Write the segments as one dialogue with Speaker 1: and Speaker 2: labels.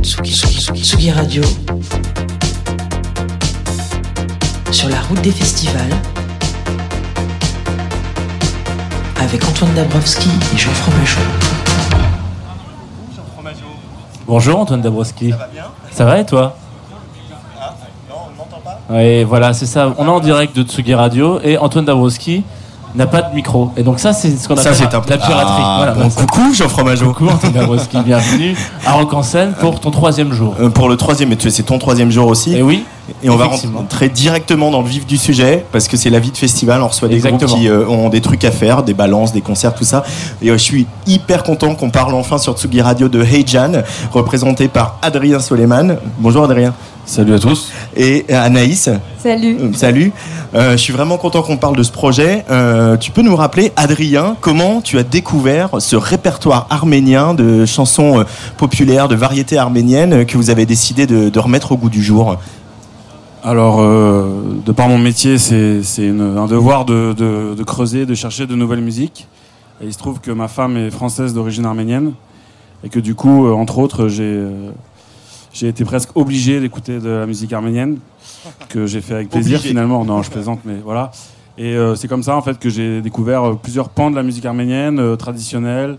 Speaker 1: Tsugi, Tsugi, Tsugi Radio. Sur la route des festivals. Avec Antoine Dabrowski et Jean Fromageau.
Speaker 2: Bonjour Antoine Dabrowski. Ça va
Speaker 3: bien?
Speaker 2: Ça va et toi?
Speaker 3: Ah, non, on ne m'entend pas?
Speaker 2: Oui, voilà, c'est ça. On est en direct de Tsugi Radio et Antoine Dabrowski n'a pas de micro. Et donc ça, c'est ce qu'on appelle
Speaker 3: Ça, c'est un
Speaker 2: la piraterie.
Speaker 3: Ah,
Speaker 2: voilà,
Speaker 3: bon, coucou, Jean Fromageau.
Speaker 2: Coucou Antoine Dabrowski, bienvenue à Rock en scène pour ton troisième jour.
Speaker 3: Euh, pour le troisième, et c'est ton troisième jour aussi.
Speaker 2: Et oui,
Speaker 3: Et on va rentrer directement dans le vif du sujet parce que c'est la vie de festival. On reçoit des
Speaker 2: Exactement.
Speaker 3: groupes qui euh, ont des trucs à faire, des balances, des concerts, tout ça. Et euh, je suis hyper content qu'on parle enfin sur Tsugi Radio de Hey Jan, représenté par Adrien Soleiman. Bonjour Adrien.
Speaker 2: Salut à tous.
Speaker 3: Et euh, Anaïs.
Speaker 4: Salut.
Speaker 3: Euh, salut. Euh, je suis vraiment content qu'on parle de ce projet. Euh, tu peux nous rappeler, Adrien, comment tu as découvert ce répertoire arménien de chansons euh, populaires, de variétés arméniennes euh, que vous avez décidé de, de remettre au goût du jour?
Speaker 5: Alors, euh, de par mon métier, c'est un devoir de, de- de creuser, de chercher de nouvelles musiques. Et il se trouve que ma femme est française d'origine arménienne. Et que du coup, euh, entre autres, j'ai euh, j'ai été presque obligé d'écouter de la musique arménienne, que j'ai fait avec plaisir
Speaker 3: Obligé.
Speaker 5: finalement. Non, je plaisante, mais voilà. Et euh, c'est comme ça en fait que j'ai découvert euh, plusieurs pans de la musique arménienne, euh, traditionnelle,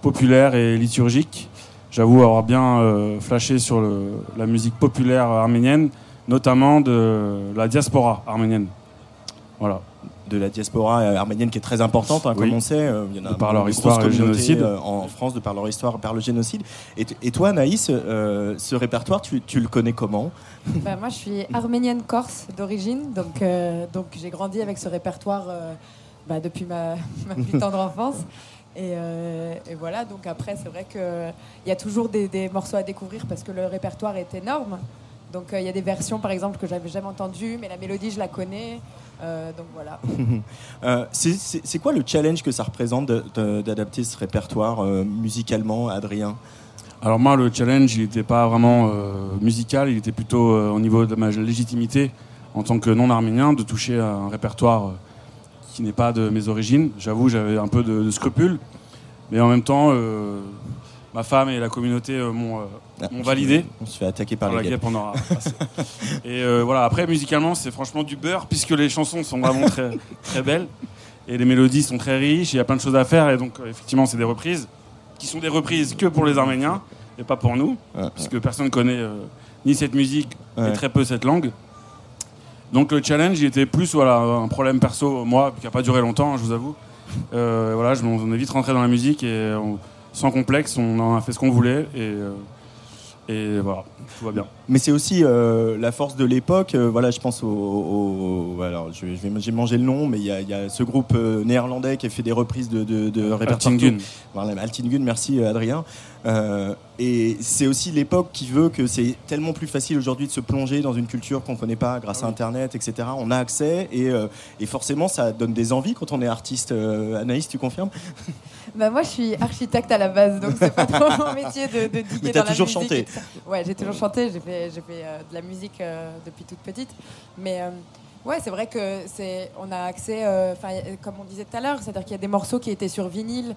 Speaker 5: populaire et liturgique. J'avoue avoir bien euh, flashé sur le- la musique populaire arménienne, notamment de la diaspora arménienne. Voilà.
Speaker 3: De la diaspora arménienne qui est très importante, hein,
Speaker 5: Oui.
Speaker 3: comme on sait. euh, Il y en a
Speaker 5: De par leur histoire et le génocide.
Speaker 3: euh, en France, de par leur histoire, par le génocide. Et, toi, Naïs, euh, ce répertoire, tu, tu le connais comment?
Speaker 4: Bah, moi, je suis arménienne corse d'origine, donc, euh, donc j'ai grandi avec ce répertoire euh, bah, depuis ma, ma plus tendre enfance. Et, euh, et voilà, donc après, c'est vrai qu'il y a toujours des, des morceaux à découvrir parce que le répertoire est énorme. Donc euh, il y a des versions, par exemple, que j'avais jamais entendues, mais la mélodie, je la connais. Euh, donc voilà.
Speaker 3: Euh, c'est- quoi le challenge que ça représente d'adapter ce répertoire euh, musicalement, Adrien?
Speaker 5: Alors moi, le challenge, il n'était pas vraiment euh, musical, il était plutôt euh, au niveau de ma légitimité en tant que non-arménien de toucher à un répertoire qui n'est pas de mes origines. J'avoue, j'avais un peu de, de scrupules, mais en même temps, euh, ma femme et la communauté euh, m'ont euh,
Speaker 3: Ah,
Speaker 5: m'ont
Speaker 3: on se
Speaker 5: validé.
Speaker 3: fait- On se fait attaquer par
Speaker 5: la
Speaker 3: les guêpes.
Speaker 5: guêpe, on aura passé. Et euh, voilà, après, musicalement, c'est franchement du beurre, puisque les chansons sont vraiment très, très belles. Et les mélodies sont très riches, il y a plein de choses à faire. Et donc, euh, effectivement, c'est des reprises qui sont des reprises que pour les Arméniens et pas pour nous,
Speaker 3: Ouais,
Speaker 5: puisque personne ne connaît euh, ni cette musique
Speaker 3: Ouais.
Speaker 5: et très peu cette langue. Donc, le challenge, il était plus voilà, un problème perso, moi, qui n'a pas duré longtemps, hein, je vous avoue. Voilà, je, on est vite rentré dans la musique et on- sans complexe, on en a fait ce qu'on voulait. Et, et voilà, tout va bien.
Speaker 3: Mais c'est aussi euh, la force de l'époque. euh, voilà, je pense au. au- au- alors, je vais- je vais- j'ai mangé le nom, mais il y, a- il y a ce groupe euh, néerlandais qui a fait des reprises de, de, de répertoire.
Speaker 5: Altingun.
Speaker 3: Voilà, Altingun, merci Adrien. Euh, et c'est aussi l'époque qui veut que c'est tellement plus facile aujourd'hui de se plonger dans une culture qu'on ne connaît pas grâce
Speaker 5: Ah
Speaker 3: à Internet, etc. On a accès et, euh, et forcément ça donne des envies quand on est artiste. Euh, Anaïs, tu confirmes?
Speaker 4: Bah, moi, je suis architecte à la base, donc c'est pas trop mon métier de, de diguer
Speaker 3: Mais
Speaker 4: dans la
Speaker 3: toujours
Speaker 4: musique
Speaker 3: chanté.
Speaker 4: Ouais, j'ai toujours chanté. J'ai fait, j'ai fait euh, de la musique euh, depuis toute petite. Mais euh, ouais, c'est vrai que c'est, on a accès, comme on disait tout à l'heure, c'est-à-dire qu'il y a des morceaux qui étaient sur vinyle,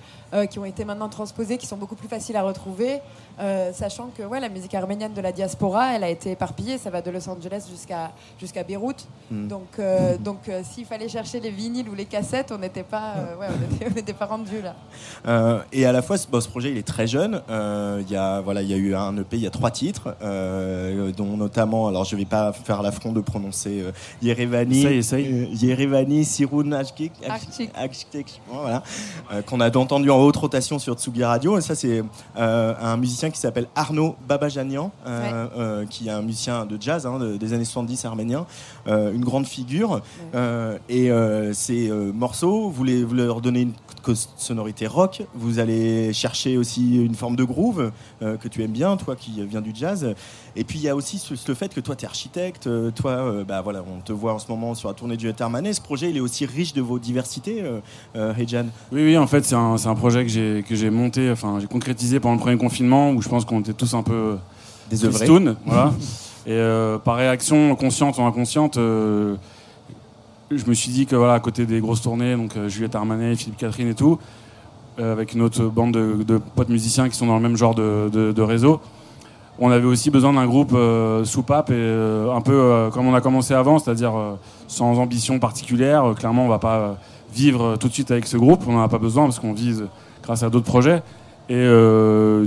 Speaker 4: qui ont été maintenant transposés, qui sont beaucoup plus faciles à retrouver, euh, sachant que ouais, la musique arménienne de la diaspora, elle a été éparpillée. Ça va de Los Angeles jusqu'à jusqu'à Beyrouth.
Speaker 3: Mm.
Speaker 4: Donc, euh, donc euh, s'il fallait chercher les vinyles ou les cassettes, on n'était pas, euh, ouais, on était- on n'était pas rendu là.
Speaker 3: Euh, et à la fois, ce, bon, ce projet, il est très jeune. Euh, Il y a, voilà, il y a eu un EP, il y a trois titres, euh, dont notamment, alors je vais pas faire l'affront de prononcer euh, Yerevan Yerevani,
Speaker 5: Essaye, essaye.
Speaker 3: euh, Yerevani Sirun Ashkik, voilà, euh, qu'on a entendu en haute rotation sur Tsugi Radio. Et ça, c'est euh, un musicien qui s'appelle Arnaud Babajanian, euh, euh, qui est un musicien de jazz hein, de- des années 70 arménien, euh, une grande figure. Et ces morceaux, vous, les, vous leur donnez une sonorité rock, vous allez chercher aussi une forme de groove euh, que tu aimes bien, toi qui viens du jazz. Et puis il y a aussi ce, ce fait que toi tu es architecte, euh, toi euh, bah, voilà, on te voit en ce moment sur la tournée du Ethermané. Ce projet il est aussi riche de vos diversités, euh, euh, Hejan.
Speaker 5: Oui, oui, en fait, c'est un, c'est un projet que j'ai monté, enfin, j'ai concrétisé pendant le premier confinement où je pense qu'on était tous un peu tristoun, voilà. Et par réaction consciente ou inconsciente, je me suis dit que voilà, à côté des grosses tournées, donc euh, Juliette Armanet, Philippe Catherine et tout, euh, avec une autre bande de, de potes musiciens qui sont dans le même genre de, de- de réseau, on avait aussi besoin d'un groupe euh, soupape et euh, un peu euh, comme on a commencé avant, c'est-à-dire sans ambition particulière. Clairement, on va pas vivre tout de suite avec ce groupe, on n'en a pas besoin parce qu'on vise grâce à d'autres projets. Et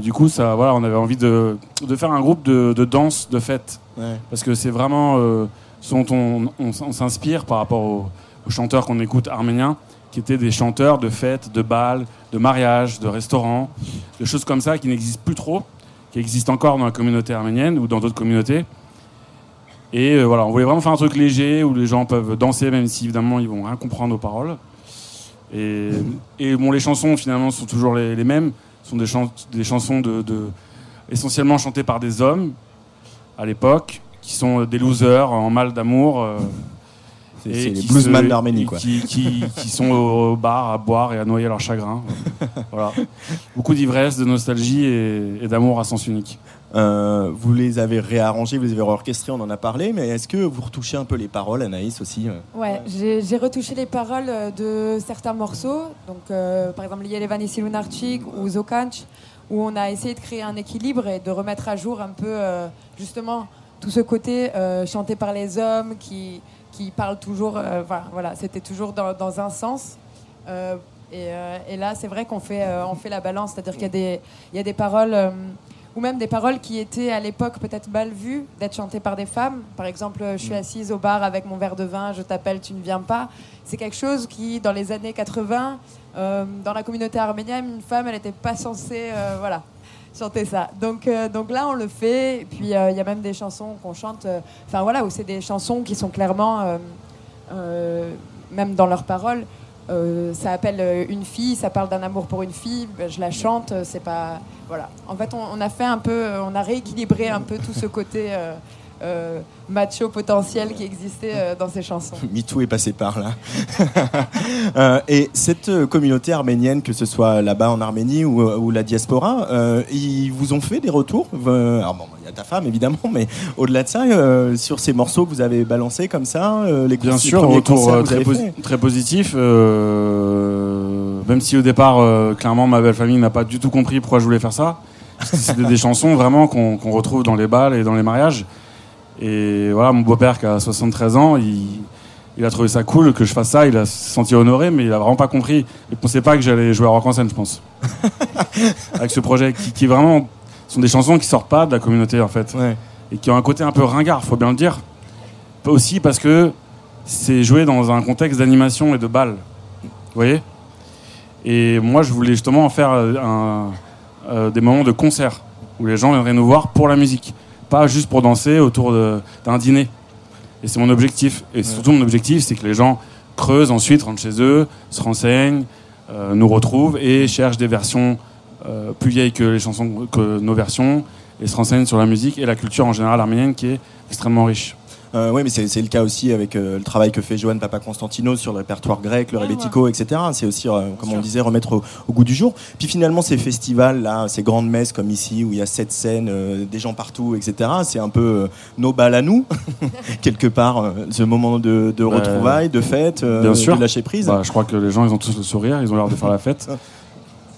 Speaker 5: du coup, ça, voilà, on avait envie de, de faire un groupe de, de danse, de fête,
Speaker 3: Ouais.
Speaker 5: parce que c'est vraiment dont on, s'inspire par rapport aux, chanteurs qu'on écoute arméniens, qui étaient des chanteurs de fêtes, de bals, de mariages, de restaurants, de choses comme ça qui n'existent plus trop, qui existent encore dans la communauté arménienne ou dans d'autres communautés. Et euh, voilà, on voulait vraiment faire un truc léger où les gens peuvent danser, même si évidemment ils vont rien comprendre aux paroles. Et, bon, les chansons finalement sont toujours les, mêmes, sont des, chan- des chansons de- essentiellement chantées par des hommes à l'époque, qui sont des losers en mal d'amour. euh,
Speaker 3: C'est
Speaker 5: et
Speaker 3: les bluesman d'Arménie
Speaker 5: et
Speaker 3: quoi.
Speaker 5: Qui, qui- qui sont au, au bar à boire et à noyer leur chagrin. voilà. Beaucoup d'ivresse, de nostalgie et, et d'amour à sens unique.
Speaker 3: Euh, vous les avez réarrangés, vous les avez orchestrés, on en a parlé, mais est-ce que vous retouchez un peu les paroles, Anaïs aussi euh
Speaker 4: Ouais, j'ai retouché les paroles euh, de certains morceaux, donc euh, par exemple Yelevani Silunarchik ou Zokanch, où on a essayé de créer un équilibre et de remettre à jour un peu euh, justement tout ce côté euh, chanté par les hommes qui, qui parlent toujours, euh, voilà, c'était toujours dans, dans un sens. Euh, et, et là, c'est vrai qu'on fait, on fait la balance, c'est-à-dire qu'il y a des, il y a des paroles, ou même des paroles qui étaient à l'époque peut-être mal vues d'être chantées par des femmes. Par exemple, je suis assise au bar avec mon verre de vin, je t'appelle, tu ne viens pas. C'est quelque chose qui, dans les années 80, euh, dans la communauté arménienne, une femme, elle n'était pas censée, euh, voilà, chanter ça. Donc, euh, donc là, on le fait. Puis, euh, il y a même des chansons qu'on chante, euh, enfin voilà, où c'est des chansons qui sont clairement, même dans leurs paroles, ça appelle une fille, ça parle d'un amour pour une fille, ben, je la chante, c'est pas. Voilà. En fait, on, a fait un peu, on a rééquilibré un peu tout ce côté euh, macho potentiel qui existait euh, dans ces chansons.
Speaker 3: MeToo est passé par là. Euh, et cette euh, communauté arménienne, que ce soit là-bas en Arménie ou, ou la diaspora, euh, ils vous ont fait des retours Alors bon, il y a ta femme évidemment, mais au-delà de ça, euh, sur ces morceaux que vous avez balancés comme ça, euh, les,
Speaker 5: Bien
Speaker 3: les
Speaker 5: sûr,
Speaker 3: premiers
Speaker 5: retour euh, très, très positif. euh, même si au départ, euh, clairement, ma belle famille n'a pas du tout compris pourquoi je voulais faire ça. C'était des chansons vraiment qu'on qu'on retrouve dans les bals et dans les mariages. Et voilà, mon beau-père qui a 73 ans, il, il a trouvé ça cool que je fasse ça. Il a se senti honoré, mais il a vraiment pas compris. Il pensait pas que j'allais jouer à Rock en scène, je pense. Avec ce projet qui, qui vraiment sont des chansons qui sortent pas de la communauté en fait
Speaker 3: Ouais.
Speaker 5: et qui ont un côté un peu ringard, faut bien le dire. Aussi parce que c'est joué dans un contexte d'animation et de bal. Vous voyez? Et moi, je voulais justement en faire euh, un- euh, des moments de concert où les gens viendraient nous voir pour la musique, pas juste pour danser autour d'un dîner. Et c'est mon objectif. Et surtout, mon objectif, c'est que les gens creusent ensuite, rentrent chez eux, se renseignent, euh, nous retrouvent et cherchent des versions euh, plus vieilles que les chansons, que nos versions, et se renseignent sur la musique et la culture en général arménienne qui est extrêmement riche.
Speaker 3: Euh, oui, mais c'est c'est le cas aussi avec euh, le travail que fait Johan Papa Constantino sur le répertoire grec, le
Speaker 4: Ouais,
Speaker 3: rebetiko, etc. C'est aussi, euh, comme on le disait, remettre au, au goût du jour. Puis finalement, ces festivals, là, ces grandes messes comme ici, où il y a sept scènes, euh, des gens partout, etc. C'est un peu euh, nos balles à nous, quelque part, euh, ce moment de, de
Speaker 5: Bah,
Speaker 3: retrouvailles, de fête, euh,
Speaker 5: bien sûr.
Speaker 3: de lâcher prise.
Speaker 5: Bah, je crois que les gens, ils ont tous le sourire, ils ont l'air de faire la fête.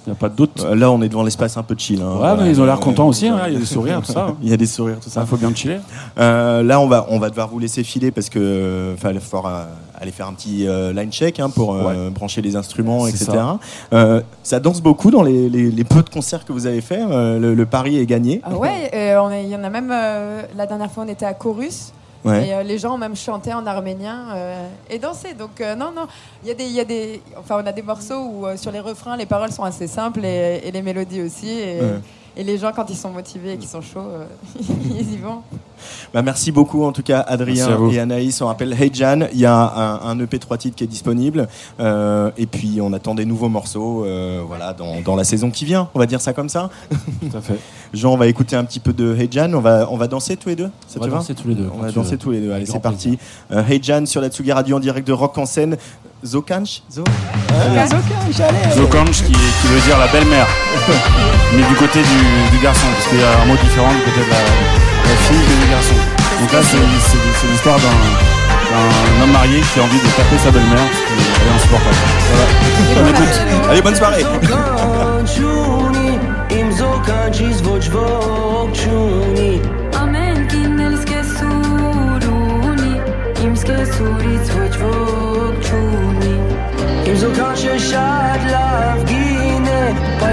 Speaker 5: Il n'y a pas de doute.
Speaker 3: Euh, Là, on est devant l'espace un peu chill. hein.
Speaker 5: Ouais, mais ils ont l'air
Speaker 3: Euh,
Speaker 5: contents aussi, hein, il y a des sourires, tout ça.
Speaker 3: Il y a des sourires, tout
Speaker 5: Ça,
Speaker 3: ça.
Speaker 5: faut bien chiller.
Speaker 3: Euh, là, on va, on va devoir vous laisser filer parce que il va falloir aller faire un petit euh, line check hein, pour euh, brancher les instruments, etc.
Speaker 5: ça.
Speaker 3: Euh, ça danse beaucoup dans les, les- les peu de concerts que vous avez fait. euh, le, le pari est gagné.
Speaker 4: Ah ouais, euh, il y en a même. euh, la dernière fois, on était à Chorus.
Speaker 3: Ouais.
Speaker 4: Et euh, les gens ont même chanté en arménien euh, et dansé. Donc euh, non, non, il y a des, il y a des, enfin on a des morceaux où sur les refrains les paroles sont assez simples et, et les mélodies aussi. Et,
Speaker 3: Ouais.
Speaker 4: Et les gens quand ils sont motivés et qu'ils sont chauds, euh, ils y vont.
Speaker 3: Bah, merci beaucoup en tout cas Adrien et Anaïs. On rappelle Hey Jan, il y a un, un EP 3 titres qui est disponible Euh, et puis on attend des nouveaux morceaux euh, voilà, dans, dans la saison qui vient, on va dire ça comme ça.
Speaker 5: Tout à fait.
Speaker 3: Jean, on va écouter un petit peu de Hey Jan, on va, on va danser tous les deux Ça
Speaker 2: On va
Speaker 3: te va
Speaker 2: danser tous les deux.
Speaker 3: On va danser
Speaker 2: veux.
Speaker 3: tous les deux, allez c'est parti. Euh, hey Jan sur la Tsugi Radio en direct de Rock en scène. Zokanch Zo
Speaker 5: Zokanj qui, qui veut dire la belle-mère. Mais du côté du, du garçon, parce qu'il y a un mot différent du côté de la, la fille que du garçon. Donc là, c'est l'histoire d'un homme marié qui a envie de taper sa belle-mère, qu'elle est insupportable. Voilà. On écoute.
Speaker 3: Allez, bonne soirée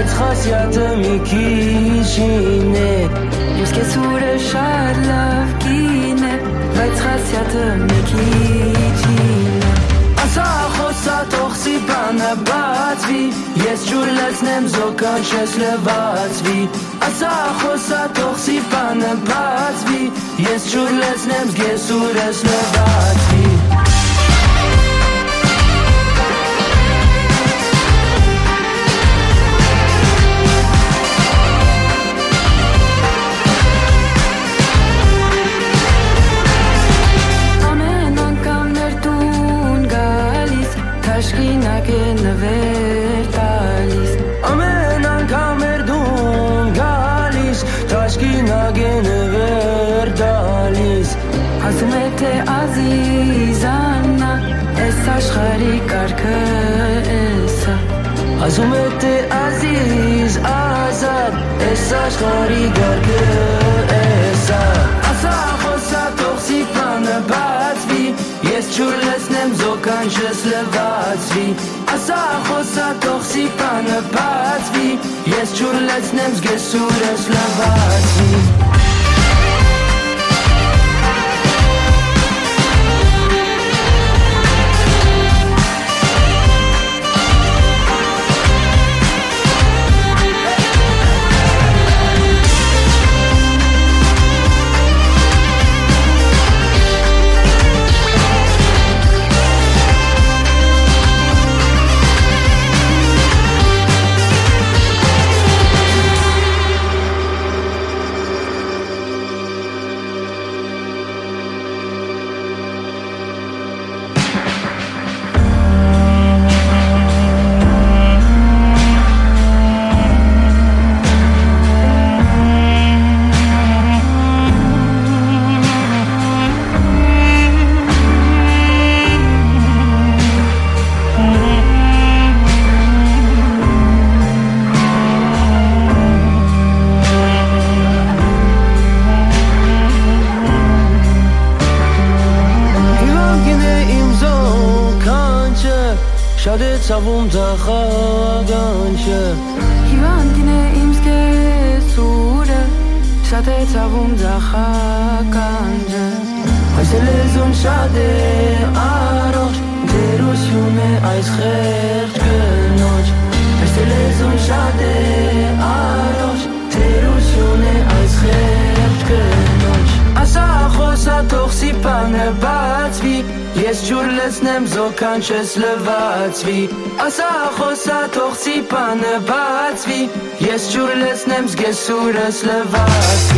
Speaker 6: Բայց խասյատը մի քիչին է Իմ սկեսուրը շատ լավ գին է Բայց խասյատը մի քիչին է Ասա խոսա տողսի բանը բացվի Ես ջուր լցնեմ զոքանչես լվացվի Ասա խոսա տողսի բանը բացվի Ես ջուր լցնեմ զգեսուրս լվացվի Ստեղծում է թե ազիզ ազատ Ես աշխարի գարգը եսա Ասա խոսա թող սիկանը բացվի Ես չուր լսնեմ զոքան շս լվացվի Ասա խոսա թող սիկանը բացվի Ես չուր լսնեմ զգես ուրս լվացվի բացվի Ասա խոսա թող սիպանը բացվի Ես ջուր լեցնեմ զգես սուրս լվաց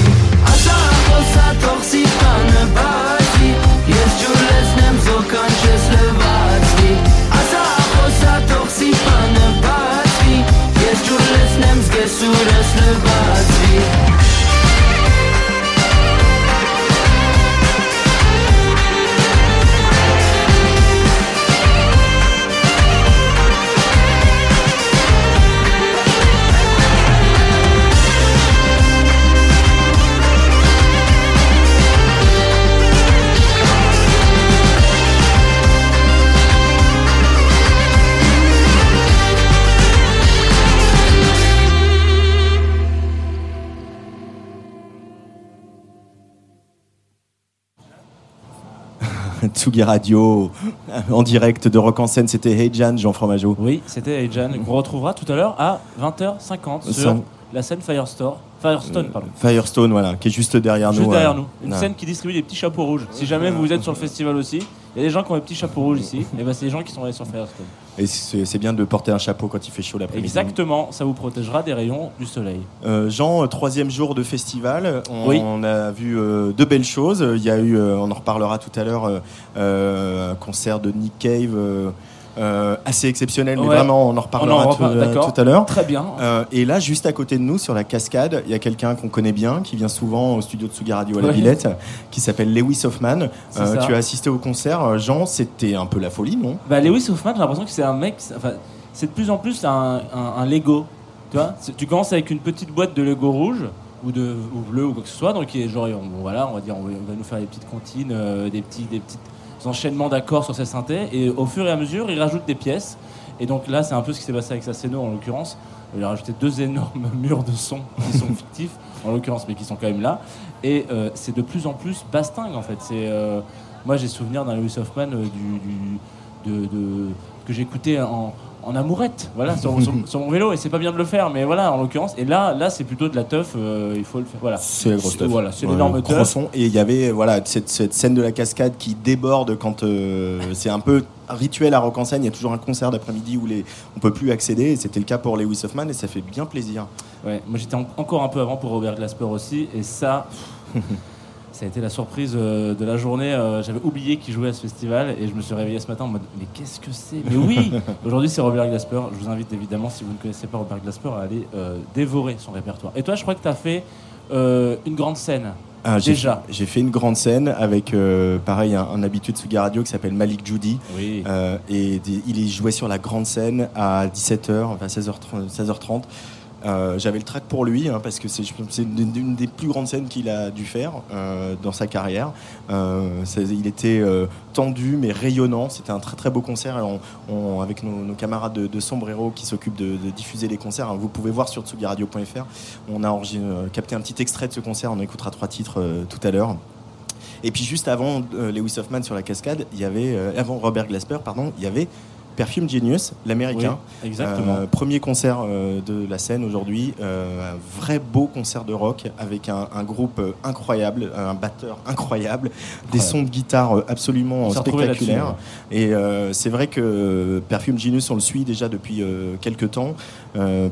Speaker 3: Tsugi Radio en direct de Rock en scène. C'était Hey Jan, Jean Fromageau.
Speaker 2: Oui, c'était Hey Jan, qu'on retrouvera tout à l'heure à 20h50 sur la scène Firestore. Firestone, pardon.
Speaker 3: Firestone, voilà, qui est juste derrière
Speaker 2: Juste
Speaker 3: nous.
Speaker 2: derrière
Speaker 3: euh,
Speaker 2: nous. Une scène qui distribue des petits chapeaux rouges. Si jamais vous êtes sur le festival aussi, il y a des gens qui ont des petits chapeaux rouges ici. Et ben c'est les gens qui sont allés sur Firestone.
Speaker 3: Et c'est bien de porter un chapeau quand il fait chaud l'après-midi.
Speaker 2: Exactement, ça vous protégera des rayons du soleil.
Speaker 3: Euh, Jean, euh, troisième jour de festival, on,
Speaker 2: Oui.
Speaker 3: on a vu euh, de belles choses. Il y a eu, euh, on en reparlera tout à l'heure, euh, euh, un concert de Nick Cave euh, assez exceptionnel, mais
Speaker 2: Ouais.
Speaker 3: vraiment on en
Speaker 2: On en
Speaker 3: reparlera tout,
Speaker 2: reparle,
Speaker 3: euh, tout à l'heure.
Speaker 2: Très bien.
Speaker 3: Euh, et là, juste à côté de nous, sur la cascade, il y a quelqu'un qu'on connaît bien, qui vient souvent au studio de Sugi Radio à la
Speaker 2: Ouais.
Speaker 3: Villette, qui s'appelle Lewis Hoffman. Euh, tu as assisté au concert, Jean, c'était un peu la folie, non?
Speaker 2: Bah, Lewis Hoffman, j'ai l'impression que c'est un mec. c'est- Enfin, c'est de plus en plus un, un- un Lego. Tu vois Tu commences avec une petite boîte de Lego rouge ou de ou bleu ou quoi que ce soit, donc qui est genre, on, bon, voilà, on va dire, on va, on nous faire des petites comptines, euh, des petits, des petits enchaînements d'accords sur ses synthés, et au fur et à mesure, il rajoute des pièces. Et donc là, c'est un peu ce qui s'est passé avec Saceno en l'occurrence. Il a rajouté deux énormes murs de son qui sont fictifs, en l'occurrence, mais qui sont quand même là. Et euh, c'est de plus en plus bastingue en fait. C'est euh, moi j'ai souvenir d'un Lewis Hoffman euh, du, du- de, de- que j'écoutais en, en amourette, voilà, sur, sur- sur mon vélo. Et c'est pas bien de le faire, mais voilà, en l'occurrence. Et là, là, c'est plutôt de la teuf. euh, il faut le faire. Voilà.
Speaker 3: C'est la grosse teuf.
Speaker 2: Voilà, c'est
Speaker 3: Ouais,
Speaker 2: l'énorme teuf.
Speaker 3: Et il y avait voilà cette, cette scène de la cascade qui déborde quand euh, c'est un peu rituel à scène. Il y a toujours un concert d'après-midi où les, on peut plus accéder. Et c'était le cas pour Lewis Hoffman et ça fait bien plaisir.
Speaker 2: Ouais, moi j'étais en- encore un peu avant pour Robert Glasper aussi, et ça, ça a été la surprise euh, de la journée. Euh, J'avais oublié qu'il jouait à ce festival, et je me suis réveillé ce matin en mode mais qu'est-ce que c'est? Mais oui, aujourd'hui c'est Robert Glasper. Je vous invite évidemment, si vous ne connaissez pas Robert Glasper, à aller euh, dévorer son répertoire. Et toi, je crois que tu as fait euh, une grande scène.
Speaker 3: Ah,
Speaker 2: Déjà.
Speaker 3: J'ai fait une grande scène avec, euh, pareil, un, un habitué de Sugi Radio qui s'appelle Malik Judy.
Speaker 2: Oui.
Speaker 3: Et il y jouait sur la grande scène à 17h, enfin 16h30. 16h30. Euh, J'avais le track pour lui hein, parce que c'est une, des plus grandes scènes qu'il a dû faire euh, dans sa carrière. Euh, il était tendu mais rayonnant. C'était un très très beau concert. Avec nos, camarades de, Sombrero qui s'occupent de, diffuser les concerts, hein, vous pouvez voir sur tsugiradio.fr. On a capté un petit extrait de ce concert. On écoutera trois titres tout à l'heure. Et puis juste avant Lewis Hoffman sur la cascade, il y avait avant Robert Glasper, pardon, il y avait Perfume Genius, l'américain.
Speaker 2: Oui, exactement.
Speaker 3: Euh, premier concert euh, de la scène aujourd'hui, euh, un vrai beau concert de rock avec un, un groupe incroyable, un batteur incroyable, des sons de guitare absolument spectaculaires.
Speaker 2: là-dessus,
Speaker 3: Et c'est vrai que Perfume Genius, on le suit déjà depuis quelques temps.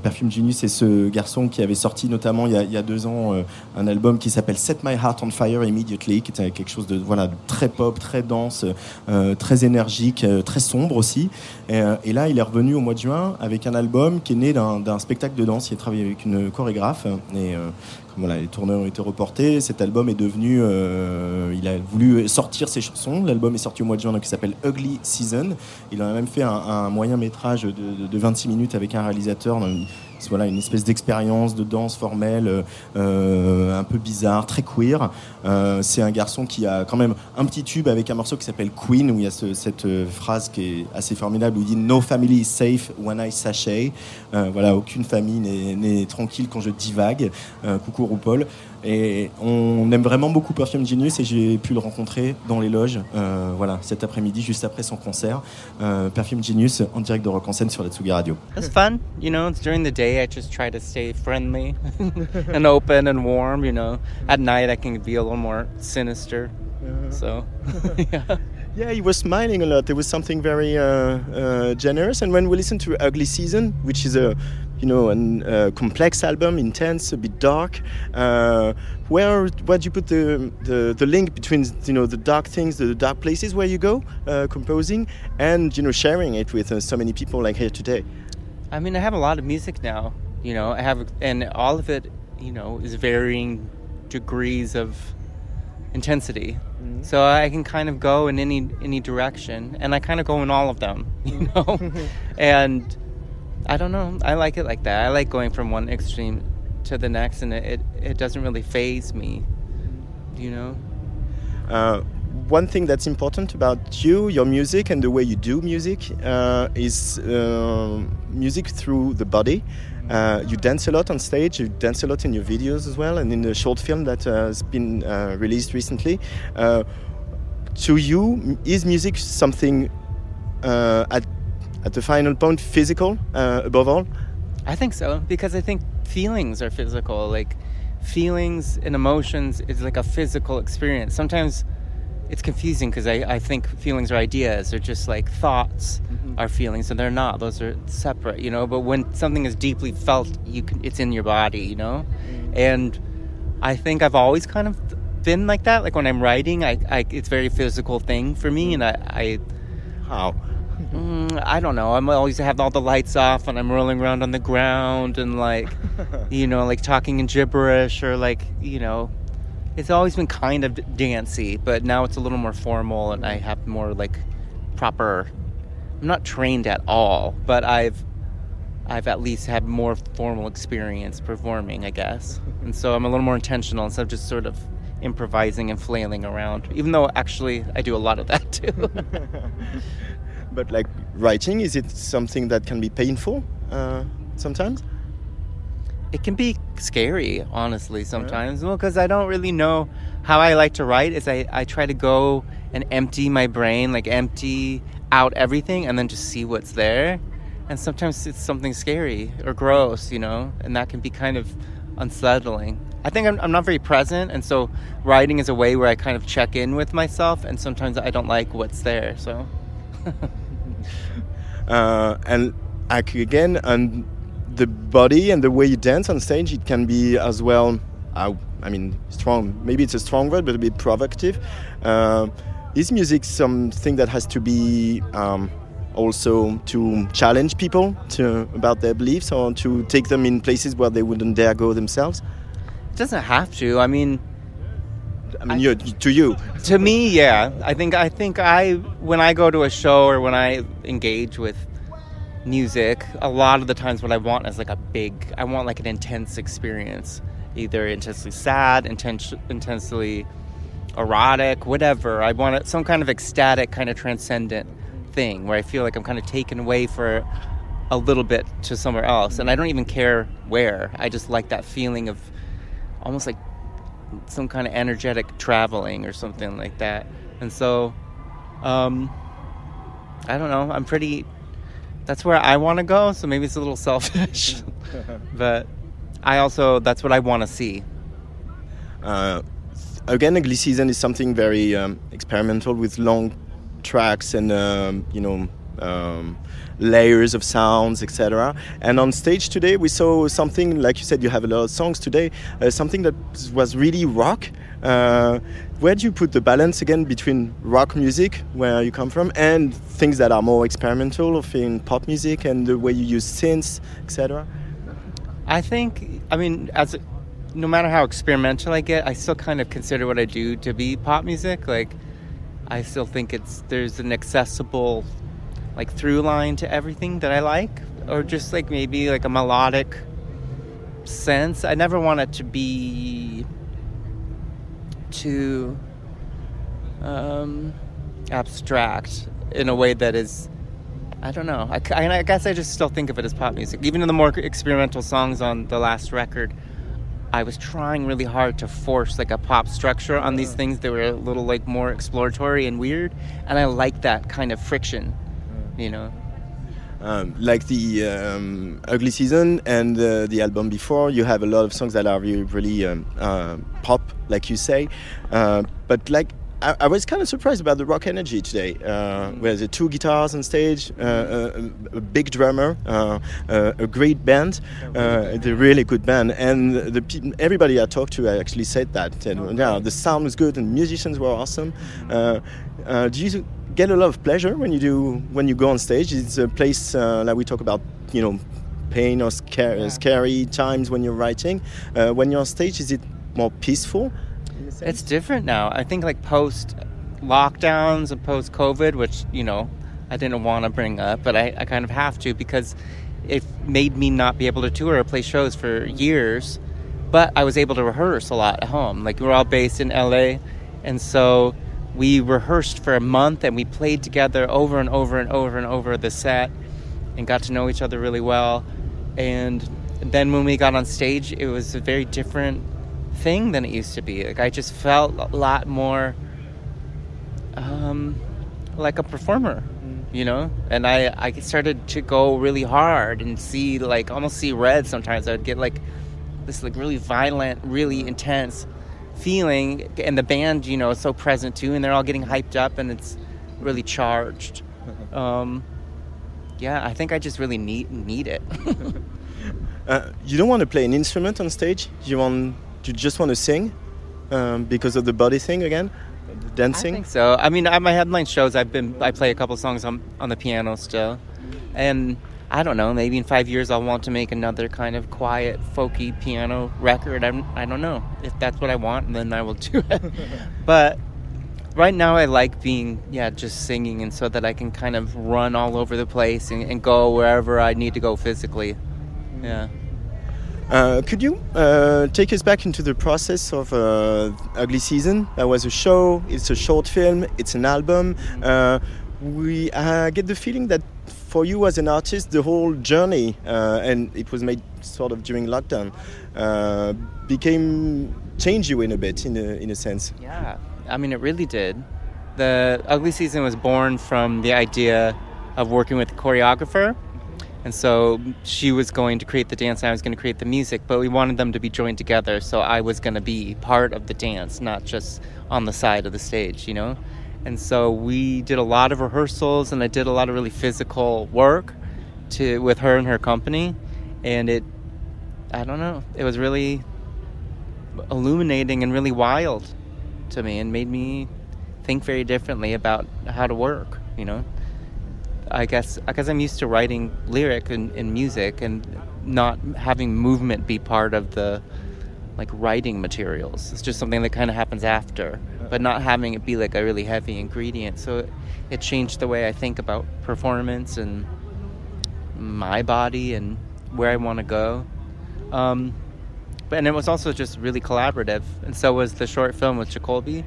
Speaker 3: Perfume Genius, c'est ce garçon qui avait sorti notamment il y a, il y a deux ans un album qui s'appelle Set My Heart on Fire Immediately, qui était quelque chose de voilà de très pop, très dense, très énergique, très sombre aussi. Et, euh, et là, il est revenu au mois de juin avec un album qui est né d'un spectacle de danse. Il a travaillé avec une chorégraphe et euh, comme voilà, les tournées ont été reportés. Cet album est devenu, euh, il a voulu sortir ses chansons. L'album est sorti au mois de juin, donc il s'appelle Ugly Season. Il a même fait un, moyen métrage de, de- de 26 minutes avec un réalisateur. Voilà, une espèce d'expérience de danse formelle, euh, un peu bizarre, très queer. Euh, c'est un garçon qui a quand même un petit tube avec un morceau qui s'appelle Queen, où il y a ce- cette euh, phrase qui est assez formidable, où il dit No family is safe when I sashay. Euh, voilà, aucune famille n'est- n'est tranquille quand je divague. Euh, coucou RuPaul. Et on aime vraiment beaucoup Perfume Genius et j'ai pu le rencontrer dans les loges, euh, voilà, cet après-midi, juste après son concert. Euh, Perfume Genius en direct de Rock en scène sur la Tsugi Radio.
Speaker 7: It's fun, you know. It's during the day I just try to stay friendly and open and warm, you know. At night I can be a little more sinister. So, yeah.
Speaker 3: Yeah, he was smiling a lot. There was something very uh, uh, generous. And when we listen to Ugly Season, which is a, you know, a uh, complex album, intense, a bit dark, uh, where where do you put the, the the link between you know the dark things, the dark places where you go uh, composing, and you know sharing it with uh, so many people like here today?
Speaker 7: I mean, I have a lot of music now, you know. I have, and all of it, you know, is varying degrees of intensity. So I can kind of go in any any direction, and I kind of go in all of them, you know. and I don't know. I like it like that. I like going from one extreme to the next, and it it, it doesn't really phase me, you know.
Speaker 3: Uh, one thing that's important about you, your music, and the way you do music uh, is uh, music through the body. Uh, you dance a lot on stage, you dance a lot in your videos as well, and in the short film that uh, has been uh, released recently. Uh, to you, is music something uh, at at the final point physical uh, above all?
Speaker 7: I think so because I think feelings are physical. Like feelings and emotions is like a physical experience. Sometimes it's confusing because I, I think feelings are ideas. They're just like thoughts mm-hmm. are feelings, and they're not. Those are separate, you know. But when something is deeply felt, you can, it's in your body, you know. Mm. And I think I've always kind of been like that. Like when I'm writing, I, I it's a very physical thing for me, mm. and I, I
Speaker 3: How?
Speaker 7: Mm, I don't know. I'm always have all the lights off and I'm rolling around on the ground and like, you know, like talking in gibberish or like, you know, it's always been kind of dancey, but now it's a little more formal and I have more like proper. I'm not trained at all, but I've I've at least had more formal experience performing, I guess, and so I'm a little more intentional instead of just sort of improvising and flailing around. Even though actually I do a lot of that too.
Speaker 3: But like writing, is it something that can be painful uh, sometimes?
Speaker 7: it can be scary honestly sometimes. Well because i don't really know how i like to write. Is I, I try to go and empty my brain like empty out everything and then just see what's there. And sometimes it's something scary or gross you know and that can be kind of unsettling. I think i'm, I'm not very present and so writing is a way where i kind of check in with myself and sometimes i don't like what's there so
Speaker 3: uh, and like again, and the body and the way you dance on stage, it can be as well. Uh, I mean, strong. Maybe it's a strong word, but a bit provocative. Uh, is music something that has to be um, also to challenge people to about their beliefs, or to take them in places where they wouldn't dare go themselves?
Speaker 7: it doesn't have to i mean
Speaker 3: I mean, you to you.
Speaker 7: to me yeah. I think i think i when i go to a show or when i engage with music a lot of the times what i want is like a big i want like an intense experience. Either intensely sad intense, intensely erotic whatever. I want it, some kind of ecstatic kind of transcendent thing where i feel like i'm kind of taken away for a little bit to somewhere else. And i don't even care where. I just like that feeling of almost like some kind of energetic traveling or something like that. And so, um, I don't know. I'm pretty. That's where I want to go. So maybe it's a little selfish, but I also that's what I want to see.
Speaker 3: Uh, again, Ugly Season is something very um, experimental with long tracks and um, you know um, layers of sounds, etc. And on stage today, we saw something like you said. You have a lot of songs today. Uh, something that was really rock. Uh, where do you put the balance again between rock music, where you come from, and things that are more experimental, of in pop music, and the way you use synths, etc.
Speaker 7: I think. I mean, as no matter how experimental I get, I still kind of consider what I do to be pop music. Like, I still think it's there's an accessible like through line to everything that I like, or just like maybe like a melodic sense. I never want it to be too um, abstract in a way that is. I don't know. I, I, I guess I just still think of it as pop music. Even in the more experimental songs on the last record, I was trying really hard to force like a pop structure on these things that were a little like more exploratory and weird, and I like that kind of friction, you know.
Speaker 3: um, like the um, Ugly Season and uh, the album before, you have a lot of songs that are really, really um, uh, pop, like you say. Uh, but like, I, I was kind of surprised about the rock energy today, uh, where the two guitars on stage, uh, a, a big drummer, uh, uh, a great band, uh, the really good band, and the pe- everybody I talked to actually said that. And, yeah, the sound was good and musicians were awesome. Uh, uh, do you get a lot of pleasure when you do when you go on stage? It's a place uh, like we talk about, you know, pain or scary, scary times when you're writing. Uh, when you're on stage, is it more peaceful?
Speaker 7: It's different now. I think like post lockdowns and post COVID, which you know I didn't want to bring up, but I, I kind of have to because it made me not be able to tour or play shows for years. But I was able to rehearse a lot at home. Like we're all based in LA, and so we rehearsed for a month and we played together over and over and over and over the set and got to know each other really well. And then when we got on stage, it was a very different thing than it used to be. Like I just felt a lot more um, like a performer, you know. And I I started to go really hard and see like almost see red. Sometimes I'd get like this like really violent, really intense feeling, and the band, you know, is so present too, and they're all getting hyped up, and it's really charged. Um, yeah, I think I just really need need it.
Speaker 3: Uh, you don't want to play an instrument on stage. You want you just want to sing um, because of the body thing again, the
Speaker 7: I
Speaker 3: dancing.
Speaker 7: think so. I mean, at my headline shows, I've been I play a couple songs on on the piano still, and I don't know. Maybe in five years, I'll want to make another kind of quiet, folky piano record. I'm, I don't know if that's what I want, then I will do it. but right now, I like being yeah, just singing, and so that I can kind of run all over the place and, and go wherever I need to go physically. Yeah.
Speaker 3: Uh, could you uh, take us back into the process of uh, Ugly Season? That was a show. It's a short film. It's an album. Uh, we uh, get the feeling that for you as an artist, the whole journey, uh, and it was made sort of during lockdown, uh, became changed you in a bit, in a, in a sense.
Speaker 7: Yeah, I mean, it really did. The Ugly Season was born from the idea of working with a choreographer. And so she was going to create the dance and I was going to create the music, but we wanted them to be joined together. So I was going to be part of the dance, not just on the side of the stage, you know? And so we did a lot of rehearsals and I did a lot of really physical work to with her and her company. And it, I don't know, it was really illuminating and really wild to me and made me think very differently about how to work, you know? I guess because I'm used to writing lyric and, and music and not having movement be part of the like writing materials. It's just something that kind of happens after, but not having it be like a really heavy ingredient. So it, it changed the way I think about performance and my body and where I want to go. Um, but and it was also just really collaborative, and so was the short film with Jacoby.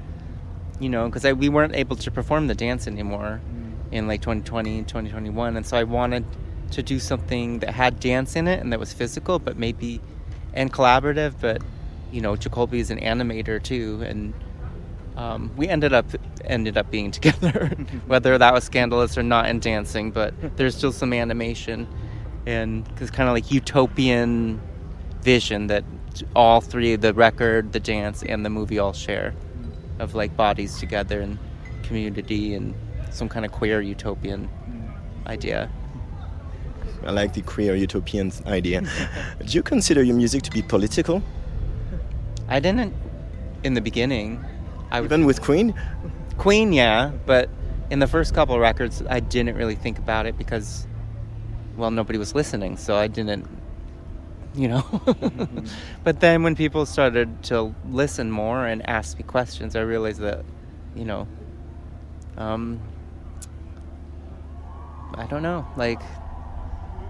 Speaker 7: You know, because we weren't able to perform the dance anymore in like 2020 and 2021 and so i wanted to do something that had dance in it and that was physical but maybe and collaborative but you know jacoby is an animator too and um, we ended up ended up being together whether that was scandalous or not in dancing but there's still some animation and because kind of like utopian vision that all three the record the dance and the movie all share of like bodies together and community and some kind of queer utopian idea.
Speaker 3: I like the queer utopian idea. Do you consider your music to be political?
Speaker 7: I didn't in the beginning. I
Speaker 3: Even with Queen?
Speaker 7: Queen, yeah, but in the first couple records, I didn't really think about it because, well, nobody was listening, so I didn't, you know. but then when people started to listen more and ask me questions, I realized that, you know, um, I don't know, like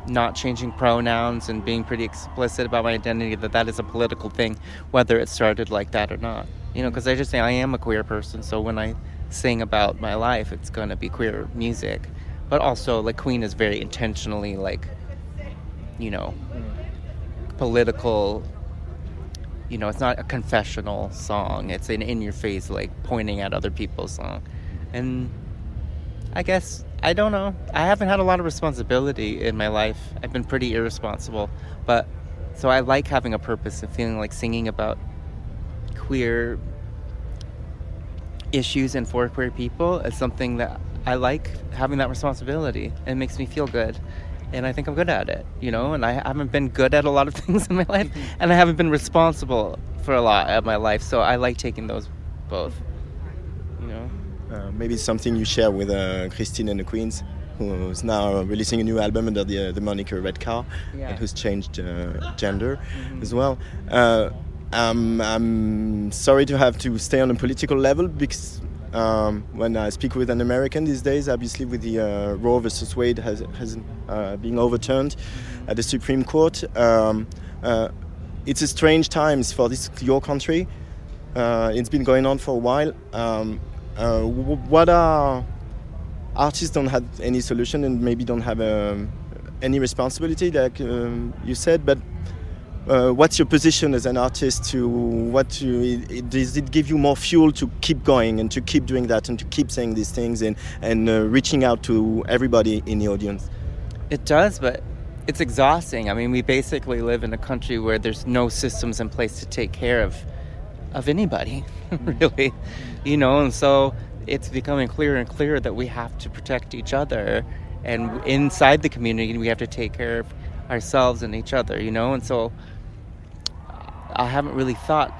Speaker 7: not changing pronouns and being pretty explicit about my identity that that is a political thing, whether it started like that or not. You know, because I just say I am a queer person, so when I sing about my life, it's going to be queer music. But also, like Queen is very intentionally like, you know, political. You know, it's not a confessional song. It's an in-your-face, like pointing at other people's song, and I guess I don't know. I haven't had a lot of responsibility in my life. I've been pretty irresponsible, but so I like having a purpose and feeling like singing about queer issues and for queer people is something that I like having that responsibility. It makes me feel good. And I think I'm good at it, you know, and I haven't been good at a lot of things in my life, and I haven't been responsible for a lot of my life, so I like taking those both.
Speaker 3: Uh, maybe it's something you share with uh, Christine and the Queens, who's now releasing a new album under the, uh, the moniker Red Car,
Speaker 7: Yeah.
Speaker 3: and who's changed uh, gender as well. Uh, um, I'm sorry to have to stay on a political level because um, when I speak with an American these days, obviously with the uh, Roe versus Wade has, has uh, being overturned at the Supreme Court, um, uh, it's a strange times for this your country. Uh, it's been going on for a while. Um, uh, what are artists don't have any solution and maybe don't have um, any responsibility, like um, you said. But uh, what's your position as an artist? To what it- does it give you more fuel to keep going and to keep doing that and to keep saying these things and and uh, reaching out to everybody in the audience?
Speaker 7: It does, but it's exhausting. I mean, we basically live in a country where there's no systems in place to take care of of anybody, really. You know, and so it's becoming clearer and clearer that we have to protect each other and inside the community we have to take care of ourselves and each other, you know? And so I haven't really thought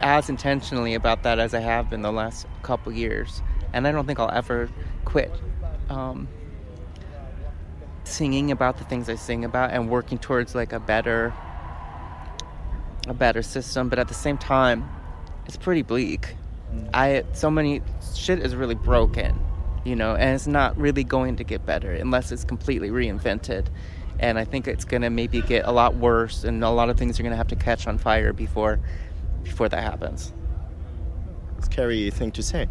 Speaker 7: as intentionally about that as I have in the last couple years. And I don't think I'll ever quit um, singing about the things I sing about and working towards like a better a better system. But at the same time, it's pretty bleak. I so many shit is really broken, you know, and it's not really going to get better unless it's completely reinvented. And I think it's gonna maybe get a lot worse, and a lot of things are gonna have to catch on fire before before that happens.
Speaker 3: Scary thing to say.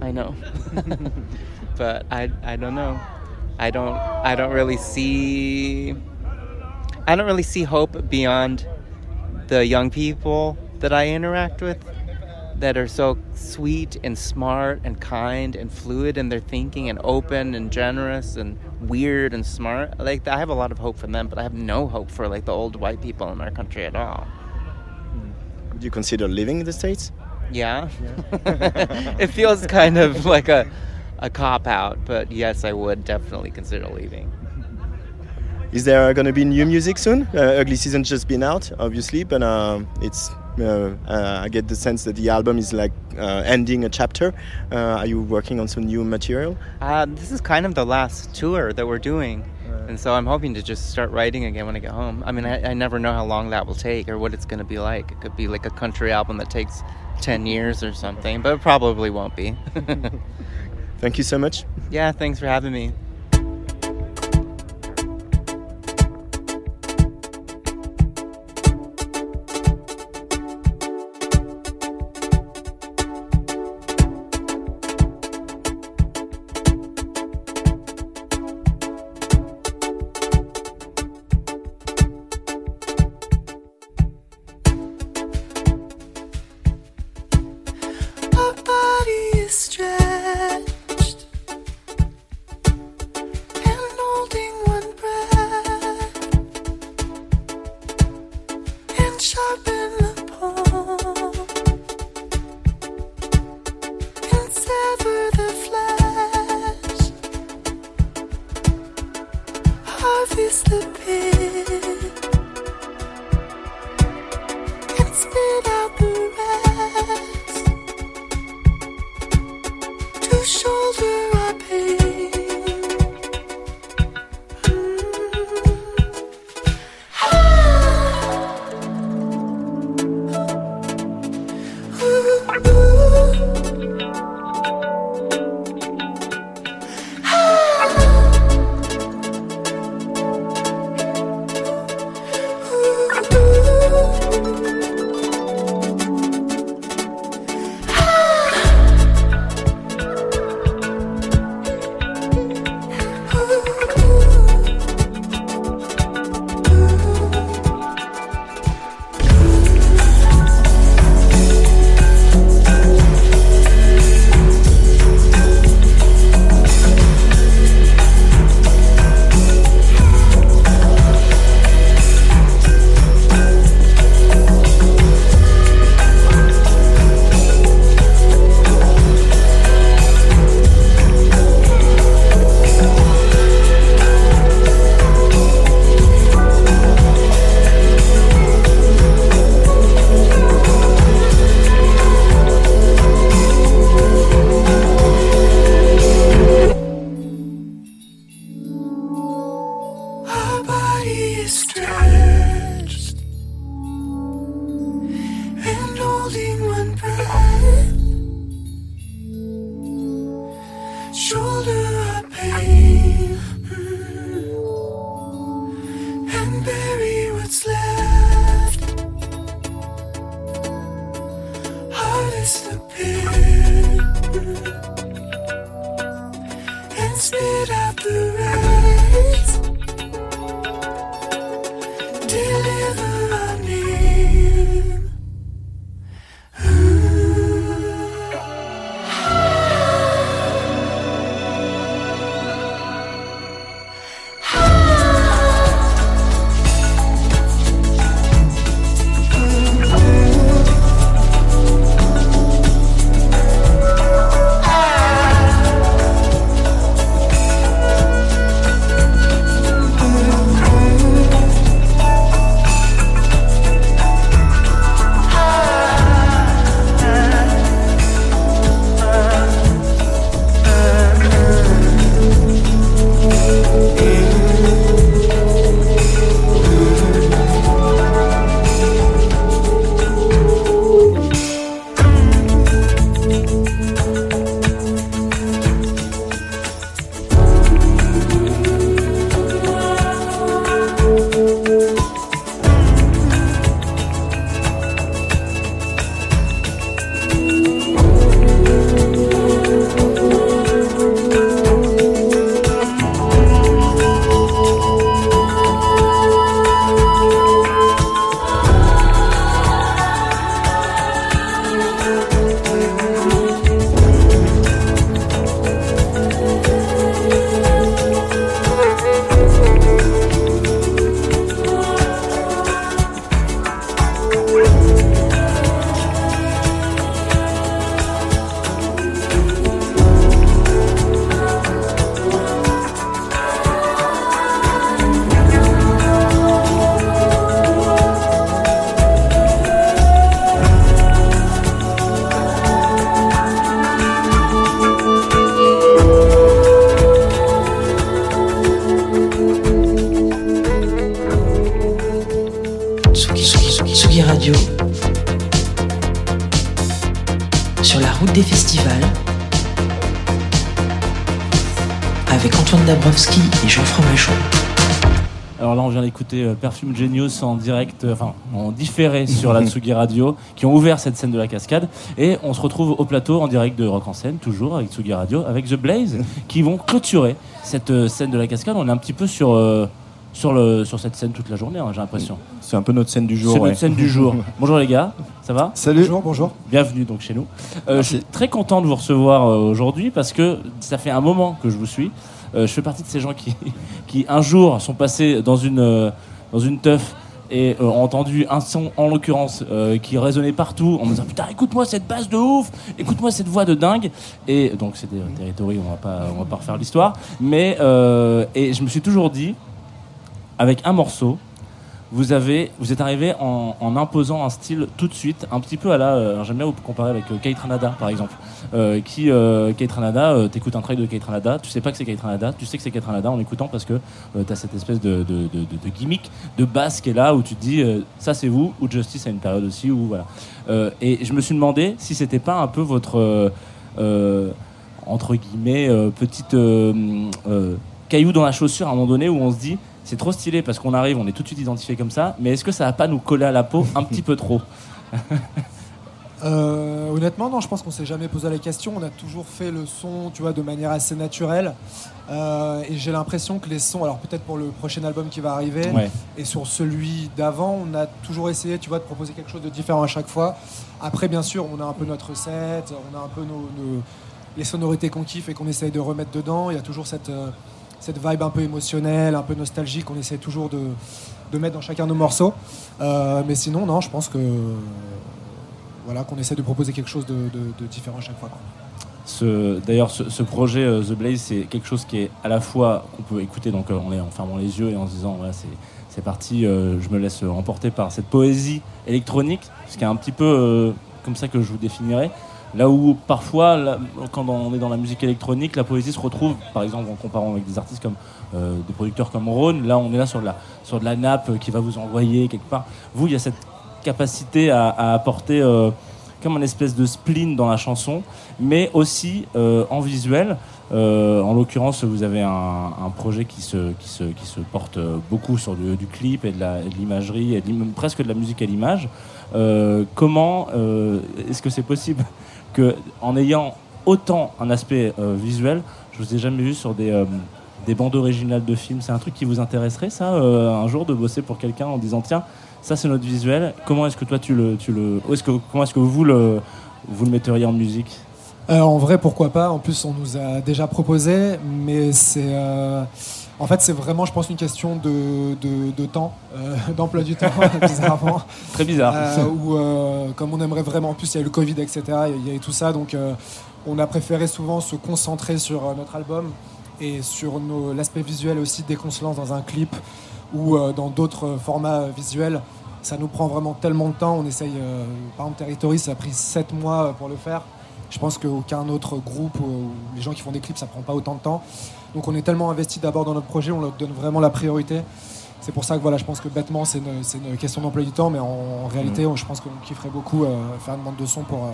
Speaker 7: I know, but I I don't know. I don't I don't really see I don't really see hope beyond the young people that I interact with that are so sweet and smart and kind and fluid in their thinking and open and generous and weird and smart. Like I have a lot of hope for them, but I have no hope for like the old white people in our country at all.
Speaker 3: Would you consider living in the states?
Speaker 7: Yeah. it feels kind of like a a cop out, but yes, I would definitely consider leaving.
Speaker 3: Is there going to be new music soon? Uh, Ugly Season just been out, obviously, but um it's. Uh, uh, I get the sense that the album is like uh, ending a chapter. Uh, are you working on some new material?
Speaker 7: Uh, this is kind of the last tour that we're doing, and so I'm hoping to just start writing again when I get home. I mean, I, I never know how long that will take or what it's going to be like. It could be like a country album that takes ten years or something, but it probably won't be.
Speaker 3: Thank you so much.
Speaker 7: yeah, thanks for having me.
Speaker 2: Euh, Perfume Genius en direct, euh, enfin en différé sur la Tsugi Radio, qui ont ouvert cette scène de la cascade. Et on se retrouve au plateau en direct de Rock en scène, toujours avec Tsugi Radio, avec The Blaze, qui vont clôturer cette euh, scène de la cascade. On est un petit peu sur, euh, sur, le, sur cette scène toute la journée, hein, j'ai l'impression.
Speaker 3: C'est un peu notre scène du jour.
Speaker 2: C'est
Speaker 3: ouais.
Speaker 2: notre scène du jour. Bonjour les gars, ça va?
Speaker 8: Salut. Bonjour, bonjour.
Speaker 2: Bienvenue donc chez nous. Euh, je suis très content de vous recevoir euh, aujourd'hui parce que ça fait un moment que je vous suis. Euh, je fais partie de ces gens qui, qui un jour sont passés dans une, euh, dans une teuf et euh, ont entendu un son en l'occurrence euh, qui résonnait partout en me disant putain écoute-moi cette basse de ouf, écoute-moi cette voix de dingue. Et donc euh, Territory, on va pas on va pas refaire l'histoire. Mais et je me suis toujours dit avec un morceau vous avez, vous êtes arrivé en, imposant un style tout de suite, un petit peu à la. euh, J'aime bien vous comparer avec euh, Kate Ranada, par exemple. Euh, qui, euh, Kate Ranada, euh, t'écoutes un track de Kate Ranada, tu sais pas que c'est Kate Ranada, tu sais que c'est Kate Ranada en écoutant parce que t'as cette espèce de, gimmick, de basse qui est là où tu te dis ça c'est vous, ou Justice à une période aussi, où voilà. Et je me suis demandé si c'était pas un peu votre. entre guillemets, petite caillou dans la chaussure à un moment donné où on se dit c'est trop stylé parce qu'on arrive, on est tout de suite identifié comme ça, mais est-ce que ça va pas nous coller à la peau un petit peu trop
Speaker 8: Euh, honnêtement, non, je pense qu'on s'est jamais posé la question. On a toujours fait le son, tu vois, de manière assez naturelle. Euh, et j'ai l'impression que les sons, alors peut-être pour le prochain album qui va arriver,
Speaker 2: Ouais.
Speaker 8: et sur celui d'avant, on a toujours essayé, tu vois, de proposer quelque chose de différent à chaque fois. Après, bien sûr, on a un peu notre recette, on a un peu nos, nos- les sonorités qu'on kiffe et qu'on essaye de remettre dedans. Il y a toujours cette, euh, cette vibe un peu émotionnelle, un peu nostalgique qu'on essaie toujours de, de mettre dans chacun de nos morceaux. Euh, mais sinon, non, je pense que voilà, qu'on essaie de proposer quelque chose de, différent à chaque fois.
Speaker 2: D'ailleurs, ce, projet euh, The Blaze, c'est quelque chose qui est à la fois qu'on peut écouter donc euh, en, en fermant les yeux et en se disant c'est parti, euh, je me laisse emporter par cette poésie électronique, ce qui est un petit peu comme ça que je vous définirais. Là où parfois, quand on est dans la musique électronique, la poésie se retrouve, par exemple en comparant avec des artistes comme euh, des producteurs comme Rhône, là on est là sur de la, sur de la nappe euh, qui va vous envoyer quelque part. Vous, il y a cette capacité à, à apporter euh, comme un espèce de spleen dans la chanson, mais aussi euh, en visuel. Euh, en l'occurrence, vous avez un, un projet qui se, qui, se, qui se porte euh, beaucoup sur du, du clip et de l'imagerie, presque de la musique à l'image. Comment est-ce que c'est possible que, en ayant autant un aspect euh, visuel, je vous ai jamais vu sur des, euh, des bandes originales de films. C'est un truc qui vous intéresserait, ça, euh, un jour, de bosser pour quelqu'un en disant tiens, ça c'est notre visuel. Comment est-ce que toi tu le, tu le, est-ce que, comment est-ce que vous le, vous le en musique?
Speaker 8: En vrai, pourquoi pas? En plus, on nous a déjà proposé, mais c'est. En fait, c'est vraiment, je pense, une question de, de, de temps, euh, d'emploi du temps, bizarrement.
Speaker 2: Très bizarre.
Speaker 8: Euh, où, euh, comme on aimerait vraiment, en plus, il y a eu le Covid, etc., il y a eu tout ça, donc on a préféré souvent se concentrer sur notre album et sur l'aspect visuel aussi dès qu'on se lance dans un clip ou dans d'autres formats visuels. Ça nous prend vraiment tellement de temps. On essaye, par exemple, Territory, ça a pris 7 mois pour le faire. Je pense qu'aucun autre groupe ou, ou les gens qui font des clips, ça prend pas autant de temps. Donc on est tellement investi d'abord dans notre projet, on leur donne vraiment la priorité. C'est pour ça que voilà, je pense que bêtement, c'est une, c'est une question d'emploi du temps, mais en, en réalité, je pense qu'on kifferait beaucoup euh, faire une bande de son pour, euh,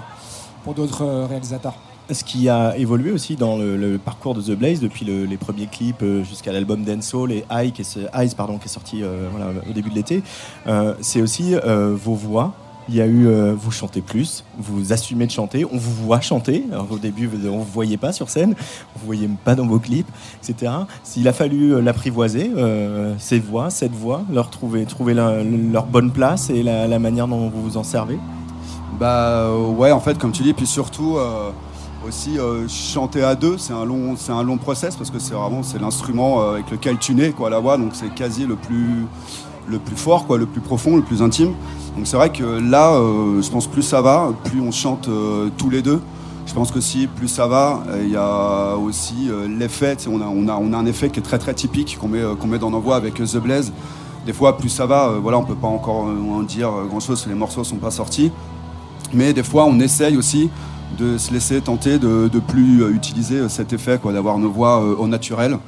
Speaker 8: pour d'autres euh, réalisateurs.
Speaker 3: Ce qui a évolué aussi dans le, le parcours de The Blaze depuis le- les premiers clips euh, jusqu'à l'album Dancehall et Eyes qui est, ce- Eyes, pardon, qui est sorti voilà, au début de l'été, c'est aussi vos voix. Il y a eu, euh, vous chantez plus, vous assumez de chanter, on vous voit chanter. Au début, on ne vous voyait pas sur scène, on vous voyait pas dans vos clips, etc. S'il a fallu euh, l'apprivoiser, euh, voix, cette voix, leur trouver, trouver leur bonne place et la, manière dont vous vous en servez?
Speaker 9: Bah euh, ouais, en fait, comme tu dis, puis surtout aussi chanter à deux, c'est un long, c'est un long process parce que c'est vraiment c'est l'instrument avec lequel tu nais quoi la voix, donc c'est quasi le plus le plus fort quoi, le plus profond, le plus intime. Donc c'est vrai que là, euh, je pense plus ça va, plus on chante euh, tous les deux. Je pense que si plus ça va, il y a aussi euh, l'effet. On a, on, a, on a un effet qui est très très typique qu'on met, met dans nos voix avec The Blaze. Des fois, plus ça va, voilà, on peut pas encore en dire grand chose, les morceaux sont pas sortis. Mais des fois, on essaye aussi de se laisser tenter de, de plus utiliser cet effet, d'avoir nos voix au naturel.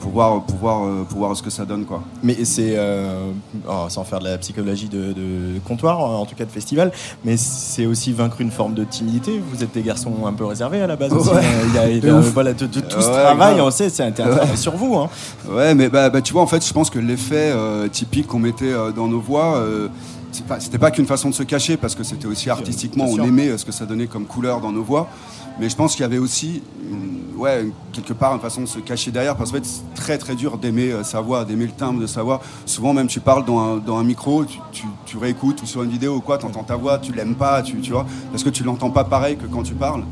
Speaker 9: Pour voir, pour voir, euh, pour voir ce que ça donne. Quoi.
Speaker 3: Mais c'est, euh, oh, sans faire de la psychologie de, de comptoir, en tout cas de festival, mais c'est aussi vaincre une forme de timidité. Vous êtes des garçons un peu réservés à la base. aussi.
Speaker 9: Ouais.
Speaker 3: Il y a- il y a-
Speaker 9: De ouf.
Speaker 3: voilà, tout ce
Speaker 9: Ouais,
Speaker 3: travail,
Speaker 9: grave.
Speaker 3: on sait, c'est un, travail sur vous. Hein.
Speaker 9: Ouais, mais bah, bah, tu vois, en fait, je pense que l'effet euh, typique qu'on mettait euh, dans nos voix, c'était pas qu'une façon de se cacher, parce que c'était aussi artistiquement, on aimait euh, ce que ça donnait comme couleur dans nos voix. Mais je pense qu'il y avait aussi, une- ouais, une- quelque part, une façon de se cacher derrière, parce fait, c'est très très dur d'aimer euh, sa voix, d'aimer le timbre de sa voix. Souvent, même, tu parles dans un, dans un micro, tu, tu, tu réécoutes ou sur une vidéo ou quoi, tu entends ta voix, tu l'aimes pas, tu, tu vois, parce que tu l'entends pas pareil que quand tu parles.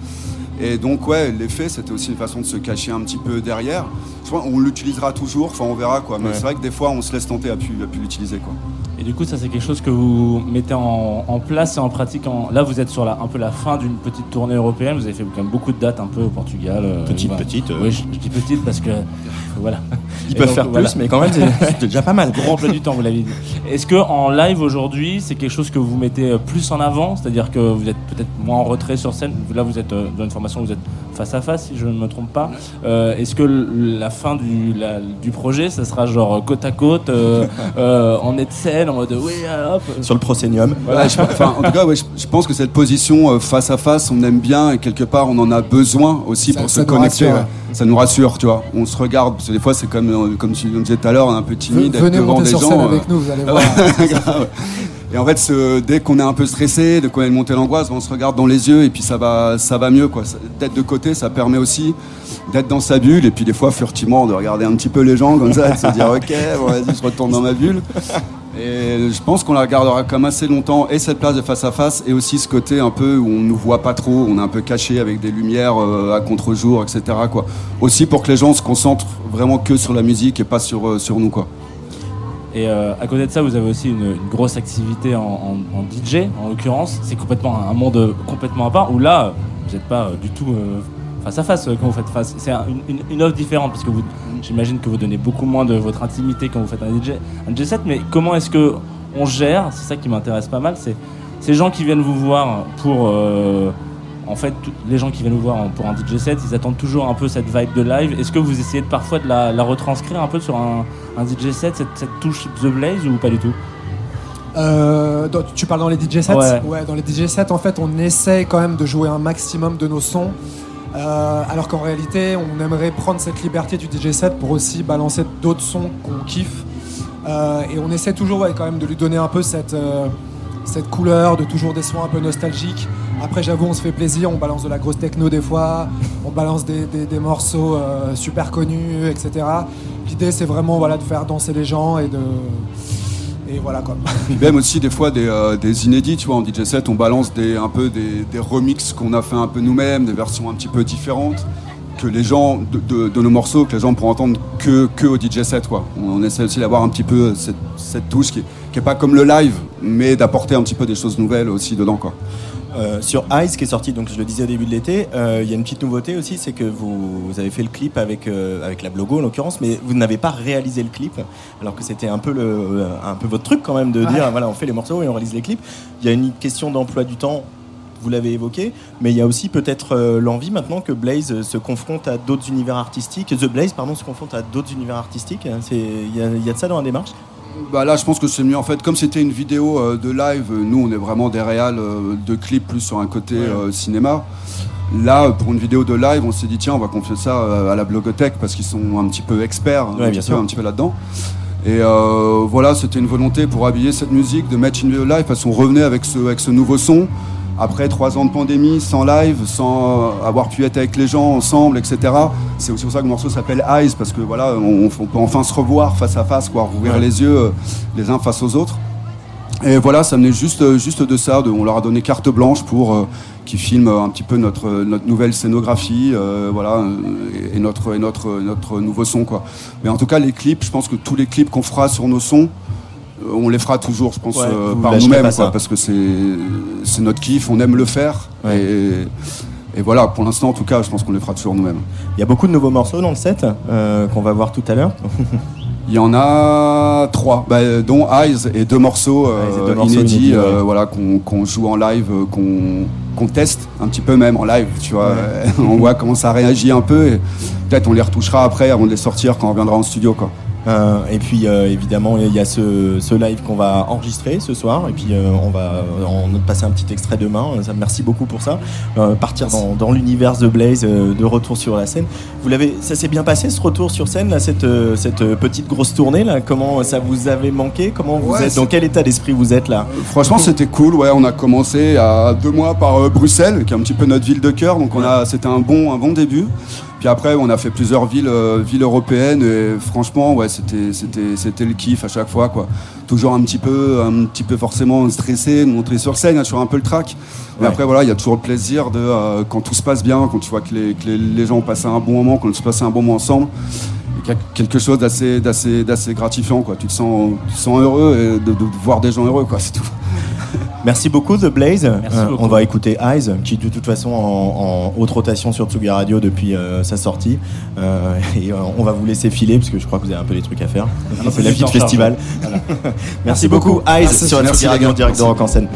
Speaker 9: Et donc, ouais, l'effet, c'était aussi une façon de se cacher un petit peu derrière. Souvent, on l'utilisera toujours, enfin, on verra, quoi. Mais
Speaker 3: Ouais.
Speaker 9: c'est vrai que des fois, on se laisse tenter à pu, à pu l'utiliser, quoi.
Speaker 2: Et du coup, ça, c'est quelque chose que vous mettez en, en place et en pratique. En... Là, vous êtes sur la, un peu la fin d'une petite tournée européenne. Vous avez fait quand même beaucoup de dates un peu au Portugal. euh,
Speaker 3: Petite,
Speaker 2: voilà.
Speaker 3: petite, euh.
Speaker 2: Oui, je, je dis petite parce que. Voilà.
Speaker 3: Ils peuvent
Speaker 2: donc,
Speaker 3: faire
Speaker 2: voilà.
Speaker 3: plus, mais quand même, c'est déjà pas mal.
Speaker 2: Gros emploi du temps, vous l'avez dit. Est-ce que en live aujourd'hui, c'est quelque chose que vous mettez euh, plus en avant? C'est-à-dire que vous êtes peut-être moins en retrait sur scène? Là, vous êtes euh, dans une formation, vous êtes face à face, si je ne me trompe pas. Euh, Est-ce que la fin du, la- du projet, ça sera genre côte à côte, euh, euh, en de scène, en mode oui, hop
Speaker 3: Sur le
Speaker 9: je- enfin, en tout cas, ouais, je, je pense que cette position face à face, on aime bien et quelque part, on en a besoin aussi
Speaker 8: Ça-
Speaker 9: pour
Speaker 8: ça
Speaker 9: se connecter.
Speaker 8: rassure,
Speaker 9: ouais. Ça nous rassure, tu vois. On se regarde, parce que des fois, c'est comme, euh, comme tu le disais tout à l'heure, on est un peu timide
Speaker 8: Venez
Speaker 9: devant
Speaker 8: monter
Speaker 9: des
Speaker 8: sur
Speaker 9: gens.
Speaker 8: scène
Speaker 9: euh,
Speaker 8: avec nous, vous allez voir.
Speaker 9: Grave. Et en fait, ce- dès qu'on est un peu stressé, dès qu'on a une montée d'angoisse, on se regarde dans les yeux et puis ça va, ça va mieux. D'être de côté, ça permet aussi d'être dans sa bulle et puis des fois, furtivement, de regarder un petit peu les gens comme ça et de se dire Ok, bon, vas-y, je retourne dans ma bulle. Et je pense qu'on la gardera comme assez longtemps et cette place de face à face et aussi ce côté un peu où on nous voit pas trop, on est un peu caché avec des lumières euh, à contre-jour, etc. Aussi pour que les gens se concentrent vraiment que sur la musique et pas sur, euh, sur nous. Quoi.
Speaker 2: Et euh, à côté de ça, vous avez aussi une, grosse activité en, DJ, en l'occurrence. C'est complètement un monde complètement à part où là, vous n'êtes pas du tout face à face euh, quand vous faites face. C'est un- une, une, une offre différente parce que vous, j'imagine que vous donnez beaucoup moins de votre intimité quand vous faites un DJ, un DJ set. Mais comment est-ce que on gère C'est ça qui m'intéresse pas mal. C'est ces gens qui viennent vous voir pour euh, en fait, les gens qui viennent vous voir pour un DJ set, ils attendent toujours un peu cette vibe de live. Est-ce que vous essayez de, parfois de la, la retranscrire un peu sur un, un DJ set, cette, cette touche The Blaze ou pas du tout?
Speaker 8: Euh, tu parles dans les DJ sets?
Speaker 2: Ouais.
Speaker 8: dans les DJ sets, en fait, on essaye quand même de jouer un maximum de nos sons. Euh, alors qu'en réalité, on aimerait prendre cette liberté du DJ set pour aussi balancer d'autres sons qu'on kiffe. Euh, et on essaie toujours quand même de lui donner un peu cette, euh, cette couleur, de toujours des sons un peu nostalgiques. Après, j'avoue, on se fait plaisir, on balance de la grosse techno des fois, on balance des, morceaux super connus, etc. L'idée, c'est vraiment voilà, de faire danser les gens et de. Et voilà quoi.
Speaker 9: Même aussi des fois des, euh, des inédits, tu vois, en DJ set, on balance un peu des, remixes qu'on a fait un peu nous-mêmes, des versions un petit peu différentes, que les gens, de, nos morceaux, que les gens pourront entendre que, que au DJ set, quoi. On, essaie aussi d'avoir un petit peu cette, cette touche qui qui est pas comme le live, mais d'apporter un petit peu des choses nouvelles aussi dedans, quoi.
Speaker 3: Euh, sur Ice qui est sorti, donc je le disais au début de l'été, euh, il y a une petite nouveauté aussi, c'est que vous, vous avez fait le clip avec, euh, avec la Blogo en l'occurrence, mais vous n'avez pas réalisé le clip, alors que c'était un peu le, un peu votre truc quand même de dire voilà on fait les morceaux et on réalise les clips. Il y a une question d'emploi du temps. Vous l'avez évoqué, mais il y a aussi peut-être l'envie maintenant que Blaze se confronte à d'autres univers artistiques, The Blaze pardon se confronte à d'autres univers artistiques. hein. Il y, y a de ça dans la démarche.
Speaker 9: Bah là, je pense que c'est mieux en fait. Comme c'était une vidéo euh, de live, euh, nous on est vraiment des réals euh, de clips plus sur un côté cinéma. Là, pour une vidéo de live, on s'est dit tiens, on va confier ça à la blogothèque parce qu'ils sont un petit peu experts,
Speaker 3: Ouais,
Speaker 9: un,
Speaker 3: bien
Speaker 9: petit
Speaker 3: sûr.
Speaker 9: peu, un petit peu là-dedans. Et voilà, c'était une volonté pour habiller cette musique, de mettre une vidéo live parce qu'on revenait avec ce, avec ce nouveau son. Après trois ans de pandémie, sans live, sans euh, avoir pu être avec les gens ensemble, etc. C'est aussi pour ça que le morceau s'appelle Eyes, parce que voilà, on, on peut enfin se revoir face à face, quoi, rouvrir
Speaker 3: Ouais.
Speaker 9: les yeux euh, les uns face aux autres. Et voilà, ça venait juste, euh, juste de ça. de- on leur a donné carte blanche pour euh, qu'ils filment un petit peu notre, notre nouvelle scénographie, euh, voilà, et, et notre, et notre, notre nouveau son, quoi. Mais en tout cas, les clips, je pense que tous les clips qu'on fera sur nos sons, on les fera toujours, je pense,
Speaker 3: Ouais,
Speaker 9: euh, par nous-mêmes, parce que c'est, notre kiff, on aime le faire.
Speaker 3: Ouais.
Speaker 9: Et, et voilà, pour l'instant, en tout cas, je pense qu'on les fera toujours nous-mêmes.
Speaker 3: Il y a beaucoup de nouveaux morceaux dans le set euh, qu'on va voir tout à l'heure.
Speaker 9: Il y en a trois, bah, euh, dont Eyes et deux morceaux, euh,
Speaker 3: Eyes et deux morceaux
Speaker 9: inédits,
Speaker 3: inédits, ouais.
Speaker 9: euh, voilà, qu'on joue en live, euh, qu'on teste un petit peu même en live, tu vois. on voit comment ça réagit un peu et peut-être on les retouchera après avant de les sortir quand on reviendra en studio, quoi.
Speaker 3: Euh, et puis euh, évidemment il y a ce, ce live qu'on va enregistrer ce soir et puis euh, on va en passer un petit extrait demain. Merci beaucoup pour ça. Euh, partir dans, dans l'univers de Blaze, euh, de retour sur la scène. Vous l'avez, ça s'est bien passé ce retour sur scène là, cette, cette petite grosse tournée là? Comment ça vous avait manqué? Comment vous
Speaker 9: Ouais,
Speaker 3: êtes Dans quel état d'esprit vous êtes là?
Speaker 9: Franchement, c'était cool. Ouais, on a commencé à deux mois par Bruxelles, qui est un petit peu notre ville de cœur. Donc, on a, c'était un bon, un bon début. Puis après, on a fait plusieurs villes, euh, villes européennes. Et franchement, ouais, c'était, c'était, c'était le kiff à chaque fois, quoi. Toujours un petit peu, un petit peu forcément stressé de montrer sur scène, hein, sur un peu le track. Mais
Speaker 3: Ouais.
Speaker 9: après, voilà, il y a toujours le plaisir de euh, quand tout se passe bien, quand tu vois que les, que les, les gens ont passé un bon moment, qu'on se passe un bon moment ensemble. Il y a quelque chose d'assez, d'assez, d'assez gratifiant, quoi. Tu te sens, tu te sens heureux et de, de voir des gens heureux, quoi. C'est tout.
Speaker 3: Merci beaucoup The Blaze. Euh,
Speaker 2: beaucoup.
Speaker 3: on va écouter Eyes, qui de toute façon en, en haute rotation sur Tsuga Radio depuis euh, sa sortie. Euh, et on va vous laisser filer parce que je crois que vous avez un peu des trucs à faire. C'est la
Speaker 2: du
Speaker 3: vie de
Speaker 2: temps
Speaker 3: festival. Merci beaucoup. Eyes
Speaker 9: Merci,
Speaker 3: sur Tsugi Radio en direct de Rock en scène.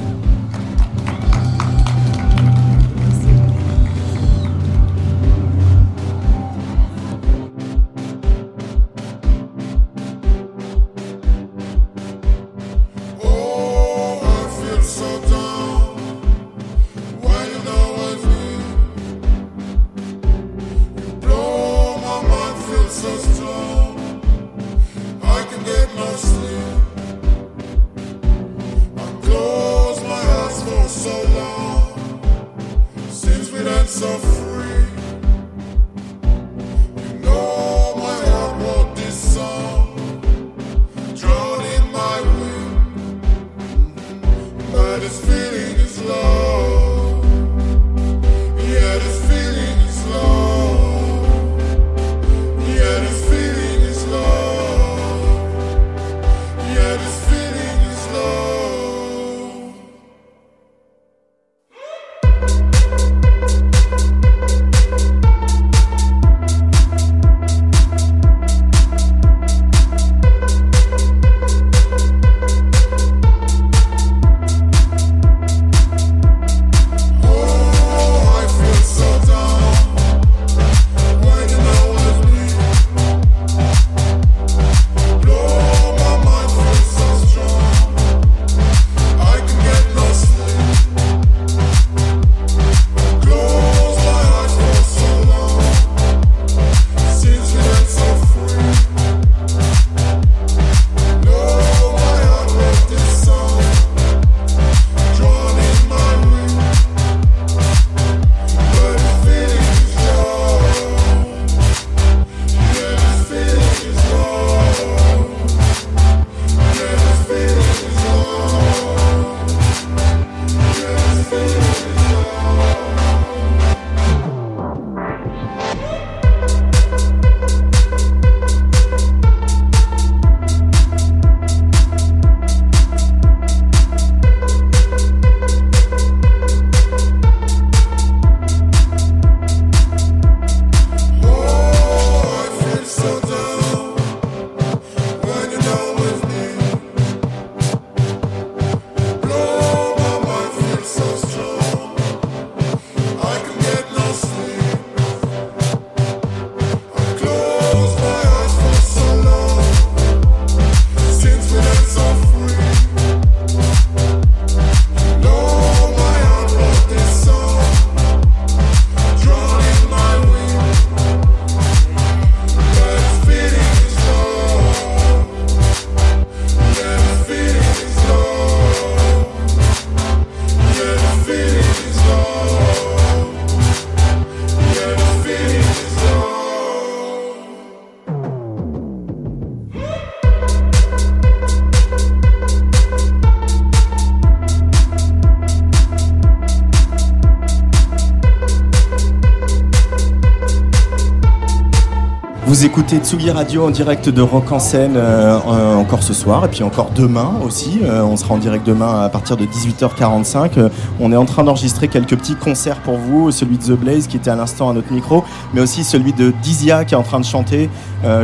Speaker 3: Écoutez Tsugi Radio en direct de Rock en scène euh, encore ce soir et puis encore demain aussi. Euh, on sera en direct demain à partir de 18h45. Euh, on est en train d'enregistrer quelques petits concerts pour vous, celui de The Blaze qui était à l'instant à notre micro, mais aussi celui de Dizia qui est en train de chanter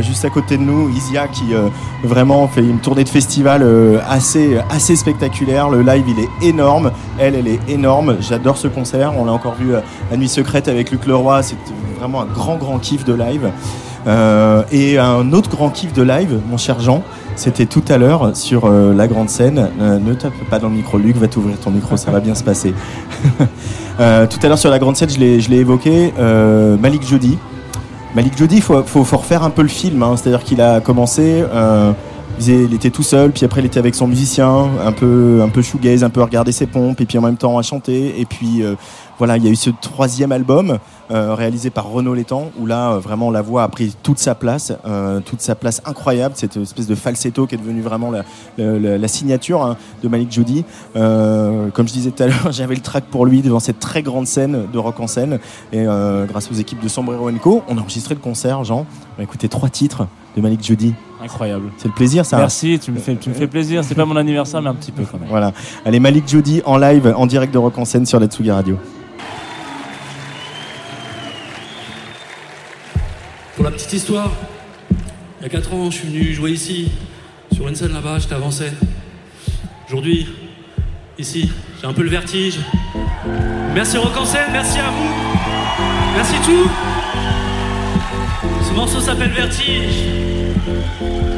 Speaker 3: juste à côté de nous. Isia qui vraiment fait une tournée de festival assez, assez spectaculaire. Le live il est énorme, elle elle est énorme. J'adore ce concert. On l'a encore vu à Nuit Secrète avec Luc Leroy. C'est vraiment un grand grand kiff de live. Euh, et un autre grand kiff de live, mon cher Jean, c'était tout à l'heure sur euh, la grande scène. Euh, ne tape pas dans le micro, Luc, va t'ouvrir ton micro, ça va bien se passer. Tout à l'heure sur la grande scène, je l'ai évoqué, Malik Jody. Malik Jody, il faut, refaire un peu le film, hein. c'est-à-dire qu'il a commencé, il, était tout seul, puis après il était avec son musicien, un peu, un peu shoegaze, un peu à regarder ses pompes, et puis en même temps à chanter, et puis euh, voilà, il y a eu ce troisième album euh, réalisé par Renaud Létang, où là euh, vraiment la voix a pris toute sa place, toute sa place incroyable, cette espèce de falsetto qui est devenu vraiment la, signature hein, de Malik. Euh, comme je disais tout à l'heure, j'avais le track pour lui devant cette très grande scène de rock en scène, et grâce aux équipes de Sombrero Co, on a enregistré le concert, Jean. On a écouté trois titres de Malik Jody.
Speaker 2: Incroyable.
Speaker 3: C'est le plaisir, ça.
Speaker 2: Merci, tu me fais, tu me fais plaisir. C'est pas mon anniversaire, mais un petit peu quand même.
Speaker 3: Voilà. Allez, Malik Jody en live, en direct de Rock en scène sur la Tsugi Radio.
Speaker 10: Pour la petite histoire, il y a 4 ans, je suis venu jouer ici, sur une scène là-bas, j'étais avancé. Aujourd'hui, ici, j'ai un peu le vertige. Merci Rock en scène, merci à vous. Merci tout. Ce morceau s'appelle Vertige.
Speaker 11: Tu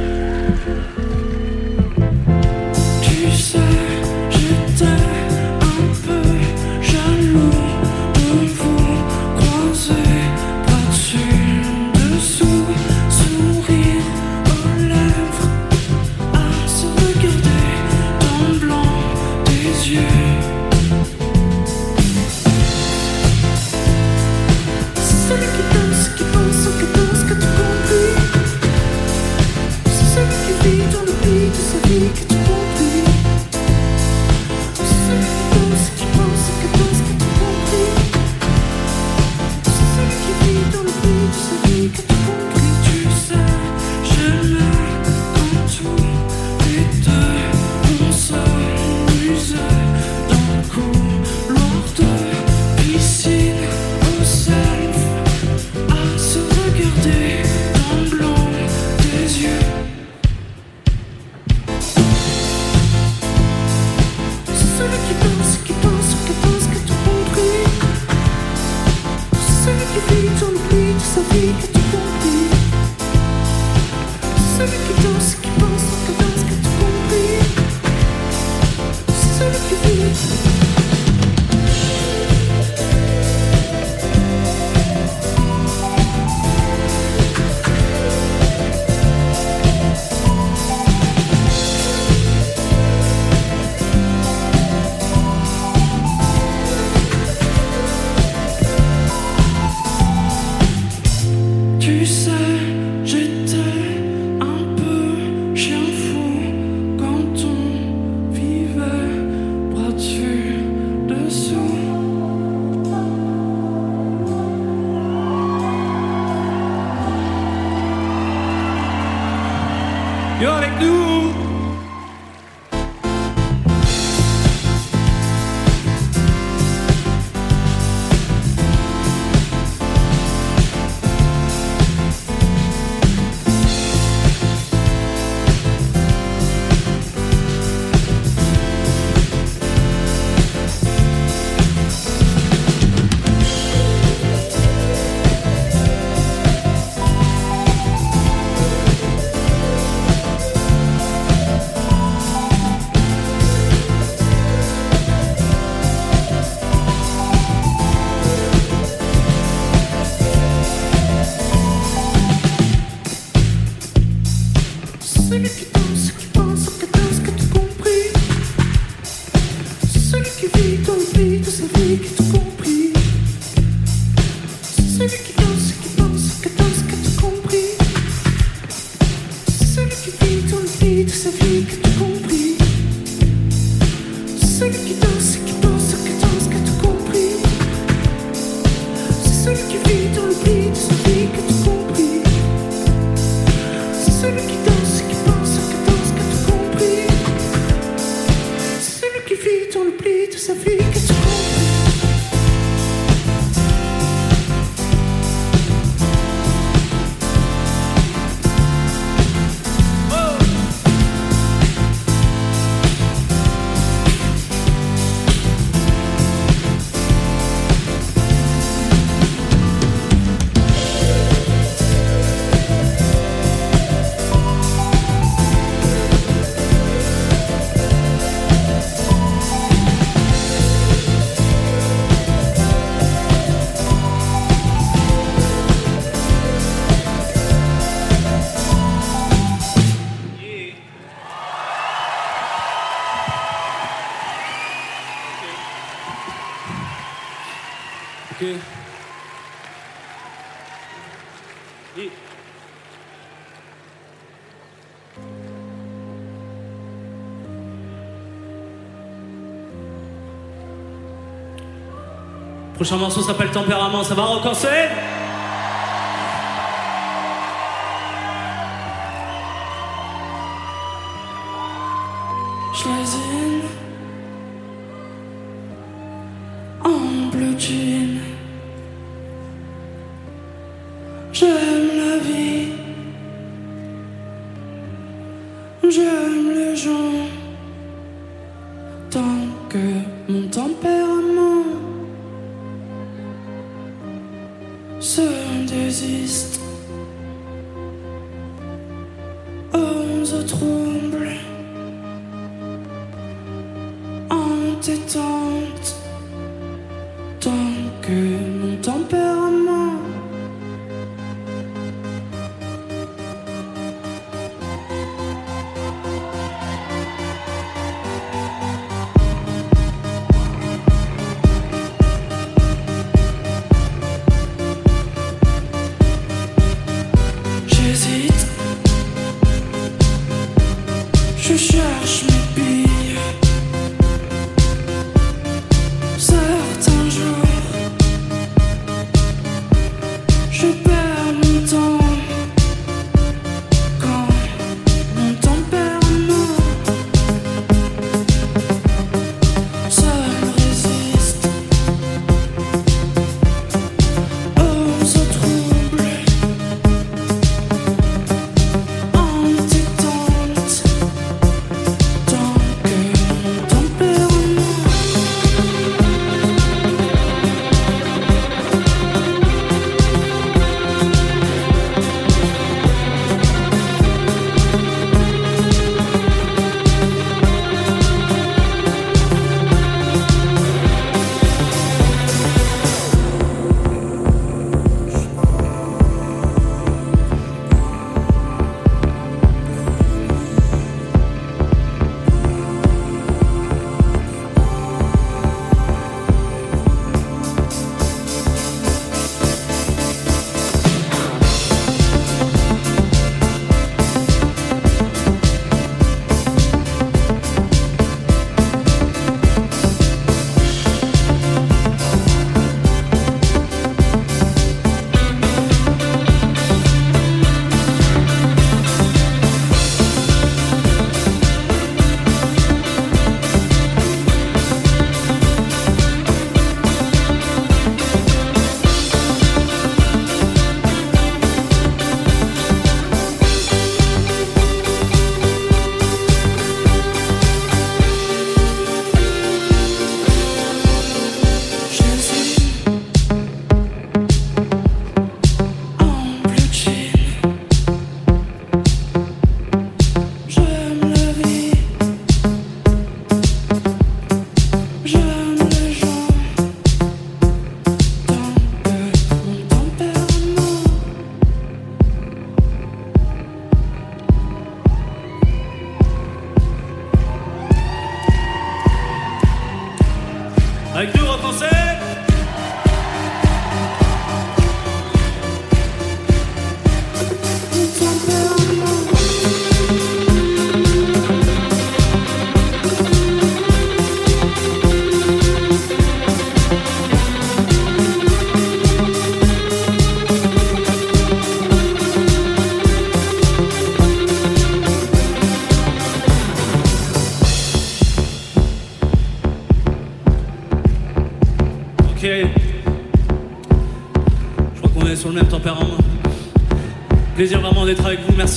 Speaker 11: Prochain morceau s'appelle Tempérament, ça va recorser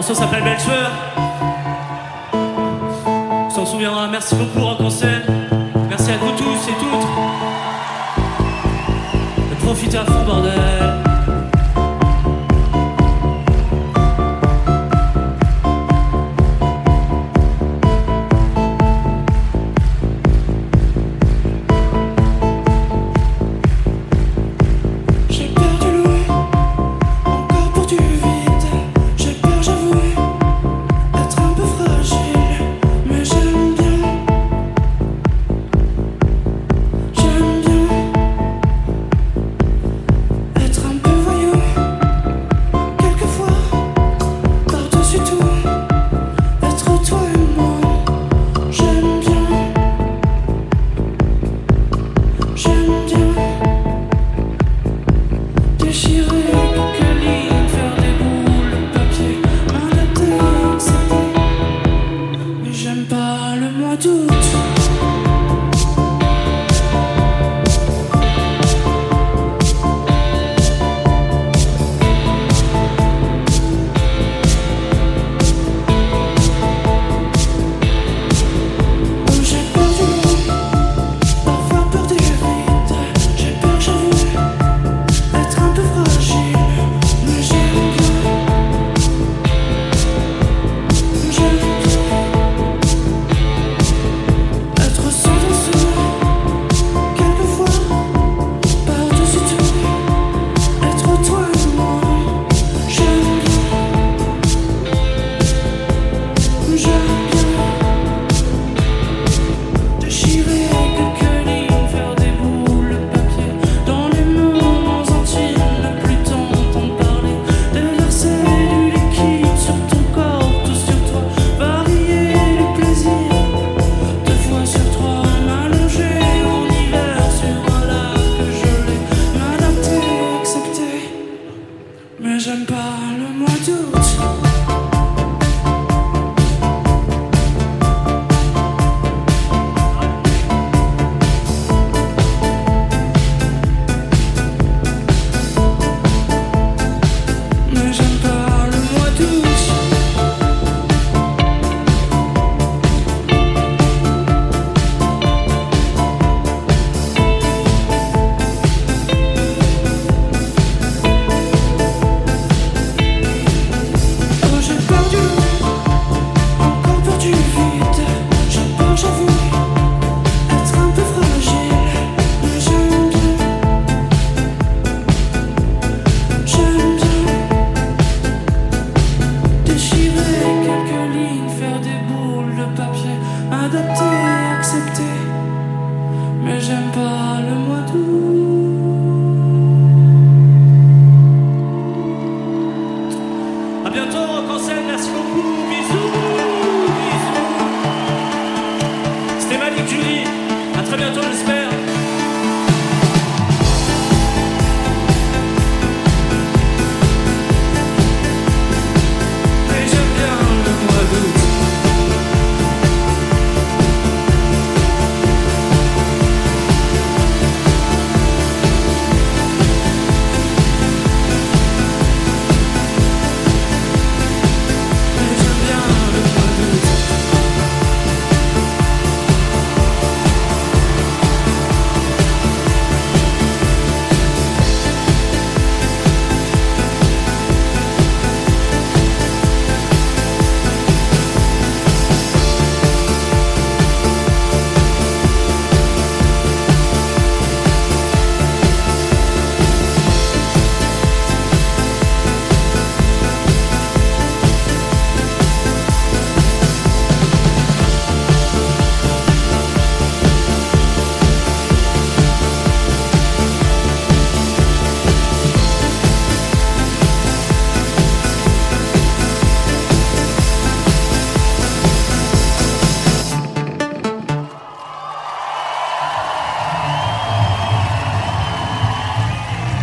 Speaker 11: morceau s'appelle Belle Sueur. On s'en souviendra. Merci beaucoup, Rock en scène. Merci à vous tous et toutes. Et profitez à fond, bordel.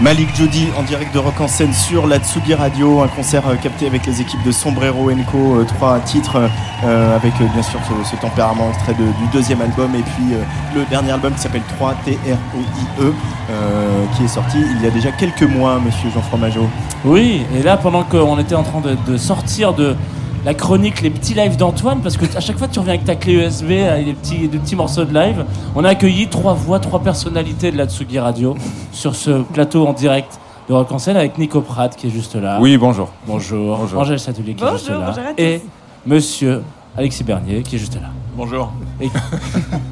Speaker 11: Malik
Speaker 3: Jody en direct de Rock en scène sur la Tsugi Radio, un concert euh, capté avec les équipes de Sombrero Co, euh, trois titres euh, avec bien sûr ce, tempérament extrait du deuxième album et puis le dernier album qui s'appelle 3 T-R-O-I-E qui est sorti il y a déjà quelques mois, monsieur Jean Fromageau.
Speaker 2: Oui, et là, pendant qu'on était en train de, sortir de la chronique, les petits lives d'Antoine, parce que à chaque fois tu reviens avec ta clé USB, avec des petits, petits morceaux de live, on a accueilli trois voix, trois personnalités de la Tsugi Radio sur ce plateau en direct de Rock en scène avec Nico Pratt qui est juste là.
Speaker 12: Oui, bonjour.
Speaker 2: Bonjour.
Speaker 12: Bonjour.
Speaker 2: Angèle Satelier qui est juste là.
Speaker 13: bonjour à tous.
Speaker 2: et monsieur Alexis Bernier qui est juste là.
Speaker 12: Bonjour.
Speaker 2: Et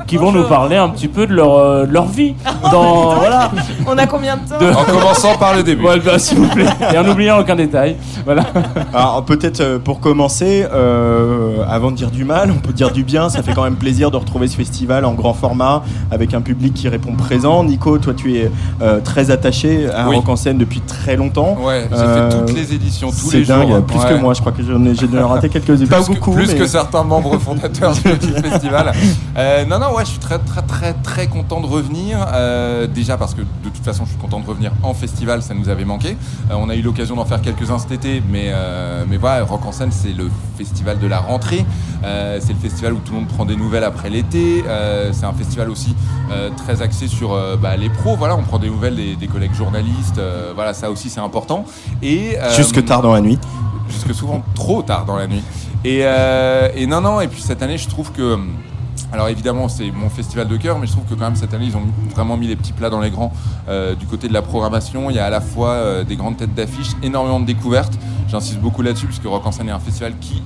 Speaker 2: qui vont nous parler un petit peu de leur, euh, de leur vie. Dans, voilà.
Speaker 13: On a combien de temps
Speaker 2: De-
Speaker 12: En commençant par le début.
Speaker 2: Ouais, bah, s'il vous plaît. Et en n'oubliant aucun détail. Voilà.
Speaker 3: Alors peut-être euh, pour commencer, euh, avant de dire du mal, on peut dire du bien. Ça fait quand même plaisir de retrouver ce festival en grand format avec un public qui répond présent. Nico, toi tu es euh, très attaché à
Speaker 12: Oui.
Speaker 3: Rock en scène depuis très longtemps.
Speaker 12: Ouais, j'ai
Speaker 3: Euh,
Speaker 12: fait toutes les éditions, tous les jours.
Speaker 3: dingue, plus que moi. Je crois que j'en ai, j'ai dû en rater quelques-unes. Pas
Speaker 12: que-
Speaker 3: beaucoup,
Speaker 12: plus
Speaker 3: mais-
Speaker 12: que certains membres fondateurs du du festival. Euh, non, non, ouais, je suis très, très, très, très content de revenir. Euh, déjà parce que de toute façon, je suis content de revenir en festival, ça nous avait manqué. Euh, on a eu l'occasion d'en faire quelques-uns cet été, mais, euh, mais voilà, Rock en scène, c'est le festival de la rentrée. Euh, c'est le festival où tout le monde prend des nouvelles après l'été. Euh, c'est un festival aussi euh, très axé sur euh, bah, les pros. Voilà, on prend des nouvelles des, des collègues journalistes. Euh, voilà, ça aussi, c'est important. Et euh,
Speaker 3: Jusque tard dans la nuit.
Speaker 12: jusque souvent trop tard dans la nuit. Et, euh, et non, non, et puis cette année, je trouve que. Alors évidemment, c'est mon festival de cœur, mais je trouve que quand même cette année, ils ont vraiment mis les petits plats dans les grands. Euh, du côté de la programmation, il y a à la fois euh, des grandes têtes d'affiche, énormément de découvertes. J'insiste beaucoup là-dessus, puisque Rock en scène est un festival qui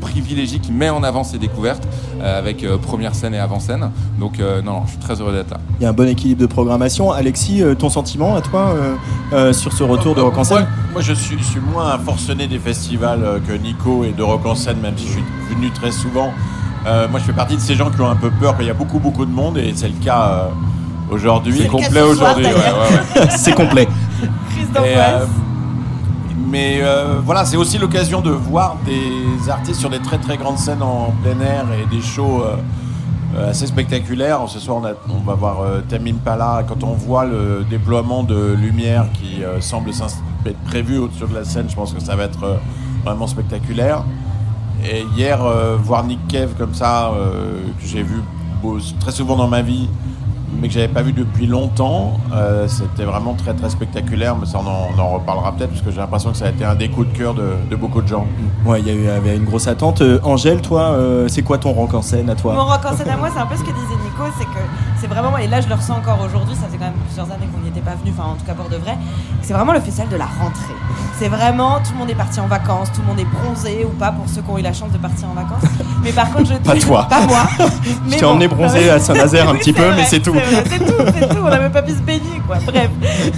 Speaker 12: privilégie, qui met en avant ses découvertes, euh, avec euh, première scène et avant-scène. Donc euh, non, non, je suis très heureux d'être là.
Speaker 3: Il y a un bon équilibre de programmation. Alexis, euh, ton sentiment à toi euh, euh, sur ce retour de Rock en scène
Speaker 14: Ouais, moi, je suis, je suis moins un forcené des festivals que Nico et de Rock en scène, même si je suis venu très souvent. Euh, moi, je fais partie de ces gens qui ont un peu peur qu'il y a beaucoup, beaucoup de monde, et c'est le cas euh, aujourd'hui.
Speaker 12: C'est complet aujourd'hui, ouais, ouais, ouais.
Speaker 3: C'est complet.
Speaker 13: Crise d'angoisse.
Speaker 14: euh, mais euh, voilà, c'est aussi l'occasion de voir des artistes sur des très très grandes scènes en plein air et des shows assez spectaculaires. Ce soir, on, a- on va voir euh, Tame Impala. Quand on voit le déploiement de lumière qui euh, semble être prévu au-dessus de la scène, je pense que ça va être euh, vraiment spectaculaire. Et hier, euh, voir Nick Cave comme ça, euh, que j'ai vu beau- très souvent dans ma vie, mais que j'avais pas vu depuis longtemps, euh, c'était vraiment très très spectaculaire. Mais ça, on en, on en reparlera peut-être, parce que j'ai l'impression que ça a été un des coups de cœur de, de beaucoup de gens.
Speaker 3: Ouais, il y avait une grosse attente. Euh, Angèle, toi, euh, c'est quoi ton rock en scène à toi?
Speaker 13: Mon rock en scène à moi, c'est un peu ce que disait Nico, c'est que c'est vraiment, et là je le ressens encore aujourd'hui, ça fait quand même plusieurs années qu'on n'y était pas venu, enfin en tout cas pour de vrai, c'est vraiment le festival de la rentrée. C'est vraiment, tout le monde est parti en vacances, tout le monde est bronzé ou pas pour ceux qui ont eu la chance de partir en vacances. Mais par contre, je
Speaker 3: Pas toi.
Speaker 13: Pas moi.
Speaker 3: Je t'ai
Speaker 13: bon.
Speaker 3: emmené bronzer à Saint-Nazaire un petit peu,
Speaker 13: vrai,
Speaker 3: mais c'est tout.
Speaker 13: C'est tout, c'est tout. On n'a même pas pu se baigner, quoi. Bref.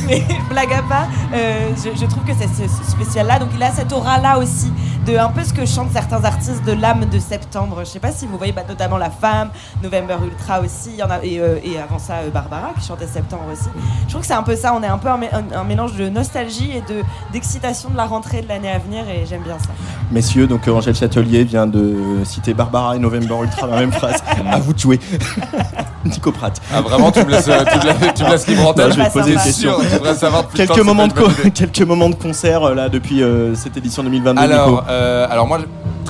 Speaker 13: Mais blague à part, euh, je, je trouve que c'est ce, ce festival-là, donc il a cette aura-là aussi, de un peu ce que chantent certains artistes de l'âme de septembre. Je sais pas si vous voyez, bah, notamment La Femme, November Ultra aussi, il y en a, et, euh, et avant ça, euh, Barbara qui chantait Septembre aussi. Je trouve que c'est un peu ça, on est un peu un, mé- un- un mélange de nostalgie et de d'excitation de la rentrée de l'année à venir, et j'aime bien ça.
Speaker 3: Messieurs, donc euh, Angèle Châtelier vient de citer Barbara et November Ultra dans la même phrase. à vous de jouer. Nico Pratt.
Speaker 12: Ah, vraiment, tu me laisses, euh, tu me laisses- tu me laisses libre antenne
Speaker 3: Non, Je vais te poser une question.
Speaker 12: sûr, savoir temps
Speaker 3: quelques, moments de quelques moments concert euh, là depuis euh, cette édition 2022. Nico.
Speaker 12: Alors, euh, alors moi,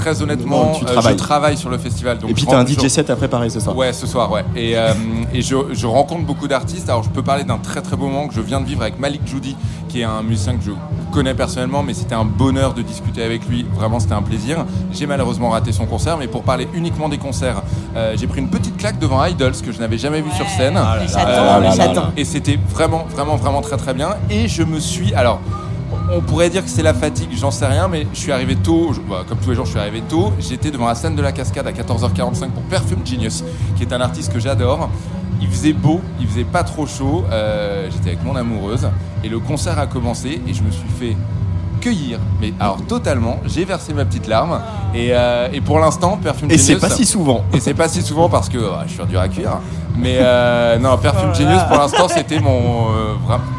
Speaker 12: très honnêtement,
Speaker 3: Bon, tu
Speaker 12: euh, je
Speaker 3: travailles.
Speaker 12: travaille sur le festival. Donc
Speaker 3: Et puis
Speaker 12: je
Speaker 3: t'as un DJ
Speaker 12: je-
Speaker 3: set à préparer ce soir.
Speaker 12: Ouais, ce soir, ouais. Et, euh, et je, je rencontre beaucoup d'artistes. Alors, je peux parler d'un très très beau moment que je viens de vivre avec Malik Judy, qui est un musicien que je connais personnellement, mais c'était un bonheur de discuter avec lui. Vraiment, c'était un plaisir. J'ai malheureusement raté son concert, mais pour parler uniquement des concerts, euh, j'ai pris une petite claque devant Idols que je n'avais jamais vu sur scène.
Speaker 13: Ah Les chatons, les chatons.
Speaker 12: Et c'était vraiment, vraiment, vraiment très très bien. Et je me suis. Alors. On pourrait dire que c'est la fatigue, j'en sais rien, mais je suis arrivé tôt, je- bah, comme tous les jours je suis arrivé tôt, j'étais devant la scène de la cascade à 14h45 pour Perfume Genius, qui est un artiste que j'adore. Il faisait beau, il faisait pas trop chaud, euh, j'étais avec mon amoureuse, et le concert a commencé, et je me suis fait cueillir, mais alors totalement, j'ai versé ma petite larme, et, euh, et pour l'instant, Perfume
Speaker 3: Et
Speaker 12: Genius...
Speaker 3: c'est pas si souvent.
Speaker 12: Et c'est pas si souvent parce que ah, je suis dur à cuire. Mais euh, non, Perfume
Speaker 3: Oh
Speaker 12: Genius pour l'instant c'était mon. euh,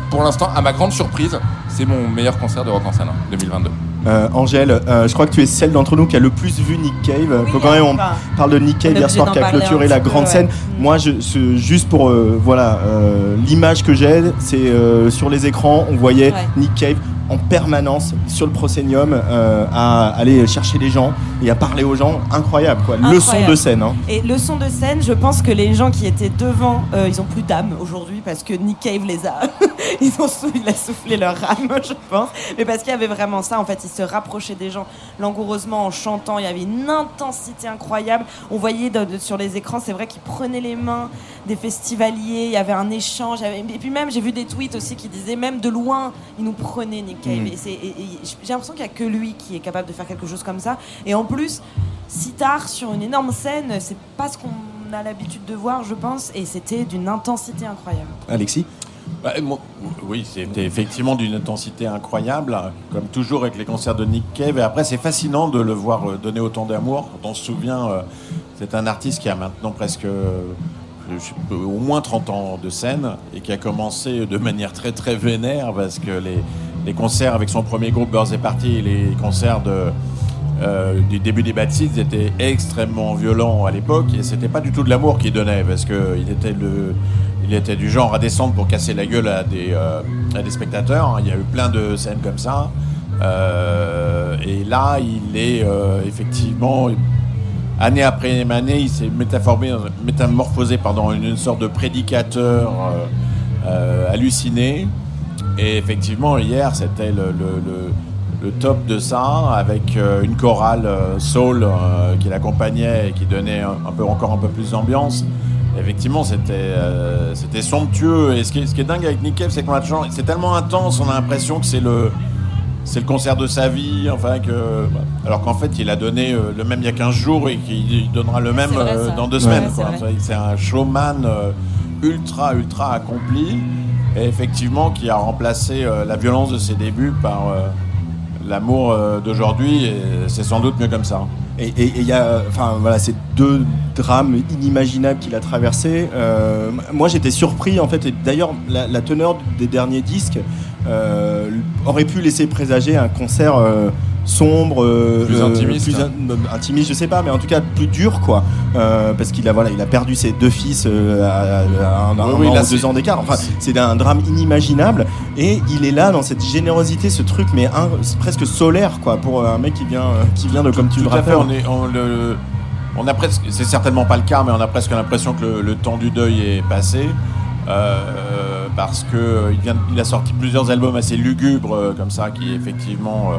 Speaker 12: pour l'instant, à ma grande surprise, c'est mon meilleur concert de rock en scène hein, 2022.
Speaker 3: Euh, Angèle, euh, je crois que tu es celle d'entre nous qui a le plus vu Nick Cave. Faut quand même, on
Speaker 13: enfin,
Speaker 3: parle de Nick Cave hier soir qui a clôturé la
Speaker 13: peu,
Speaker 3: grande
Speaker 13: ouais.
Speaker 3: scène. Moi, je, juste pour euh, voilà euh, l'image que j'ai, c'est euh, sur les écrans, on voyait
Speaker 13: Ouais.
Speaker 3: Nick Cave en permanence sur le proscenium euh, à aller chercher les gens et à parler aux gens. Incroyable, quoi. Le son
Speaker 13: Incroyable.
Speaker 3: de scène. hein.
Speaker 13: Et le son de scène, je pense que les gens qui étaient devant, euh, ils ont plus d'âme aujourd'hui parce que Nick Cave les a. ils ont sou- il a soufflé leur âme, je pense. Mais parce qu'il y avait vraiment ça, en fait, il se rapprochait des gens langoureusement en chantant. Il y avait une intensité incroyable. On voyait de- de- sur les écrans, c'est vrai qu'il prenait les mains des festivaliers. Il y avait un échange. avait- Et puis même, j'ai vu des tweets aussi qui disaient même de loin, il nous prenait Nick Cave.
Speaker 15: Mm.
Speaker 13: Et c'est- et- et j'ai l'impression qu'il n'y a que lui qui est capable de faire quelque chose comme ça. Et en plus, si tard sur une énorme scène, c'est pas ce qu'on a l'habitude de voir, je pense, et c'était d'une intensité incroyable.
Speaker 3: Alexis
Speaker 14: Bah, moi, oui, c'était effectivement d'une intensité incroyable, comme toujours avec les concerts de Nick Cave. Et après, c'est fascinant de le voir euh, donner autant d'amour. Quand on se souvient, euh, c'est un artiste qui a maintenant presque euh, au moins 30 ans de scène et qui a commencé de manière très très vénère parce que les, les concerts avec son premier groupe Birds et Party les concerts de, euh, du début des Bad Seeds étaient extrêmement violents à l'époque et c'était pas du tout de l'amour qu'il donnait parce que il était le il était du genre à descendre pour casser la gueule à des euh, à des spectateurs il y a eu plein de scènes comme ça. Euh, et là il est effectivement année après année il s'est métamorphosé pardon en une sorte de prédicateur halluciné. Et effectivement, hier, c'était le- le top de ça, avec euh, une chorale euh, soul euh, qui l'accompagnait et qui donnait un, un peu, encore un peu plus d'ambiance. Effectivement, c'était euh, c'était somptueux. Et ce qui, est, ce qui est dingue avec Nick Cave, c'est qu'on a toujours- c'est tellement intense, on a l'impression que c'est le c'est le concert de sa vie, enfin que alors qu'en fait il a donné le même il y a 15 jours et qu'il donnera le même
Speaker 15: vrai,
Speaker 14: dans deux
Speaker 15: Ouais,
Speaker 14: semaines.
Speaker 15: c'est
Speaker 14: un showman ultra ultra accompli et effectivement qui a remplacé la violence de ses débuts par l'amour euh, d'aujourd'hui c'est sans doute mieux comme ça.
Speaker 3: Et il y a, enfin ces deux drames inimaginables qu'il a traversés. Euh, moi, j'étais surpris en fait. D'ailleurs, la, teneur des derniers disques euh, aurait pu laisser présager un concert sombre, euh,
Speaker 12: Plus intimiste.
Speaker 3: plus in- euh, intimiste, je sais pas, mais en tout cas plus dur, quoi. Euh, parce qu'il a voilà, il a perdu ses deux fils euh, à, à un, un
Speaker 14: Oui, oui,
Speaker 3: an
Speaker 14: là,
Speaker 3: ou deux ans d'écart. Enfin, c'est un drame inimaginable. Et il est là dans cette générosité, ce truc, mais un- presque solaire, quoi, pour un mec qui vient, euh, qui vient de, comme tu le
Speaker 14: Tout à fait,
Speaker 3: rappelles.
Speaker 14: on, est, on, le, on a presque, c'est certainement pas le cas, mais on a presque l'impression que le, le temps du deuil est passé. euh, parce que euh, il, vient, il a sorti plusieurs albums assez lugubres euh, comme ça, qui effectivement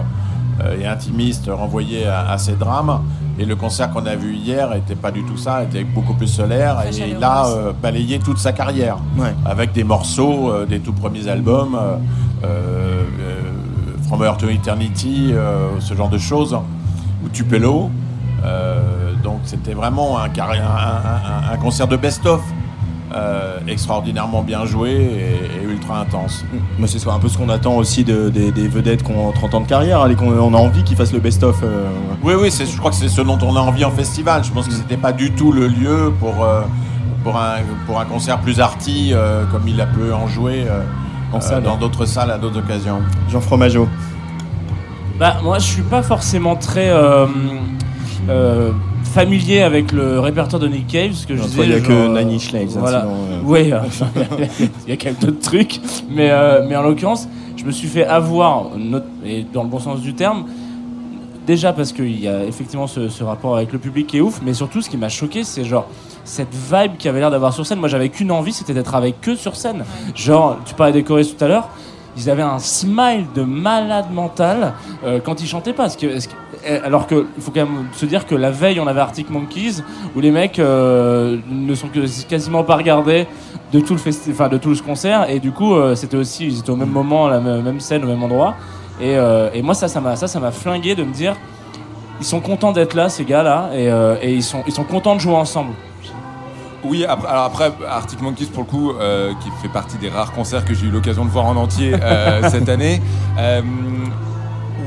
Speaker 14: euh, est intimiste, renvoyé à, à ces drames. Et le concert qu'on a vu hier était pas du tout ça, était beaucoup plus solaire.
Speaker 15: Très
Speaker 14: et il a euh, balayé toute sa carrière avec des morceaux euh, des tout premiers albums, euh, euh, euh, From Earth to Eternity, euh, ce genre de choses, ou Tupelo. Euh, donc c'était vraiment un, carré- un, un- un- un concert de best-of. Euh, extraordinairement bien joué et, et ultra intense.
Speaker 3: Mais c'est un peu ce qu'on attend aussi de- des, des vedettes qui ont 30 ans de carrière et qu'on on a envie qu'ils fassent le best-of. euh.
Speaker 14: Oui, oui, je crois que c'est ce dont on a envie en festival. Je pense que c'était pas du tout le lieu pour, euh, pour, un, pour un concert plus arty euh, comme il a pu en jouer euh,
Speaker 3: En
Speaker 14: euh,
Speaker 3: salle.
Speaker 14: dans d'autres salles à d'autres occasions.
Speaker 3: Jean Fromageau.
Speaker 2: Bah, moi, je suis pas forcément très euh, euh, familier avec le répertoire de Nick Cave, parce que je disais.
Speaker 3: il y a
Speaker 2: genre,
Speaker 3: que
Speaker 2: euh,
Speaker 3: Nails, hein,
Speaker 2: Voilà.
Speaker 3: euh.
Speaker 2: Euh, enfin, il y a quand même d'autres trucs. Mais, euh, mais en l'occurrence, je me suis fait avoir, et dans le bon sens du terme, déjà parce qu'il y a effectivement ce, ce rapport avec le public qui est ouf, mais surtout ce qui m'a choqué, c'est genre cette vibe qu'il avait l'air d'avoir sur scène. Moi, j'avais qu'une envie, c'était d'être avec eux sur scène. Genre, tu parlais des choristes tout à l'heure. Ils avaient un smile de malade mental euh, quand ils chantaient pas. Parce que, eh, alors que il faut quand même se dire que la veille on avait Arctic Monkeys où les mecs euh, ne sont que quasiment pas regardés de tout le festi- enfin de tout le concert. Et du coup euh, c'était aussi ils étaient au même moment à la même scène au même endroit. Et, et moi ça ça m'a ça ça m'a flingué de me dire ils sont contents d'être là ces gars là et, et ils sont ils sont contents de jouer ensemble
Speaker 12: Oui, après, alors après, Arctic Monkeys, pour le coup, euh, qui fait partie des rares concerts que j'ai eu l'occasion de voir en entier euh, cette année. Euh,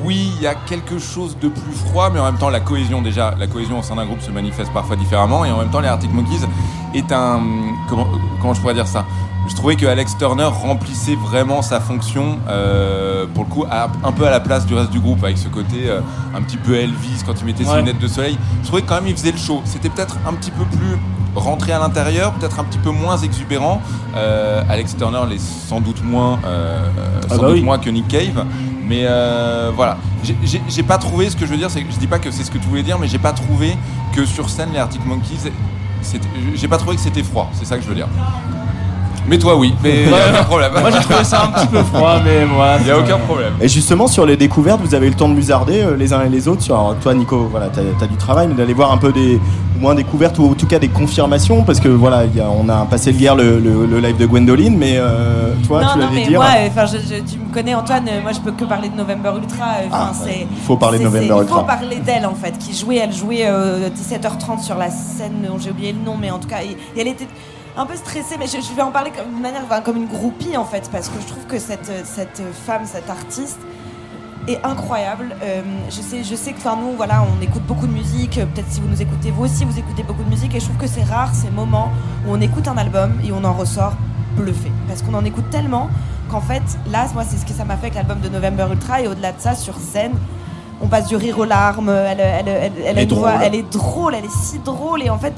Speaker 12: oui, il y a quelque chose de plus froid, mais en même temps, la cohésion, déjà, la cohésion au sein d'un groupe se manifeste parfois différemment. Et en même temps, les Arctic Monkeys est un. Comment, comment je pourrais dire ça? Je trouvais que Alex Turner remplissait vraiment sa fonction, euh, pour le coup, à- un peu à la place du reste du groupe, avec ce côté euh, un petit peu Elvis quand il mettait ses
Speaker 2: Ouais.
Speaker 12: lunettes de soleil. Je trouvais que quand même il faisait le show. C'était peut-être un petit peu plus rentré à l'intérieur, peut-être un petit peu moins exubérant. Euh, Alex Turner l'est sans doute moins, euh,
Speaker 2: Ah bah
Speaker 12: doute
Speaker 2: oui.
Speaker 12: moins que Nick Cave. Mais euh, voilà, J'ai- pas trouvé, ce que je veux dire, c'est je dis pas que c'est ce que tu voulais dire, mais j'ai pas trouvé que sur scène les Arctic Monkeys, j'ai pas trouvé que c'était froid, c'est ça que je veux dire. Mais toi oui, mais y a aucun problème.
Speaker 2: Moi, j'ai trouvé ça un petit peu froid, mais moi.
Speaker 12: Y a aucun problème.
Speaker 3: Et justement, sur les découvertes, vous avez eu le temps de musarder euh, les uns et les autres. Sur, alors, toi, Nico, voilà, t'as as du travail, mais d'aller voir un peu des, au moins découvertes ou en tout cas des confirmations, parce que voilà, il y a- on a passé le guerre le, le- le live de Gwendoline, mais euh, toi,
Speaker 13: non,
Speaker 3: tu
Speaker 13: non, mais
Speaker 3: dire.
Speaker 13: moi, euh, enfin, je- je- tu me connais, Antoine. euh, Moi, je peux que parler de November Ultra.
Speaker 3: Ah,
Speaker 13: c'est.
Speaker 3: il faut parler de November
Speaker 13: c'est- Il
Speaker 3: Ultra.
Speaker 13: faut parler d'elle en fait, qui jouait. Elle jouait euh, 17h30 sur la scène. dont J'ai oublié le nom, mais en tout cas, et, et elle était un peu stressée. Mais je, je vais en parler comme, d'une manière, enfin, comme une groupie en fait, parce que je trouve que cette cette femme, cette artiste est incroyable. Euh, je sais, je sais que enfin nous, voilà, on écoute beaucoup de musique. euh, Peut-être si vous nous écoutez, vous aussi, vous écoutez beaucoup de musique. Et je trouve que c'est rare ces moments où on écoute un album et on en ressort bluffé, parce qu'on en écoute tellement qu'en fait, là, moi, c'est ce que ça m'a fait avec l'album de November Ultra. Et au-delà de ça, sur scène. On passe du rire aux larmes, elle, elle, elle, elle a
Speaker 3: est
Speaker 13: une
Speaker 3: drôle.
Speaker 13: elle est drôle, elle est si drôle et en fait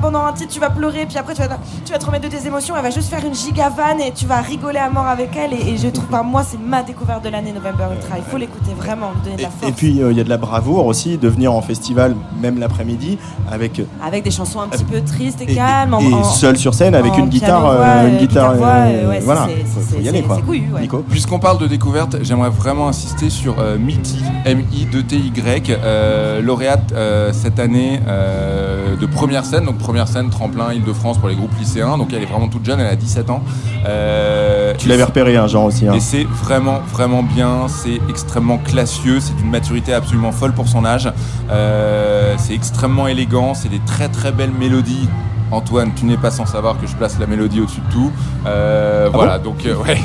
Speaker 13: pendant un titre tu vas pleurer puis après tu vas, tu vas te remettre de tes émotions elle va juste faire une giga vanne et tu vas rigoler à mort avec elle et, et je trouve par moi c'est ma découverte de l'année November Ultra il faut l'écouter vraiment lui donner de la force
Speaker 3: Et puis, euh, il y a de la bravoure aussi de venir en festival, même l'après-midi, avec.
Speaker 13: avec des chansons un petit peu tristes et,
Speaker 3: Et,
Speaker 13: calmes en-
Speaker 3: et seul sur scène avec une guitare, euh, une
Speaker 13: euh,
Speaker 3: guitare, euh,
Speaker 13: euh, ouais,
Speaker 3: voilà,
Speaker 13: c'est-
Speaker 3: faut, faut y aller quoi.
Speaker 13: couillu, ouais.
Speaker 3: Nico.
Speaker 12: Puisqu'on parle de découverte, j'aimerais vraiment insister sur euh, Mitty, M-I-2-T-Y, euh, lauréate euh, cette année euh, de première scène, donc première scène tremplin Île-de-France pour les groupes lycéens, donc elle est vraiment toute jeune, elle a 17 ans. Euh,
Speaker 3: Tu l'avais repéré, un genre aussi. hein.
Speaker 12: Et c'est vraiment, vraiment bien. C'est extrêmement classieux. C'est d'une maturité absolument folle pour son âge. Euh, c'est extrêmement élégant. C'est des très, très belles mélodies. Antoine, tu n'es pas sans savoir que je place la mélodie au-dessus de tout. Euh,
Speaker 3: Ah
Speaker 12: voilà, donc, ouais.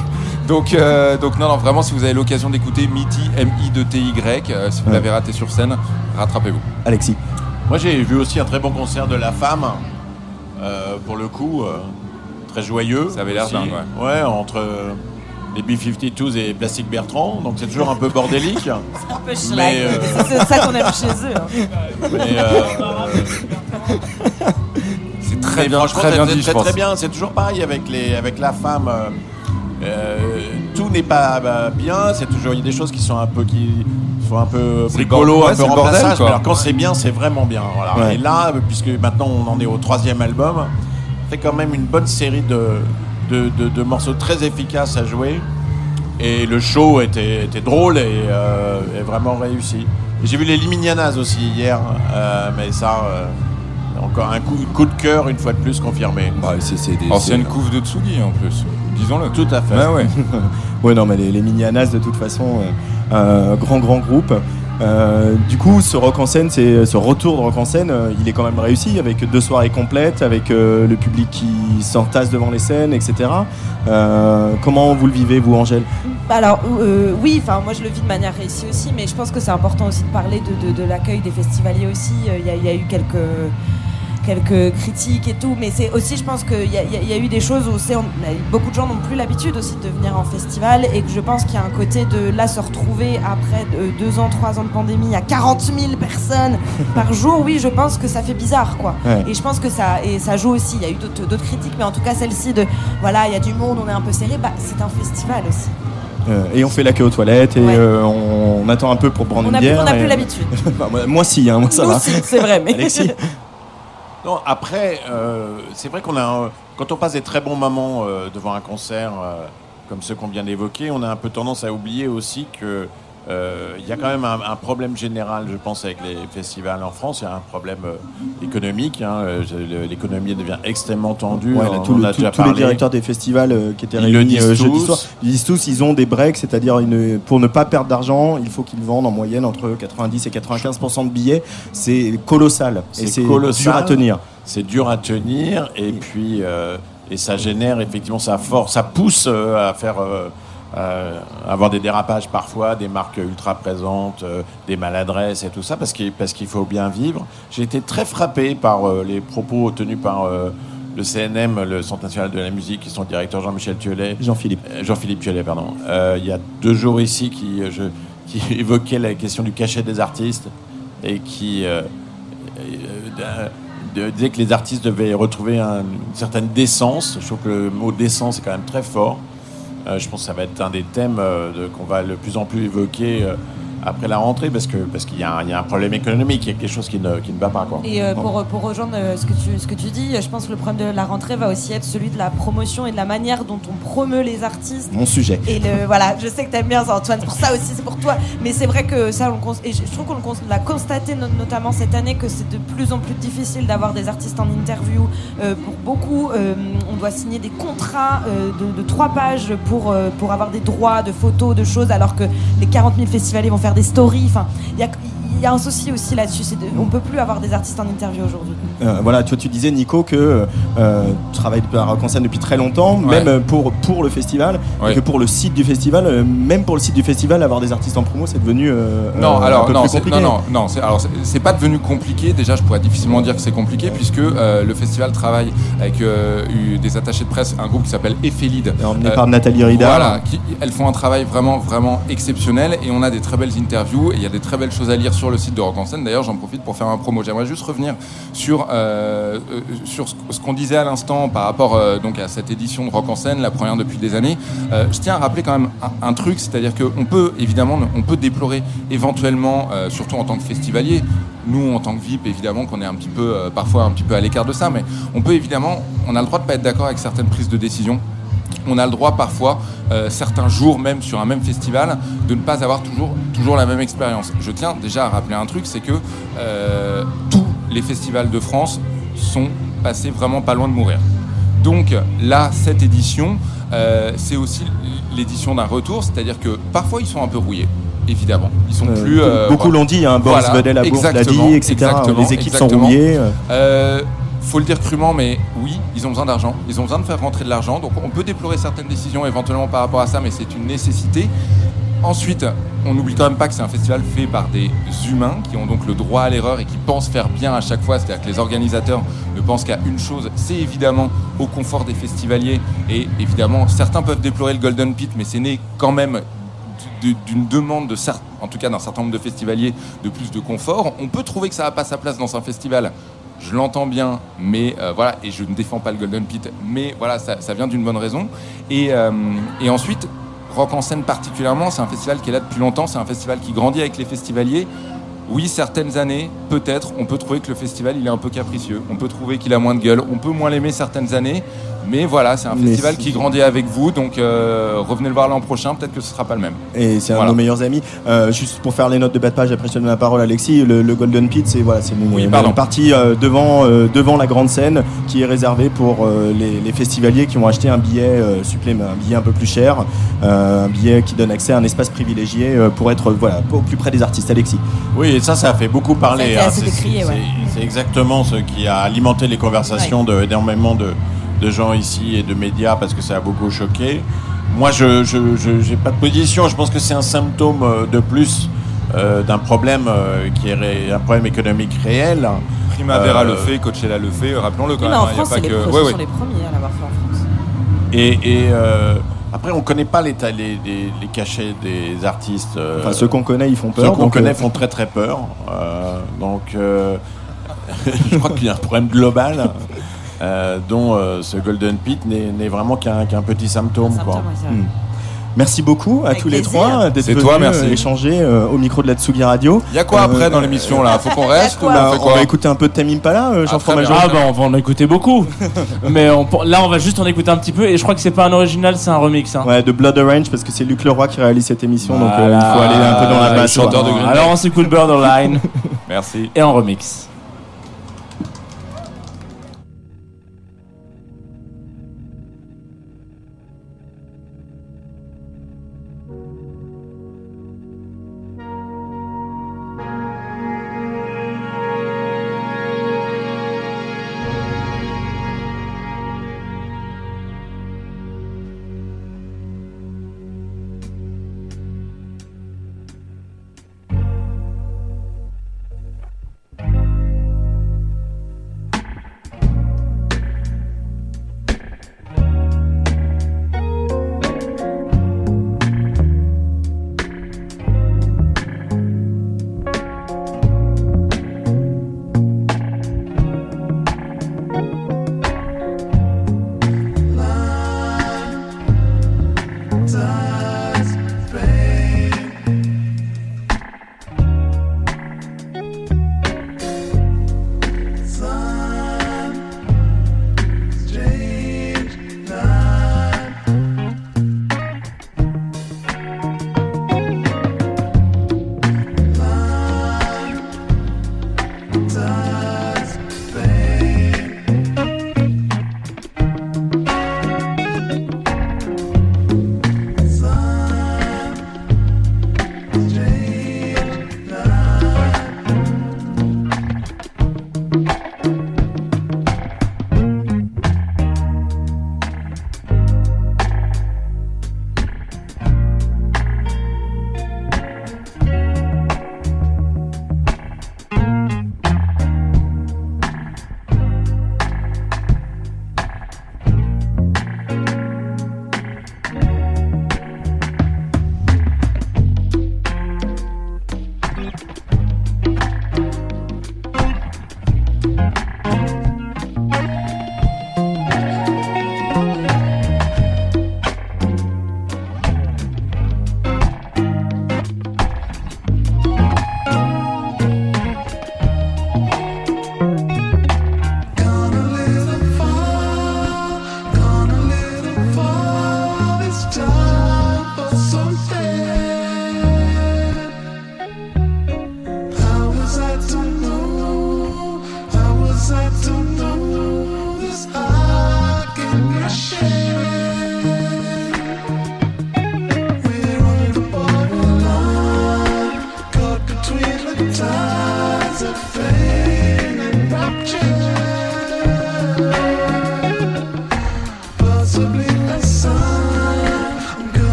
Speaker 12: Donc, euh, donc, non, non, vraiment, si vous avez l'occasion d'écouter Mitty, M-I-2-T-Y, euh, si vous
Speaker 3: Ouais.
Speaker 12: l'avez raté sur scène, rattrapez-vous.
Speaker 3: Alexis.
Speaker 14: Moi, j'ai vu aussi un très bon concert de La Femme, euh, pour le coup, euh, très joyeux.
Speaker 12: Ça avait l'air dingue, ouais.
Speaker 14: Ouais, entre euh, les B-52s et Plastic Bertrand, donc c'est toujours un peu bordélique.
Speaker 13: c'est un peu
Speaker 14: Mais, euh,
Speaker 13: c'est ça qu'on aime chez eux hein.
Speaker 14: Mais, euh,
Speaker 12: C'est très
Speaker 14: mais
Speaker 12: bien,
Speaker 14: franchement,
Speaker 12: très
Speaker 14: c'est-
Speaker 12: bien
Speaker 14: c'est
Speaker 12: dit, je
Speaker 14: très,
Speaker 12: pense.
Speaker 14: très bien. C'est toujours pareil avec, les, avec la femme. euh, euh, tout n'est pas bah, bien. C'est toujours il y a des choses qui sont un peu qui sont un peu
Speaker 12: C'est
Speaker 14: bricolo, un peu
Speaker 12: c'est quoi.
Speaker 14: mais Alors quand c'est bien, c'est vraiment bien. Voilà.
Speaker 3: Ouais.
Speaker 14: Et là, puisque maintenant on en est au troisième album, c'est quand même une bonne série de, de, de- de morceaux très efficaces à jouer. Et le show était, était drôle et, euh, et vraiment réussi. J'ai vu les Liminianas aussi hier, euh, mais ça, euh, encore un coup, coup de cœur une fois de plus confirmé.
Speaker 12: Ancienne couve de Tsugi en plus, disons-le.
Speaker 14: Tout à fait.
Speaker 12: Ouais, ouais.
Speaker 3: ouais, non, mais les, les Minianas, de toute façon, euh, euh, grand, grand groupe. Euh, du coup, ce rock en scène, c'est ce retour de rock en scène, euh, il est quand même réussi avec deux soirées complètes, avec euh, le public qui s'entasse devant les scènes, etc. Euh, comment vous le vivez, vous, Angèle?
Speaker 13: Bah Alors euh, oui, enfin moi je le vis de manière réussie aussi, mais je pense que c'est important aussi de parler de, de- de l'accueil des festivaliers aussi. Euh, Il y, a- il y a eu quelques quelques critiques et tout, mais c'est aussi je pense qu'il y, a- y y eu des choses où on- beaucoup de gens n'ont plus l'habitude aussi de venir en festival et que je pense qu'il y a un côté de là se retrouver après de- deux ans, trois ans de pandémie à 40 000 personnes par jour. Oui, je pense que ça fait bizarre quoi.
Speaker 3: Ouais.
Speaker 13: Et je pense que ça et ça joue aussi. Il y a eu d'autres critiques, mais en tout cas celle-ci de voilà il y a du monde, on est un peu serré. Bah c'est un festival aussi.
Speaker 3: Euh, et on fait la queue aux toilettes et
Speaker 13: Ouais.
Speaker 3: euh, on, on attend un peu pour prendre
Speaker 13: On
Speaker 3: une
Speaker 13: a plus-
Speaker 3: bière.
Speaker 13: on a plus l'habitude.
Speaker 3: Bah, moi, si, hein, moi ça
Speaker 13: Nous
Speaker 3: va.
Speaker 13: c'est vrai, mais-
Speaker 3: Alexis
Speaker 14: Non, après, euh, c'est vrai qu'on a, quand on passe des très bons moments euh, devant un concert euh, comme ceux qu'on vient d'évoquer, on a un peu tendance à oublier aussi que euh, il y a quand même un, un problème général, je pense, avec les festivals en France. Il y a un problème euh, économique. hein, euh, L'économie devient extrêmement tendue.
Speaker 3: Ouais,
Speaker 14: on
Speaker 3: là, tout
Speaker 14: en
Speaker 3: le-
Speaker 14: a
Speaker 3: tout-
Speaker 14: déjà
Speaker 3: tous les directeurs des festivals euh, qui étaient
Speaker 14: Ils
Speaker 3: réunis jeudi soir, ils disent tous ils ont des breaks, c'est-à-dire pour ne pas perdre d'argent, il faut qu'ils vendent en moyenne entre 90 et 95 de billets. C'est colossal et c'est dur à tenir.
Speaker 14: C'est dur à tenir et puis et ça génère effectivement ça force, ça pousse à faire euh, avoir des dérapages parfois, des marques ultra présentes, euh, des maladresses et tout ça parce qu'il parce qu'il faut bien vivre. J'ai été très frappé par euh, les propos tenus par le CNM, le Centre national de la musique, et son directeur Jean-Michel Thiolet.
Speaker 3: Jean-Philippe.
Speaker 14: Jean-Philippe Thiolet, pardon. Il y a deux jours ici qui, je, qui évoquait la question du cachet des artistes et qui disait que les artistes devaient retrouver un- une certaine décence. Je trouve que le mot décence est quand même très fort. Euh, je pense que ça va être un des thèmes euh, qu'on va de plus en plus évoquer euh, après la rentrée parce que parce qu'il y, a un- il y a un problème économique, il y a quelque chose qui ne, qui ne va pas. Quoi.
Speaker 13: Et euh, pour, pour rejoindre euh, ce que, tu, ce que tu dis, je pense que le problème de la rentrée va aussi être celui de la promotion et de la manière dont on promeut les artistes.
Speaker 3: Mon sujet.
Speaker 13: Et le, voilà, je sais que t'aimes bien ça, Antoine, pour ça aussi, c'est pour toi. Mais c'est vrai que ça, on, et je je trouve qu'on l'a constaté no- notamment cette année que c'est de plus en plus difficile d'avoir des artistes en interview. Euh, pour beaucoup, euh, on doit signer des contrats de, de trois pages pour, pour avoir des droits de photos, de choses, alors que les 40 000 festivaliers vont faire des stories. Enfin, il y a, y a un souci aussi là-dessus. c'est de- On peut plus avoir des artistes en interview aujourd'hui.
Speaker 3: Euh, voilà, toi tu disais Nico que euh, tu travailles à Rock en scène depuis très longtemps,
Speaker 12: Ouais.
Speaker 3: même pour, pour le festival,
Speaker 12: Ouais.
Speaker 3: et que pour le site du festival, euh, même pour le site du festival, avoir des artistes en promo, c'est devenu euh,
Speaker 12: Non,
Speaker 3: euh,
Speaker 12: alors
Speaker 3: un peu
Speaker 12: non,
Speaker 3: plus compliqué.
Speaker 12: non, non, non, c'est alors c'est- pas devenu compliqué. Déjà, je pourrais difficilement dire que c'est compliqué puisque euh, le festival travaille avec euh, des attachés de presse, un groupe qui s'appelle Ephelid,
Speaker 3: Emmené par Nathalie Ridard.
Speaker 12: Voilà, qui, elles font un travail vraiment, vraiment exceptionnel et on a des très belles interviews et il y a des très belles choses à lire sur le site de Rock en scène. D'ailleurs, j'en profite pour faire un promo. J'aimerais juste revenir sur euh, euh, sur ce, qu'on disait à l'instant par rapport euh, donc à cette édition de Rock en scène, la première depuis des années. Je tiens à rappeler quand même un, truc, c'est-à-dire qu'on peut évidemment, on peut déplorer éventuellement, surtout en tant que festivalier, nous en tant que VIP évidemment qu'on est un petit peu parfois un petit peu à l'écart de ça, mais on peut évidemment, on a le droit de pas être d'accord avec certaines prises de décision. On a le droit parfois, euh, certains jours même sur un même festival, de ne pas avoir toujours, toujours la même expérience. Je tiens déjà à rappeler un truc, c'est que euh, tous les festivals de France sont passés vraiment pas loin de mourir. Donc là, cette édition, euh, c'est aussi l'édition d'un retour, c'est-à-dire que parfois ils sont un peu rouillés. Évidemment, ils sont
Speaker 3: Euh,
Speaker 12: plus. euh,
Speaker 3: beaucoup l'ont dit, hein, Boris
Speaker 12: Voilà,
Speaker 3: Vedel l'a dit, etc.
Speaker 12: exactement,
Speaker 3: Les équipes sont rouillées, euh.
Speaker 12: Faut le dire crûment, mais oui, ils ont besoin d'argent. Ils ont besoin de faire rentrer de l'argent. Donc on peut déplorer certaines décisions éventuellement par rapport à ça, mais c'est une nécessité. Ensuite, on n'oublie quand même pas que c'est un festival fait par des humains qui ont donc le droit à l'erreur et qui pensent faire bien à chaque fois. C'est-à-dire que les organisateurs ne pensent qu'à une chose, c'est évidemment au confort des festivaliers. Et évidemment, certains peuvent déplorer le Golden Pit, mais c'est né quand même d'une demande de en tout cas d'un certain nombre de festivaliers de plus de confort. On peut trouver que ça n'a pas sa place dans un festival. Je l'entends bien, mais euh, voilà, et je ne défends pas le Golden Pit, mais voilà, ça, vient d'une bonne raison. Et, euh, et ensuite, Rock en scène particulièrement, c'est un festival qui est là depuis longtemps, c'est un festival qui grandit avec les festivaliers. Oui, certaines années, peut-être, on peut trouver que le festival il est un peu capricieux. On peut trouver qu'il a moins de gueule. On peut moins l'aimer certaines années. Mais voilà, c'est un
Speaker 3: Mais
Speaker 12: festival
Speaker 3: c'est-
Speaker 12: qui grandit avec vous. Donc euh, revenez le voir l'an prochain. Peut-être que ce sera pas le même.
Speaker 3: Et c'est un
Speaker 12: Voilà.
Speaker 3: de nos meilleurs amis. Euh, juste pour faire les notes de bas de page, après je te donne la parole Alexis. Le, le Golden Pit, c'est voilà, c'est une, une partie euh, devant, euh, devant la grande scène qui est réservée pour euh, les, les festivaliers qui ont acheté un billet euh, supplémentaire, un billet un peu plus cher, euh, un billet qui donne accès à un espace privilégié euh, pour être voilà, au plus près des artistes. Alexis.
Speaker 14: Oui, et ça, ça a fait beaucoup parler.
Speaker 3: Ça a été
Speaker 14: hein. C'est-
Speaker 3: décrié,
Speaker 14: c'est-
Speaker 3: ouais.
Speaker 14: C'est exactement ce qui a alimenté les conversations de d'énormément de, de gens ici et de médias parce que ça a beaucoup choqué. Moi, je je n'ai pas de position. Je pense que c'est un symptôme euh, de plus euh, d'un problème euh, qui est ré- un problème économique réel.
Speaker 12: Primavera
Speaker 14: Euh,
Speaker 12: le fait, Coachella le fait. Rappelons-le quand
Speaker 13: Oui, mais
Speaker 12: même.
Speaker 13: en
Speaker 12: hein, il y a
Speaker 13: France,
Speaker 12: pas
Speaker 13: c'est les,
Speaker 12: que- ouais, ouais.
Speaker 13: sont les premiers à l'avoir fait en France.
Speaker 14: Et, et, euh, après, on connaît pas les, les, les cachets des artistes. euh,
Speaker 3: Enfin, ceux qu'on connaît, ils font peur,
Speaker 14: Ceux qu'on connaît
Speaker 3: euh,
Speaker 14: font très très peur. Euh, donc, euh, je crois qu'il y a un problème global. Euh, dont euh, ce Golden Pit n'est vraiment qu'un petit symptôme. quoi.
Speaker 3: Hmm. Merci beaucoup à
Speaker 12: Avec
Speaker 3: tous les
Speaker 12: plaisir.
Speaker 3: trois d'être venus
Speaker 12: toi, merci.
Speaker 3: euh, échanger euh, au micro de la Tsugi Radio.
Speaker 12: Il y a quoi après dans l'émission, là? Faut qu'on reste ou on
Speaker 3: Bah, on va écouter un peu de Thème Impala, euh, Jean
Speaker 2: bien.
Speaker 3: Fromageau.
Speaker 2: Ah bah on va en écouter beaucoup. Mais on- là on va juste en écouter un petit peu et je crois que c'est pas un original, c'est un remix. hein.
Speaker 3: Ouais, de Blood Orange parce que c'est Luc Leroy qui réalise cette émission, donc euh, il faut aller un peu dans la basse.
Speaker 2: Alors on s'écoute Borderline.
Speaker 12: Merci.
Speaker 2: Et en remix.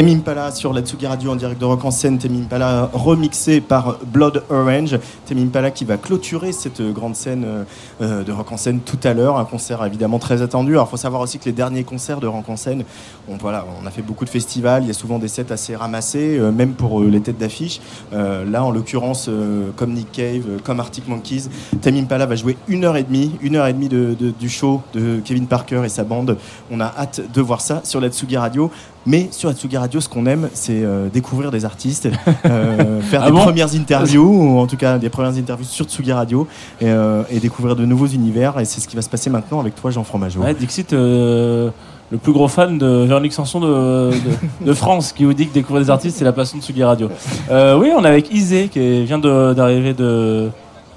Speaker 3: Tame Impala sur la Tsugi Radio en direct de Rock en scène. Tame Impala remixé par Blood Orange. Tame Impala qui va clôturer cette grande scène euh, euh, de Rock en scène tout à l'heure. Un concert évidemment très attendu. Alors il faut savoir aussi que les derniers concerts de Rock en scène, on, voilà, on a fait beaucoup de festivals. Il y a souvent des sets assez ramassés, euh, même pour les têtes d'affiche. Là en l'occurrence, comme Nick Cave, comme Arctic Monkeys, Tame Impala va jouer une heure et demie, une heure et demie de, de- du show de Kevin Parker et sa bande. On a hâte de voir ça sur la Tsugi Radio. Mais sur la Tsugi Radio, ce qu'on aime, c'est euh, découvrir des artistes, euh, faire
Speaker 2: Ah
Speaker 3: des
Speaker 2: bon
Speaker 3: premières interviews, ou en tout cas des premières interviews sur Tsugi Radio, et, euh, et découvrir de nouveaux univers. Et c'est ce qui va se passer maintenant avec toi, Jean Fromageau.
Speaker 2: Ouais, Dixit, euh, le plus gros fan de Véronique Sanson de, de, de France, qui vous dit que découvrir des artistes, c'est la passion de Sugi Radio. Euh, oui, on est avec Isée, qui vient de- d'arriver de,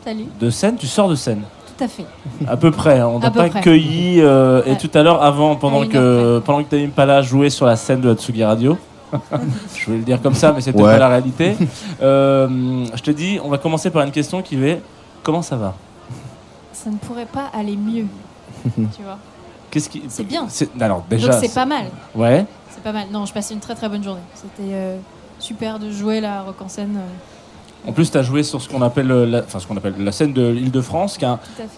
Speaker 15: Salut.
Speaker 2: de scène. Tu sors de scène
Speaker 15: à fait.
Speaker 2: À peu près, hein. on
Speaker 15: peu
Speaker 2: pas
Speaker 15: près.
Speaker 2: cueilli. euh, Et
Speaker 15: Ouais.
Speaker 2: tout à l'heure, avant, pendant
Speaker 15: une
Speaker 2: que, pendant que Tamim Pala jouait sur la scène de la Tsugi Radio, je voulais le dire comme ça, mais c'était
Speaker 3: Ouais.
Speaker 2: pas la réalité. Euh, je te dis, on va commencer par une question qui va Comment ça va?
Speaker 15: Ça ne pourrait pas aller mieux. tu vois.
Speaker 2: Qu'est-ce qui
Speaker 15: C'est bien.
Speaker 2: Alors déjà,
Speaker 15: Donc c'est pas mal.
Speaker 2: Ouais.
Speaker 15: C'est pas mal. Non, je passais une très très bonne journée. C'était euh, super de jouer la rock en scène. euh.
Speaker 2: En plus, tu as joué sur ce qu'on appelle, euh, la, enfin, ce qu'on appelle la scène de l'Île-de-France, qui, est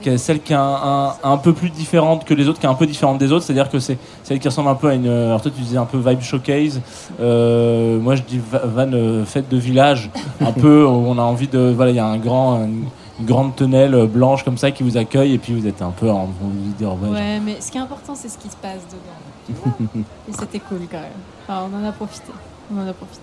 Speaker 2: qui celle qui est un, un- un peu plus différente que les autres, qui est un peu différente des autres. C'est-à-dire que c'est celle qui ressemble un peu à une. Alors toi, tu disais un peu vibe showcase. Euh, moi, je dis va- van euh, fête de village, un peu. Où on a envie de. Voilà, il y a un grand, une, une grande tonnelle euh, blanche comme ça qui vous accueille, et puis vous êtes un peu en dire ouais,
Speaker 15: mais ce qui est important, c'est ce qui se passe dedans. tu vois. Et c'était cool quand même. Enfin, on en a profité. On en a profité.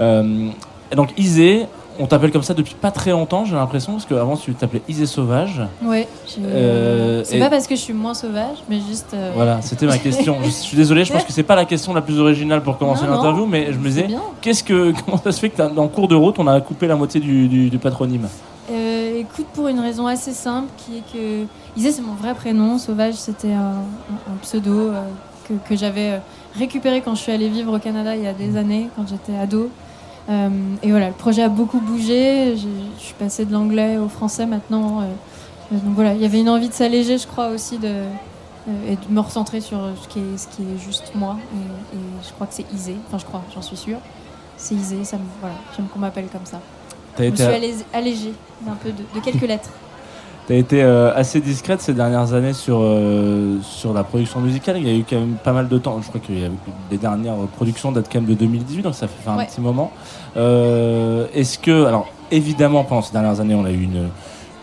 Speaker 2: Euh, et donc Isée, on t'appelle comme ça depuis pas très longtemps, j'ai l'impression, parce qu'avant tu t'appelais Isée Sauvage.
Speaker 15: J'ai-
Speaker 2: Euh,
Speaker 15: c'est
Speaker 2: et-
Speaker 15: pas parce que je suis moins sauvage, mais juste. euh,
Speaker 2: Voilà, c'était ma question. Je suis désolé, je pense que c'est pas la question la plus originale pour commencer l'interview, mais je me disais, qu'est-ce que, comment ça se fait que en cours de route, on a coupé la moitié du, du- du patronyme
Speaker 15: Euh, écoute, pour une raison assez simple, qui est que Isée, c'est mon vrai prénom. Sauvage, c'était un, pseudo euh, que, que j'avais récupéré quand je suis allée vivre au Canada il y a des années, quand j'étais ado. Euh, et voilà, le projet a beaucoup bougé. Je suis passée de l'anglais au français maintenant. euh, euh, donc voilà, il y avait une envie de s'alléger, je crois aussi, de, euh, et de me recentrer sur ce qui est, ce qui est juste moi. Et, et je crois que c'est Isée. Enfin, je crois, j'en suis sûre. C'est Isée, ça me, voilà, j'aime qu'on m'appelle comme ça. Je me suis allég- allégée d'un peu de, de quelques lettres.
Speaker 2: Tu as été euh, assez discrète ces dernières années sur, euh, sur la production musicale. Il y a eu quand même pas mal de temps. Je crois que les dernières productions datent quand même de 2018, donc ça fait un
Speaker 15: Ouais.
Speaker 2: petit moment. Euh, Est-ce que, alors évidemment, pendant ces dernières années, on a eu une,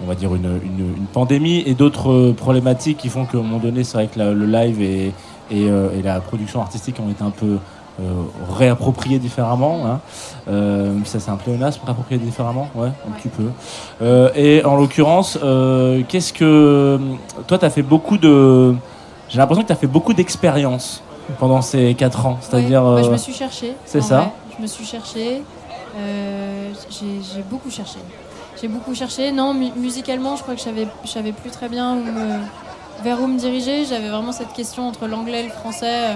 Speaker 2: on va dire une, une, une pandémie et d'autres euh, problématiques qui font qu'à un moment donné, c'est vrai que la- le live et, et, euh, et la production artistique ont été un peu euh, réappropriés différemment. Hein. Euh, ça c'est un pléonasme, réapproprié différemment, ouais, un petit peu. Euh, et en l'occurrence, qu'est-ce que toi tu as fait beaucoup de, j'ai l'impression que tu as fait beaucoup d'expérience pendant ces 4 ans, c'est-à-dire.
Speaker 15: Ouais, bah, je me suis cherchée.
Speaker 2: C'est ça.
Speaker 15: vrai. Je me suis cherchée. Euh, j'ai beaucoup cherché. J'ai beaucoup cherché. Non, mu- musicalement, je crois que je savais, je savais plus très bien où me- vers où me diriger. J'avais vraiment cette question entre l'anglais et le français. euh,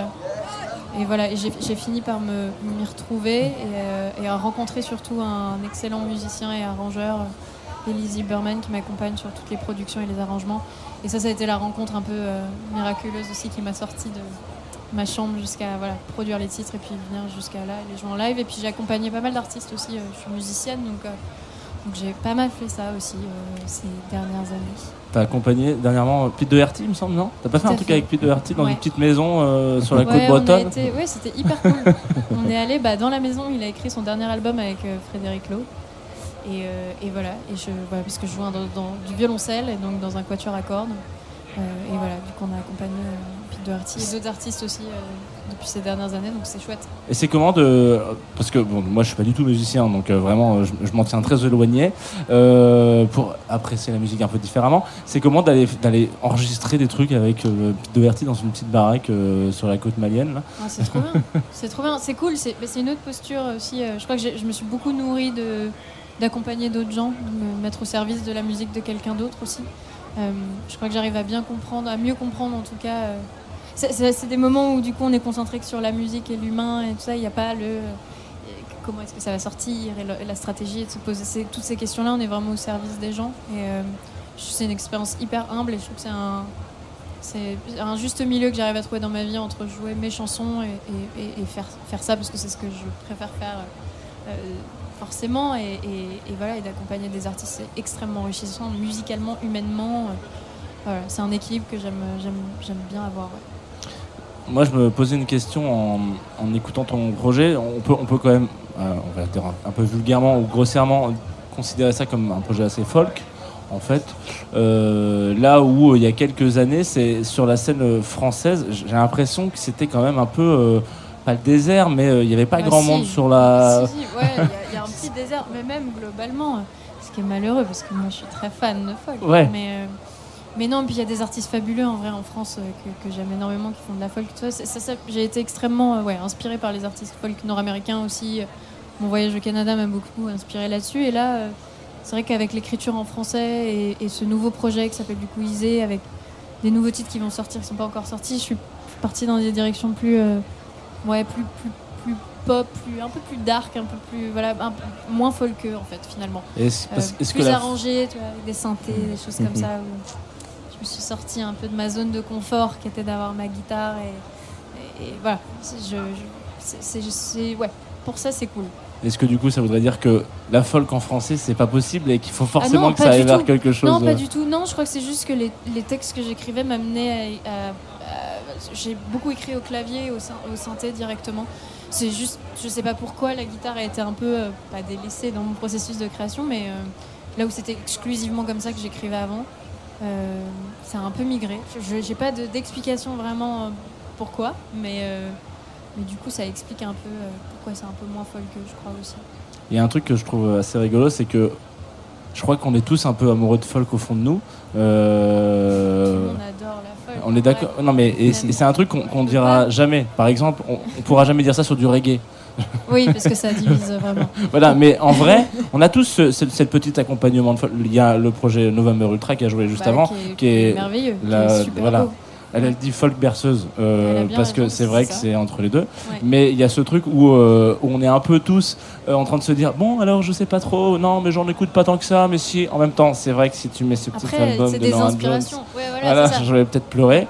Speaker 15: Et voilà, j'ai fini par m'y retrouver et, euh, et à rencontrer surtout un excellent musicien et arrangeur, euh, Elise Berman, qui m'accompagne sur toutes les productions et les arrangements. Et ça, ça a été la rencontre un peu euh, miraculeuse aussi qui m'a sorti de, ma chambre jusqu'à voilà, produire les titres et puis venir jusqu'à là et les jouer en live. Et puis j'ai accompagné pas mal d'artistes aussi. je suis musicienne donc, donc j'ai pas mal fait ça aussi ces dernières années.
Speaker 2: T'as accompagné dernièrement Pete Doherty, il me semble, non T'as pas fait un truc
Speaker 15: fait.
Speaker 2: avec Pete Doherty dans
Speaker 15: Ouais.
Speaker 2: une petite maison euh, sur la
Speaker 15: Ouais,
Speaker 2: côte bretonne
Speaker 15: été- Ouais, c'était hyper cool. on est allé bah, dans la maison, il a écrit son dernier album avec euh, Frédéric Lowe. Et, euh, et voilà, et je, voilà, parce que je joue un- dans, dans du violoncelle et donc dans un quatuor à cordes. Et voilà, du coup on a accompagné Pete Doherty et d'autres artistes aussi depuis ces dernières années, donc c'est chouette.
Speaker 2: Et c'est comment de. Parce que bon, moi je suis pas du tout musicien, donc euh, vraiment je, je m'en tiens très éloigné. Euh, pour apprécier la musique un peu différemment, c'est comment d'aller d'aller enregistrer des trucs avec euh, Pete Doherty dans une petite baraque euh, sur la côte malienne là
Speaker 15: Ah, c'est trop bien. C'est trop bien. C'est cool. C'est mais c'est une autre posture aussi. Je crois que j'ai- je me suis beaucoup nourrie de d'accompagner d'autres gens, de me mettre au service de la musique de quelqu'un d'autre aussi. Je crois que j'arrive à bien comprendre, à mieux comprendre en tout cas. C'est- des moments où du coup on est concentré que sur la musique et l'humain et tout ça. Il n'y a pas le euh, comment est-ce que ça va sortir et, la stratégie de se poser toutes ces questions-là. On est vraiment au service des gens euh, c'est une expérience hyper humble et je trouve que c'est un juste milieu que j'arrive à trouver dans ma vie entre jouer mes chansons et, faire, faire ça parce que c'est ce que je préfère faire euh, forcément et, voilà et d'accompagner des artistes c'est extrêmement enrichissant musicalement humainement c'est un équilibre que j'aime bien avoir.
Speaker 2: Moi, je me posais une question en, en écoutant ton projet. On peut, on peut quand même, euh, on va dire un, un peu vulgairement ou grossièrement, considérer ça comme un projet assez folk, en fait. Euh, là où, euh, il y a quelques années, c'est sur la scène française, j'ai l'impression que c'était quand même un peu, euh, pas le désert, mais il n'y avait pas grand
Speaker 15: si.
Speaker 2: monde sur la...
Speaker 15: Si, si, ouais, il y a- il y, a un petit désert, mais même globalement, ce qui est malheureux parce que moi je suis très fan de folk.
Speaker 2: Ouais.
Speaker 15: Mais, mais non, puis il y a des artistes fabuleux en vrai en France euh, que, que j'aime énormément qui font de la folk. Ça, ça- J'ai été extrêmement euh, ouais, inspirée par les artistes folk nord-américains aussi. Mon voyage au Canada m'a beaucoup inspiré là-dessus. Et là, euh, c'est vrai qu'avec l'écriture en français et, et ce nouveau projet qui s'appelle du coup Isée, avec des nouveaux titres qui vont sortir, qui sont pas encore sortis, je suis partie dans des directions plus, euh, ouais, plus, plus, plus pop, plus, un peu plus dark, un peu plus, voilà, un peu moins folkeux en fait finalement.
Speaker 2: Est-ce- parce- est-ce que
Speaker 15: plus
Speaker 2: la-
Speaker 15: arrangé, tu vois, avec des synthés, des choses comme
Speaker 2: Mhm.
Speaker 15: ça. Où je me suis sortie un peu de ma zone de confort qui était d'avoir ma guitare et, et- et voilà. Je, je- c'est- ouais, pour ça c'est cool.
Speaker 2: Est-ce que du coup, ça voudrait dire que la folk en français, c'est pas possible et qu'il faut
Speaker 15: Ah
Speaker 2: forcément
Speaker 15: non,
Speaker 2: que ça aille vers quelque chose
Speaker 15: Non, pas du tout. Non, je crois que c'est juste que les, les textes que j'écrivais m'amenaient à. à- à- J'ai beaucoup écrit au clavier, au, au synthé directement. C'est juste, je sais pas pourquoi, la guitare a été un peu, euh, pas délaissée dans mon processus de création, mais euh, là où c'était exclusivement comme ça que j'écrivais avant, ça a un peu migré. Je J'ai pas de- d'explication vraiment euh, pourquoi, mais, euh, mais du coup, ça explique un peu euh, pourquoi c'est un peu moins folk, je crois aussi.
Speaker 2: Il y a un truc que je trouve assez rigolo, c'est que je crois qu'on est tous un peu amoureux de folk au fond de nous. Euh,
Speaker 15: On adore la folk.
Speaker 2: on est d'accord. Non, mais c'est un truc qu'on qu'on dira jamais. Par exemple, on, on pourra jamais dire ça sur du reggae.
Speaker 15: Oui, parce que ça divise vraiment.
Speaker 2: Voilà, mais en vrai, on a tous ce, ce- cette petit accompagnement de. Il y a le projet November Ultra qui a joué juste
Speaker 15: Bah,
Speaker 2: avant,
Speaker 15: qui est-
Speaker 2: qui
Speaker 15: est merveilleux, qui est super
Speaker 2: voilà.
Speaker 15: beau.
Speaker 2: Elle dit folk berceuse euh, parce que c'est vrai que c'est entre les deux.
Speaker 15: Ouais.
Speaker 2: Mais il y a ce truc où, euh, où on est un peu tous euh, en train de se dire bon alors je sais pas trop, non mais j'en écoute pas tant que ça, mais si en même temps c'est vrai que si tu mets ce petit
Speaker 15: Après,
Speaker 2: album de
Speaker 15: des inspirations.
Speaker 2: Jones,
Speaker 15: Ouais, voilà, ça.
Speaker 2: je vais peut-être pleurer.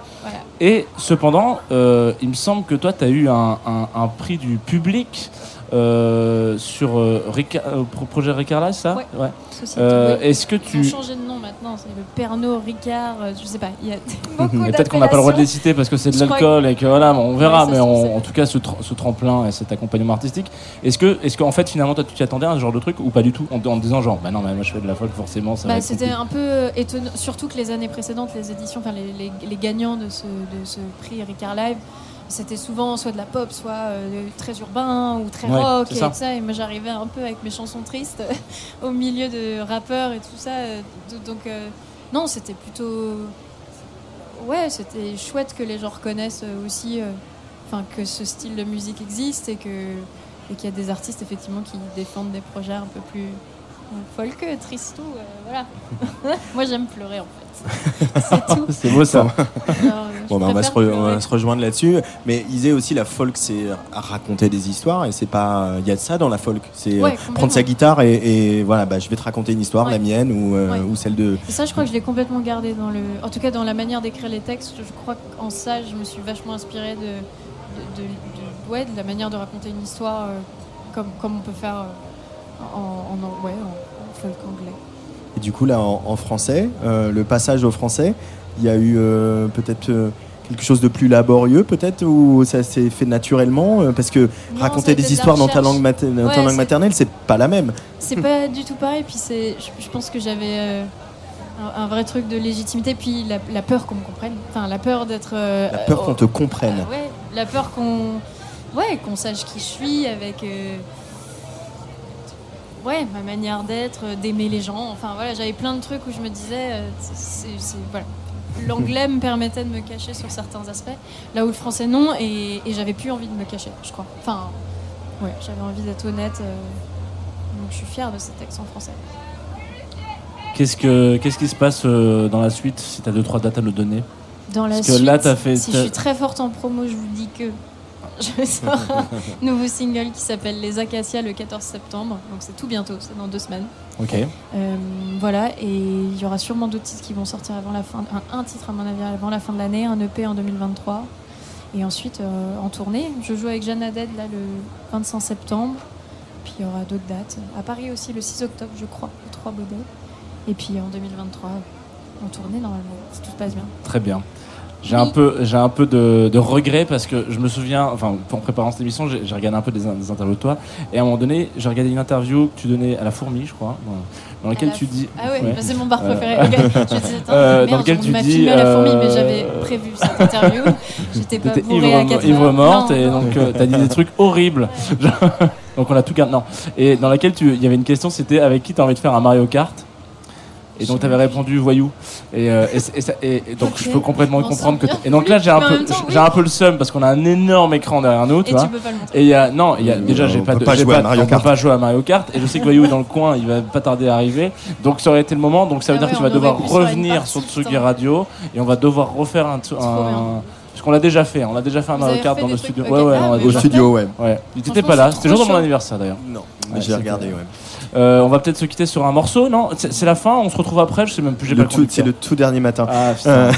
Speaker 2: Et cependant, euh, il me semble que toi, tu as eu un prix du public euh, sur euh, Rica- euh, pro- projet Ricard ça
Speaker 15: Ouais. Société,
Speaker 2: Euh,
Speaker 15: oui.
Speaker 2: Est-ce que
Speaker 15: Ils
Speaker 2: tu.
Speaker 15: ont changé de nom maintenant, c'est le Pernod Ricard, je sais pas, il y a beaucoup
Speaker 2: Mais peut-être qu'on n'a pas le droit de les citer parce que c'est de l'alcool et que voilà, on verra.
Speaker 15: Ouais,
Speaker 2: mais on- en tout cas, ce, tremplin et cet accompagnement artistique, est-ce que, est-ce qu'en fait, finalement, toi, tu t'y attendais à un genre de truc ou pas du tout en, en te disant genre, bah non, mais moi je fais de la folk, forcément, ça
Speaker 15: Bah, c'était un peu étonnant, surtout que les années précédentes, les éditions, enfin les, les- les gagnants de ce, de ce prix Ricard Live, c'était souvent soit de la pop, soit euh, très urbain ou très
Speaker 2: Ouais,
Speaker 15: rock et
Speaker 2: ça.
Speaker 15: tout ça. Et moi j'arrivais un peu avec mes chansons tristes au milieu de rappeurs et tout ça. euh, Donc euh, non, c'était plutôt ouais, c'était chouette que les gens reconnaissent aussi, euh, que ce style de musique existe et que et qu'il y a des artistes effectivement qui défendent des projets un peu plus folk, tristou, euh, voilà. Moi j'aime pleurer en fait. C'est tout.
Speaker 2: C'est beau ça.
Speaker 15: Alors, euh, je
Speaker 3: Bon, bah, on, va se on va rejoindre là-dessus. Mais Isée aussi, la folk, c'est raconter des histoires et c'est pas. Il y a de ça dans la folk. C'est
Speaker 15: Ouais,
Speaker 3: euh, prendre sa guitare et, et voilà, bah, je vais te raconter une histoire, la mienne ou, euh,
Speaker 15: Ouais.
Speaker 3: ou celle de.
Speaker 15: Et ça, je crois que je l'ai complètement gardé dans le. En tout cas, dans la manière d'écrire les textes, je crois qu'en ça, je me suis vachement inspirée de, de, de- de- ouais, de la manière de raconter une histoire euh, comme, comme on peut faire euh, en, en, en- ouais, en, en folk anglais.
Speaker 16: Et du coup, là, en, en français, euh, le passage au français, il y a eu euh, peut-être euh, quelque chose de plus laborieux, peut-être, ou ça s'est fait naturellement Parce que
Speaker 15: Non,
Speaker 16: raconter des histoires dans ta langue, mater- ta
Speaker 15: Ouais,
Speaker 16: langue
Speaker 15: c'est-
Speaker 16: maternelle, c'est pas la même.
Speaker 15: C'est pas du tout pareil. Puis je, je pense que j'avais un, un vrai truc de légitimité. Puis la, la peur qu'on me comprenne. Enfin, la peur d'être.
Speaker 16: La peur
Speaker 15: euh,
Speaker 16: qu'on te comprenne.
Speaker 15: ouais, la peur qu'on, ouais, qu'on sache qui je suis avec. Ouais, ma manière d'être, euh, d'aimer les gens. Enfin voilà, j'avais plein de trucs où je me disais, euh, c'est, voilà. L'anglais me permettait de me cacher sur certains aspects, là où le français non, et, et j'avais plus envie de me cacher, je crois. Enfin, ouais, j'avais envie d'être honnête. euh, donc je suis fière de cet accent français.
Speaker 2: Qu'est-ce, que, qu'est-ce qui se passe euh, dans la suite si tu as deux trois dates à nous donner?
Speaker 15: Dans la
Speaker 2: Parce que
Speaker 15: suite,
Speaker 2: là, t'as fait.
Speaker 15: si je suis très forte en promo, je vous dis que je sors un nouveau single qui s'appelle Les Acacias le 14 septembre. Donc c'est tout bientôt, c'est dans deux semaines.
Speaker 2: Ok.
Speaker 15: Euh, voilà, et il y aura sûrement d'autres titres qui vont sortir avant la fin, un, un titre à mon avis avant la fin de l'année, un EP en 2023. Et ensuite euh, en tournée, je joue avec Jeanne Haddad là le 25 septembre. Puis il y aura d'autres dates. À Paris aussi le 6 octobre, je crois, au 3 Baudets. Et puis en 2023, en tournée normalement, si tout se passe bien.
Speaker 2: Très bien. J'ai un peu, j'ai un peu de, de regret parce que je me souviens, enfin, en préparant cette émission, j'ai j'ai regardé un peu des, des interviews de toi. Et à un moment donné, j'ai regardé une interview que tu donnais à la fourmi, je crois, dans, laquelle
Speaker 15: la
Speaker 2: tu dis.
Speaker 15: Ah ouais, bah c'est mon bar préféré.
Speaker 2: Euh.
Speaker 15: Je disais, attends,
Speaker 2: euh,
Speaker 15: merde,
Speaker 2: dans lequel
Speaker 15: on
Speaker 2: tu dis.
Speaker 15: à la fourmi, mais
Speaker 2: euh,
Speaker 15: j'avais prévu cette interview. J'étais pas à
Speaker 2: ivre,
Speaker 15: 4
Speaker 2: ivre
Speaker 15: heures.
Speaker 2: morte
Speaker 15: Non,
Speaker 2: et
Speaker 15: non.
Speaker 2: donc euh, t'as dit des trucs horribles. Donc on a tout gardé. Non. Et dans laquelle tu, il y avait une question, c'était avec qui t'as envie de faire un Mario Kart? Et donc t'avais répondu voyou et, euh, et, et ça- et- et donc
Speaker 15: Ok.
Speaker 2: je peux complètement
Speaker 15: Bon,
Speaker 2: comprendre que t- et donc là j'ai un
Speaker 15: Mais en
Speaker 2: peu
Speaker 15: même temps,
Speaker 2: j'ai
Speaker 15: oui.
Speaker 2: un peu le seum parce qu'on a un énorme écran derrière nous tu
Speaker 15: Et
Speaker 2: vois
Speaker 15: tu peux pas le montrer.
Speaker 2: et il y a non il y a déjà j'ai
Speaker 16: on
Speaker 2: pas
Speaker 16: peut
Speaker 2: de
Speaker 16: pas
Speaker 2: j'ai
Speaker 16: jouer à Mario
Speaker 2: on peut
Speaker 16: Kart.
Speaker 2: pas jouer à Mario Kart et je sais que voyou est dans le coin il va pas tarder à arriver donc ça aurait été le moment donc ça veut
Speaker 15: Ah
Speaker 2: dire
Speaker 15: ouais,
Speaker 2: que tu vas
Speaker 15: on
Speaker 2: devoir
Speaker 15: aurait pu se faire une
Speaker 2: revenir
Speaker 15: partie,
Speaker 2: sur Tsugi
Speaker 15: putain.
Speaker 2: Radio et on va devoir refaire un, parce qu'on l'a déjà fait, on l'a déjà fait un
Speaker 15: Vous
Speaker 2: Mario
Speaker 15: avez
Speaker 2: Kart dans
Speaker 15: des
Speaker 2: le
Speaker 15: trucs,
Speaker 2: studio.
Speaker 15: ok.
Speaker 2: Ouais, ouais,
Speaker 15: Ah,
Speaker 2: on l'a
Speaker 15: mais
Speaker 16: Au
Speaker 2: déjà
Speaker 16: studio, ouais.
Speaker 2: Ouais. Tu
Speaker 15: Franchement,
Speaker 2: pas là,
Speaker 15: c'est
Speaker 2: c'était le jour
Speaker 15: trop
Speaker 2: de mon
Speaker 15: chaud.
Speaker 2: anniversaire d'ailleurs.
Speaker 16: Non,
Speaker 2: Ouais,
Speaker 16: j'ai
Speaker 2: c'était-
Speaker 16: regardé, ouais.
Speaker 2: Euh, on va peut-être se quitter sur un morceau, non C'est c'est la fin, on se retrouve après, je sais même plus, j'ai pas
Speaker 16: Le. C'est le tout dernier matin.
Speaker 2: Ah.
Speaker 16: Euh,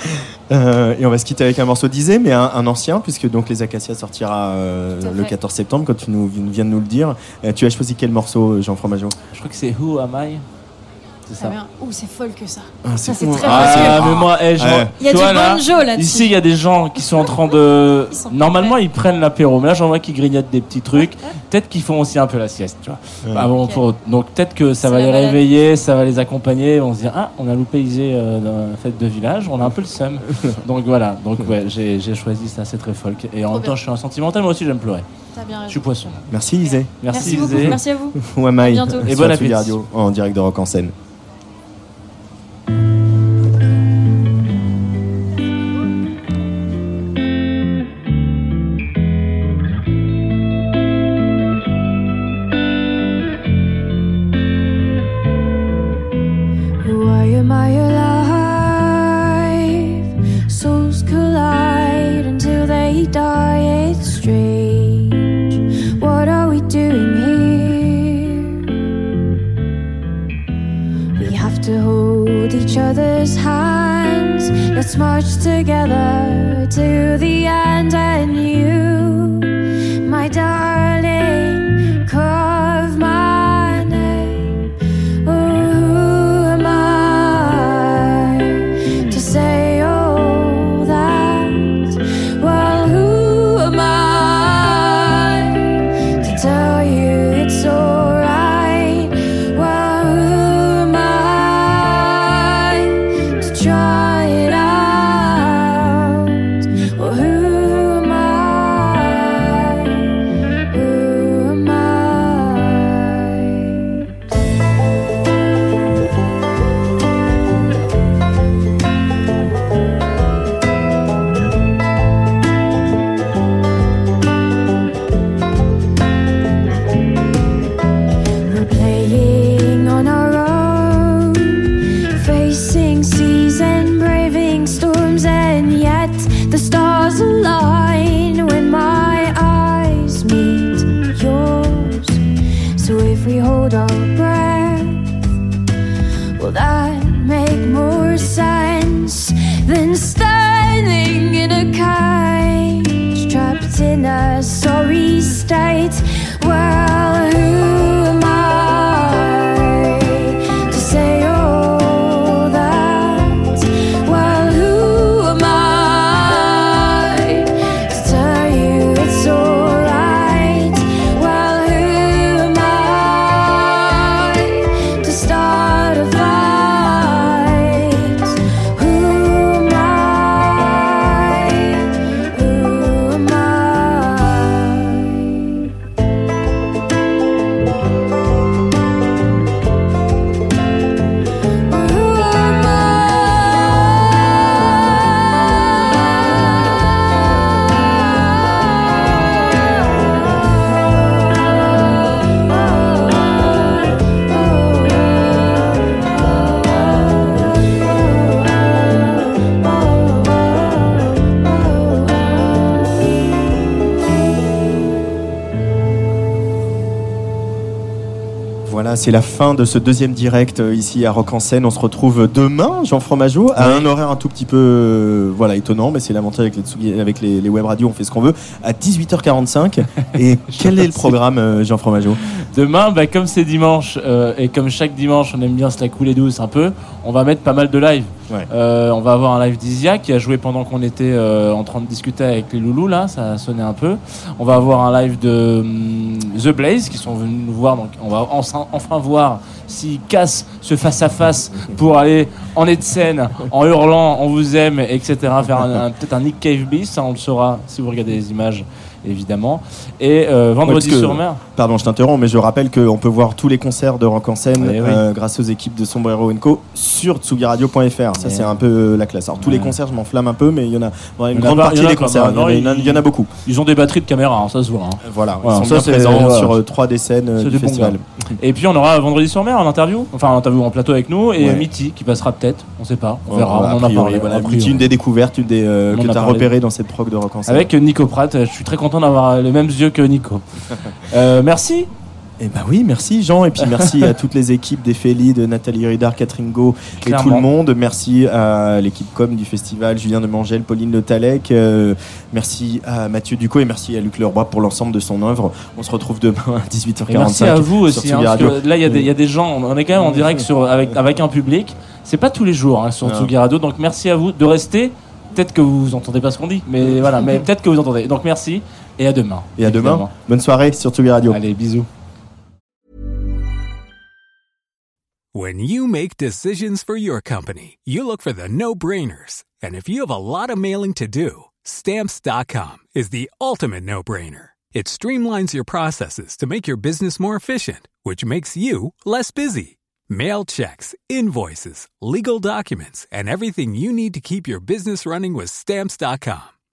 Speaker 16: euh, et on va se quitter avec un morceau d'Isée, mais un, un ancien, puisque donc les Acacias sortira euh, le
Speaker 15: fait.
Speaker 16: 14 septembre, comme tu nous, viens de nous le dire. Euh, tu as choisi quel morceau, Jean Fromageau?
Speaker 2: Je crois que c'est Who Am I? C'est
Speaker 15: Ah
Speaker 2: ça.
Speaker 15: bien. Ouh, c'est folle que ça.
Speaker 16: Ah,
Speaker 15: ça, c'est
Speaker 16: fou.
Speaker 15: très
Speaker 2: Ah,
Speaker 15: facile.
Speaker 2: mais moi, eh, je-
Speaker 16: Ouais.
Speaker 15: Il y a
Speaker 2: tu
Speaker 15: du
Speaker 2: vois, là,
Speaker 15: banjo là-dessus.
Speaker 2: Ici, il y a des gens qui sont en train de.
Speaker 15: Ils sont
Speaker 2: Normalement, ils prennent l'apéro, mais là, j'en vois qui grignotent des petits trucs. Peut-être qu'ils font aussi un peu la sieste, tu vois.
Speaker 16: Ouais.
Speaker 2: Ah bon,
Speaker 15: Ok.
Speaker 2: pour- Donc, peut-être que ça
Speaker 15: C'est
Speaker 2: va
Speaker 15: la
Speaker 2: les
Speaker 15: balade.
Speaker 2: réveiller, ça va les accompagner. On se dit, ah, on a loupé Isée euh, dans la fête de village, on a un peu le seum. Donc, voilà. Donc, ouais, j'ai j'ai choisi ça, c'est très folk. Et en
Speaker 15: Trop
Speaker 2: même temps, je suis un sentimental, moi aussi, j'aime pleurer.
Speaker 15: T'as bien
Speaker 2: Je suis
Speaker 15: raison.
Speaker 2: poisson.
Speaker 16: Merci Isée.
Speaker 2: Merci,
Speaker 15: Merci beaucoup.
Speaker 2: Isée.
Speaker 15: Merci à vous.
Speaker 16: Ou am I
Speaker 15: bientôt.
Speaker 2: Et
Speaker 16: sur
Speaker 2: bon
Speaker 16: Tsugi
Speaker 2: appétit.
Speaker 16: Radio, en direct de Rock en scène.
Speaker 3: C'est la fin de ce deuxième direct euh, ici à Rock en scène. On se retrouve demain, Jean Fromageau, à un horaire un tout petit peu euh, voilà, étonnant, mais c'est l'avantage avec, les, avec les, les web radios, on fait ce qu'on veut, à 18h45. Et quel est le programme, euh, Jean Fromageau?
Speaker 2: Demain, bah, comme c'est dimanche euh, et comme chaque dimanche on aime bien se la couler douce un peu, on va mettre pas mal de live. On va avoir un live d'Isia qui a joué pendant qu'on était en train de discuter avec les loulous là, ça a sonné un peu. On va avoir un live de hum, The Blaze qui sont venus nous voir, donc on va enfin, enfin voir s'ils cassent ce face à face pour aller en nez de scène, en hurlant, on vous aime, etc. Faire un- un- peut-être un Nick Cave Beast, ça on le saura si vous regardez les images évidemment. Et euh, vendredi
Speaker 3: Ouais,
Speaker 2: sur mer.
Speaker 3: Pardon, je t'interromps, mais je rappelle qu'on peut voir tous les concerts de Rock en scène
Speaker 2: oui.
Speaker 3: euh, grâce aux équipes de Sombrero Co sur tsugiradio.fr. Ça,
Speaker 2: Ouais.
Speaker 3: c'est un peu euh, la classe. Alors, tous les concerts, je m'enflamme un peu, mais il y en a une grande partie des concerts. Il y en a- beaucoup.
Speaker 2: Ils ont des batteries de caméra, hein, ça se voit. hein.
Speaker 3: Voilà,
Speaker 2: Voilà,
Speaker 3: ils sont
Speaker 2: ça,
Speaker 3: bien présents
Speaker 2: voilà.
Speaker 3: sur euh, trois des scènes euh, du festival.
Speaker 2: Et puis on aura vendredi sur mer en interview, enfin en interview en plateau avec nous, et
Speaker 3: Ouais.
Speaker 2: Mitty qui passera peut-être, on sait pas, on verra,
Speaker 3: voilà,
Speaker 2: on en
Speaker 3: a
Speaker 2: parlé.
Speaker 3: voilà.
Speaker 2: priori.
Speaker 3: Une des découvertes une des, euh, que tu as
Speaker 2: parlé.
Speaker 3: repéré dans cette prog de Rock en scène.
Speaker 2: Avec Nico Pratt, je suis très content d'avoir les mêmes yeux que Nico. Merci.
Speaker 3: Eh ben oui, merci Jean, et puis merci à toutes les équipes d'Ephélie, de Nathalie Ridard, Catherine Go et tout le monde. Merci à l'équipe com du festival, Julien de Mangel, Pauline Le Talec. euh, merci à Mathieu Ducot et merci à Luc Leroy pour l'ensemble de son œuvre. On se retrouve demain à 18h45.
Speaker 2: Et merci à vous aussi. hein, parce que là, il y, a des- il y a des gens, on est quand même en direct sur, avec, avec un public. C'est pas tous les jours hein, sur. Tsugi Radio, donc merci à vous de rester. Peut-être que vous entendez pas ce qu'on dit, mais voilà, mais peut-être que vous entendez. Donc merci et à demain.
Speaker 3: Et à demain.
Speaker 2: évidemment.
Speaker 3: Bonne soirée sur Tsugi Radio.
Speaker 2: Allez, bisous.
Speaker 17: When you make decisions for your company, you look for the no brainers. And if you have a lot of mailing to do, stamps.com is the ultimate no brainer. It streamlines your processes to make your business more efficient, which makes you less busy. Mail checks, invoices, legal documents, and everything you need to keep your business running with stamps.com.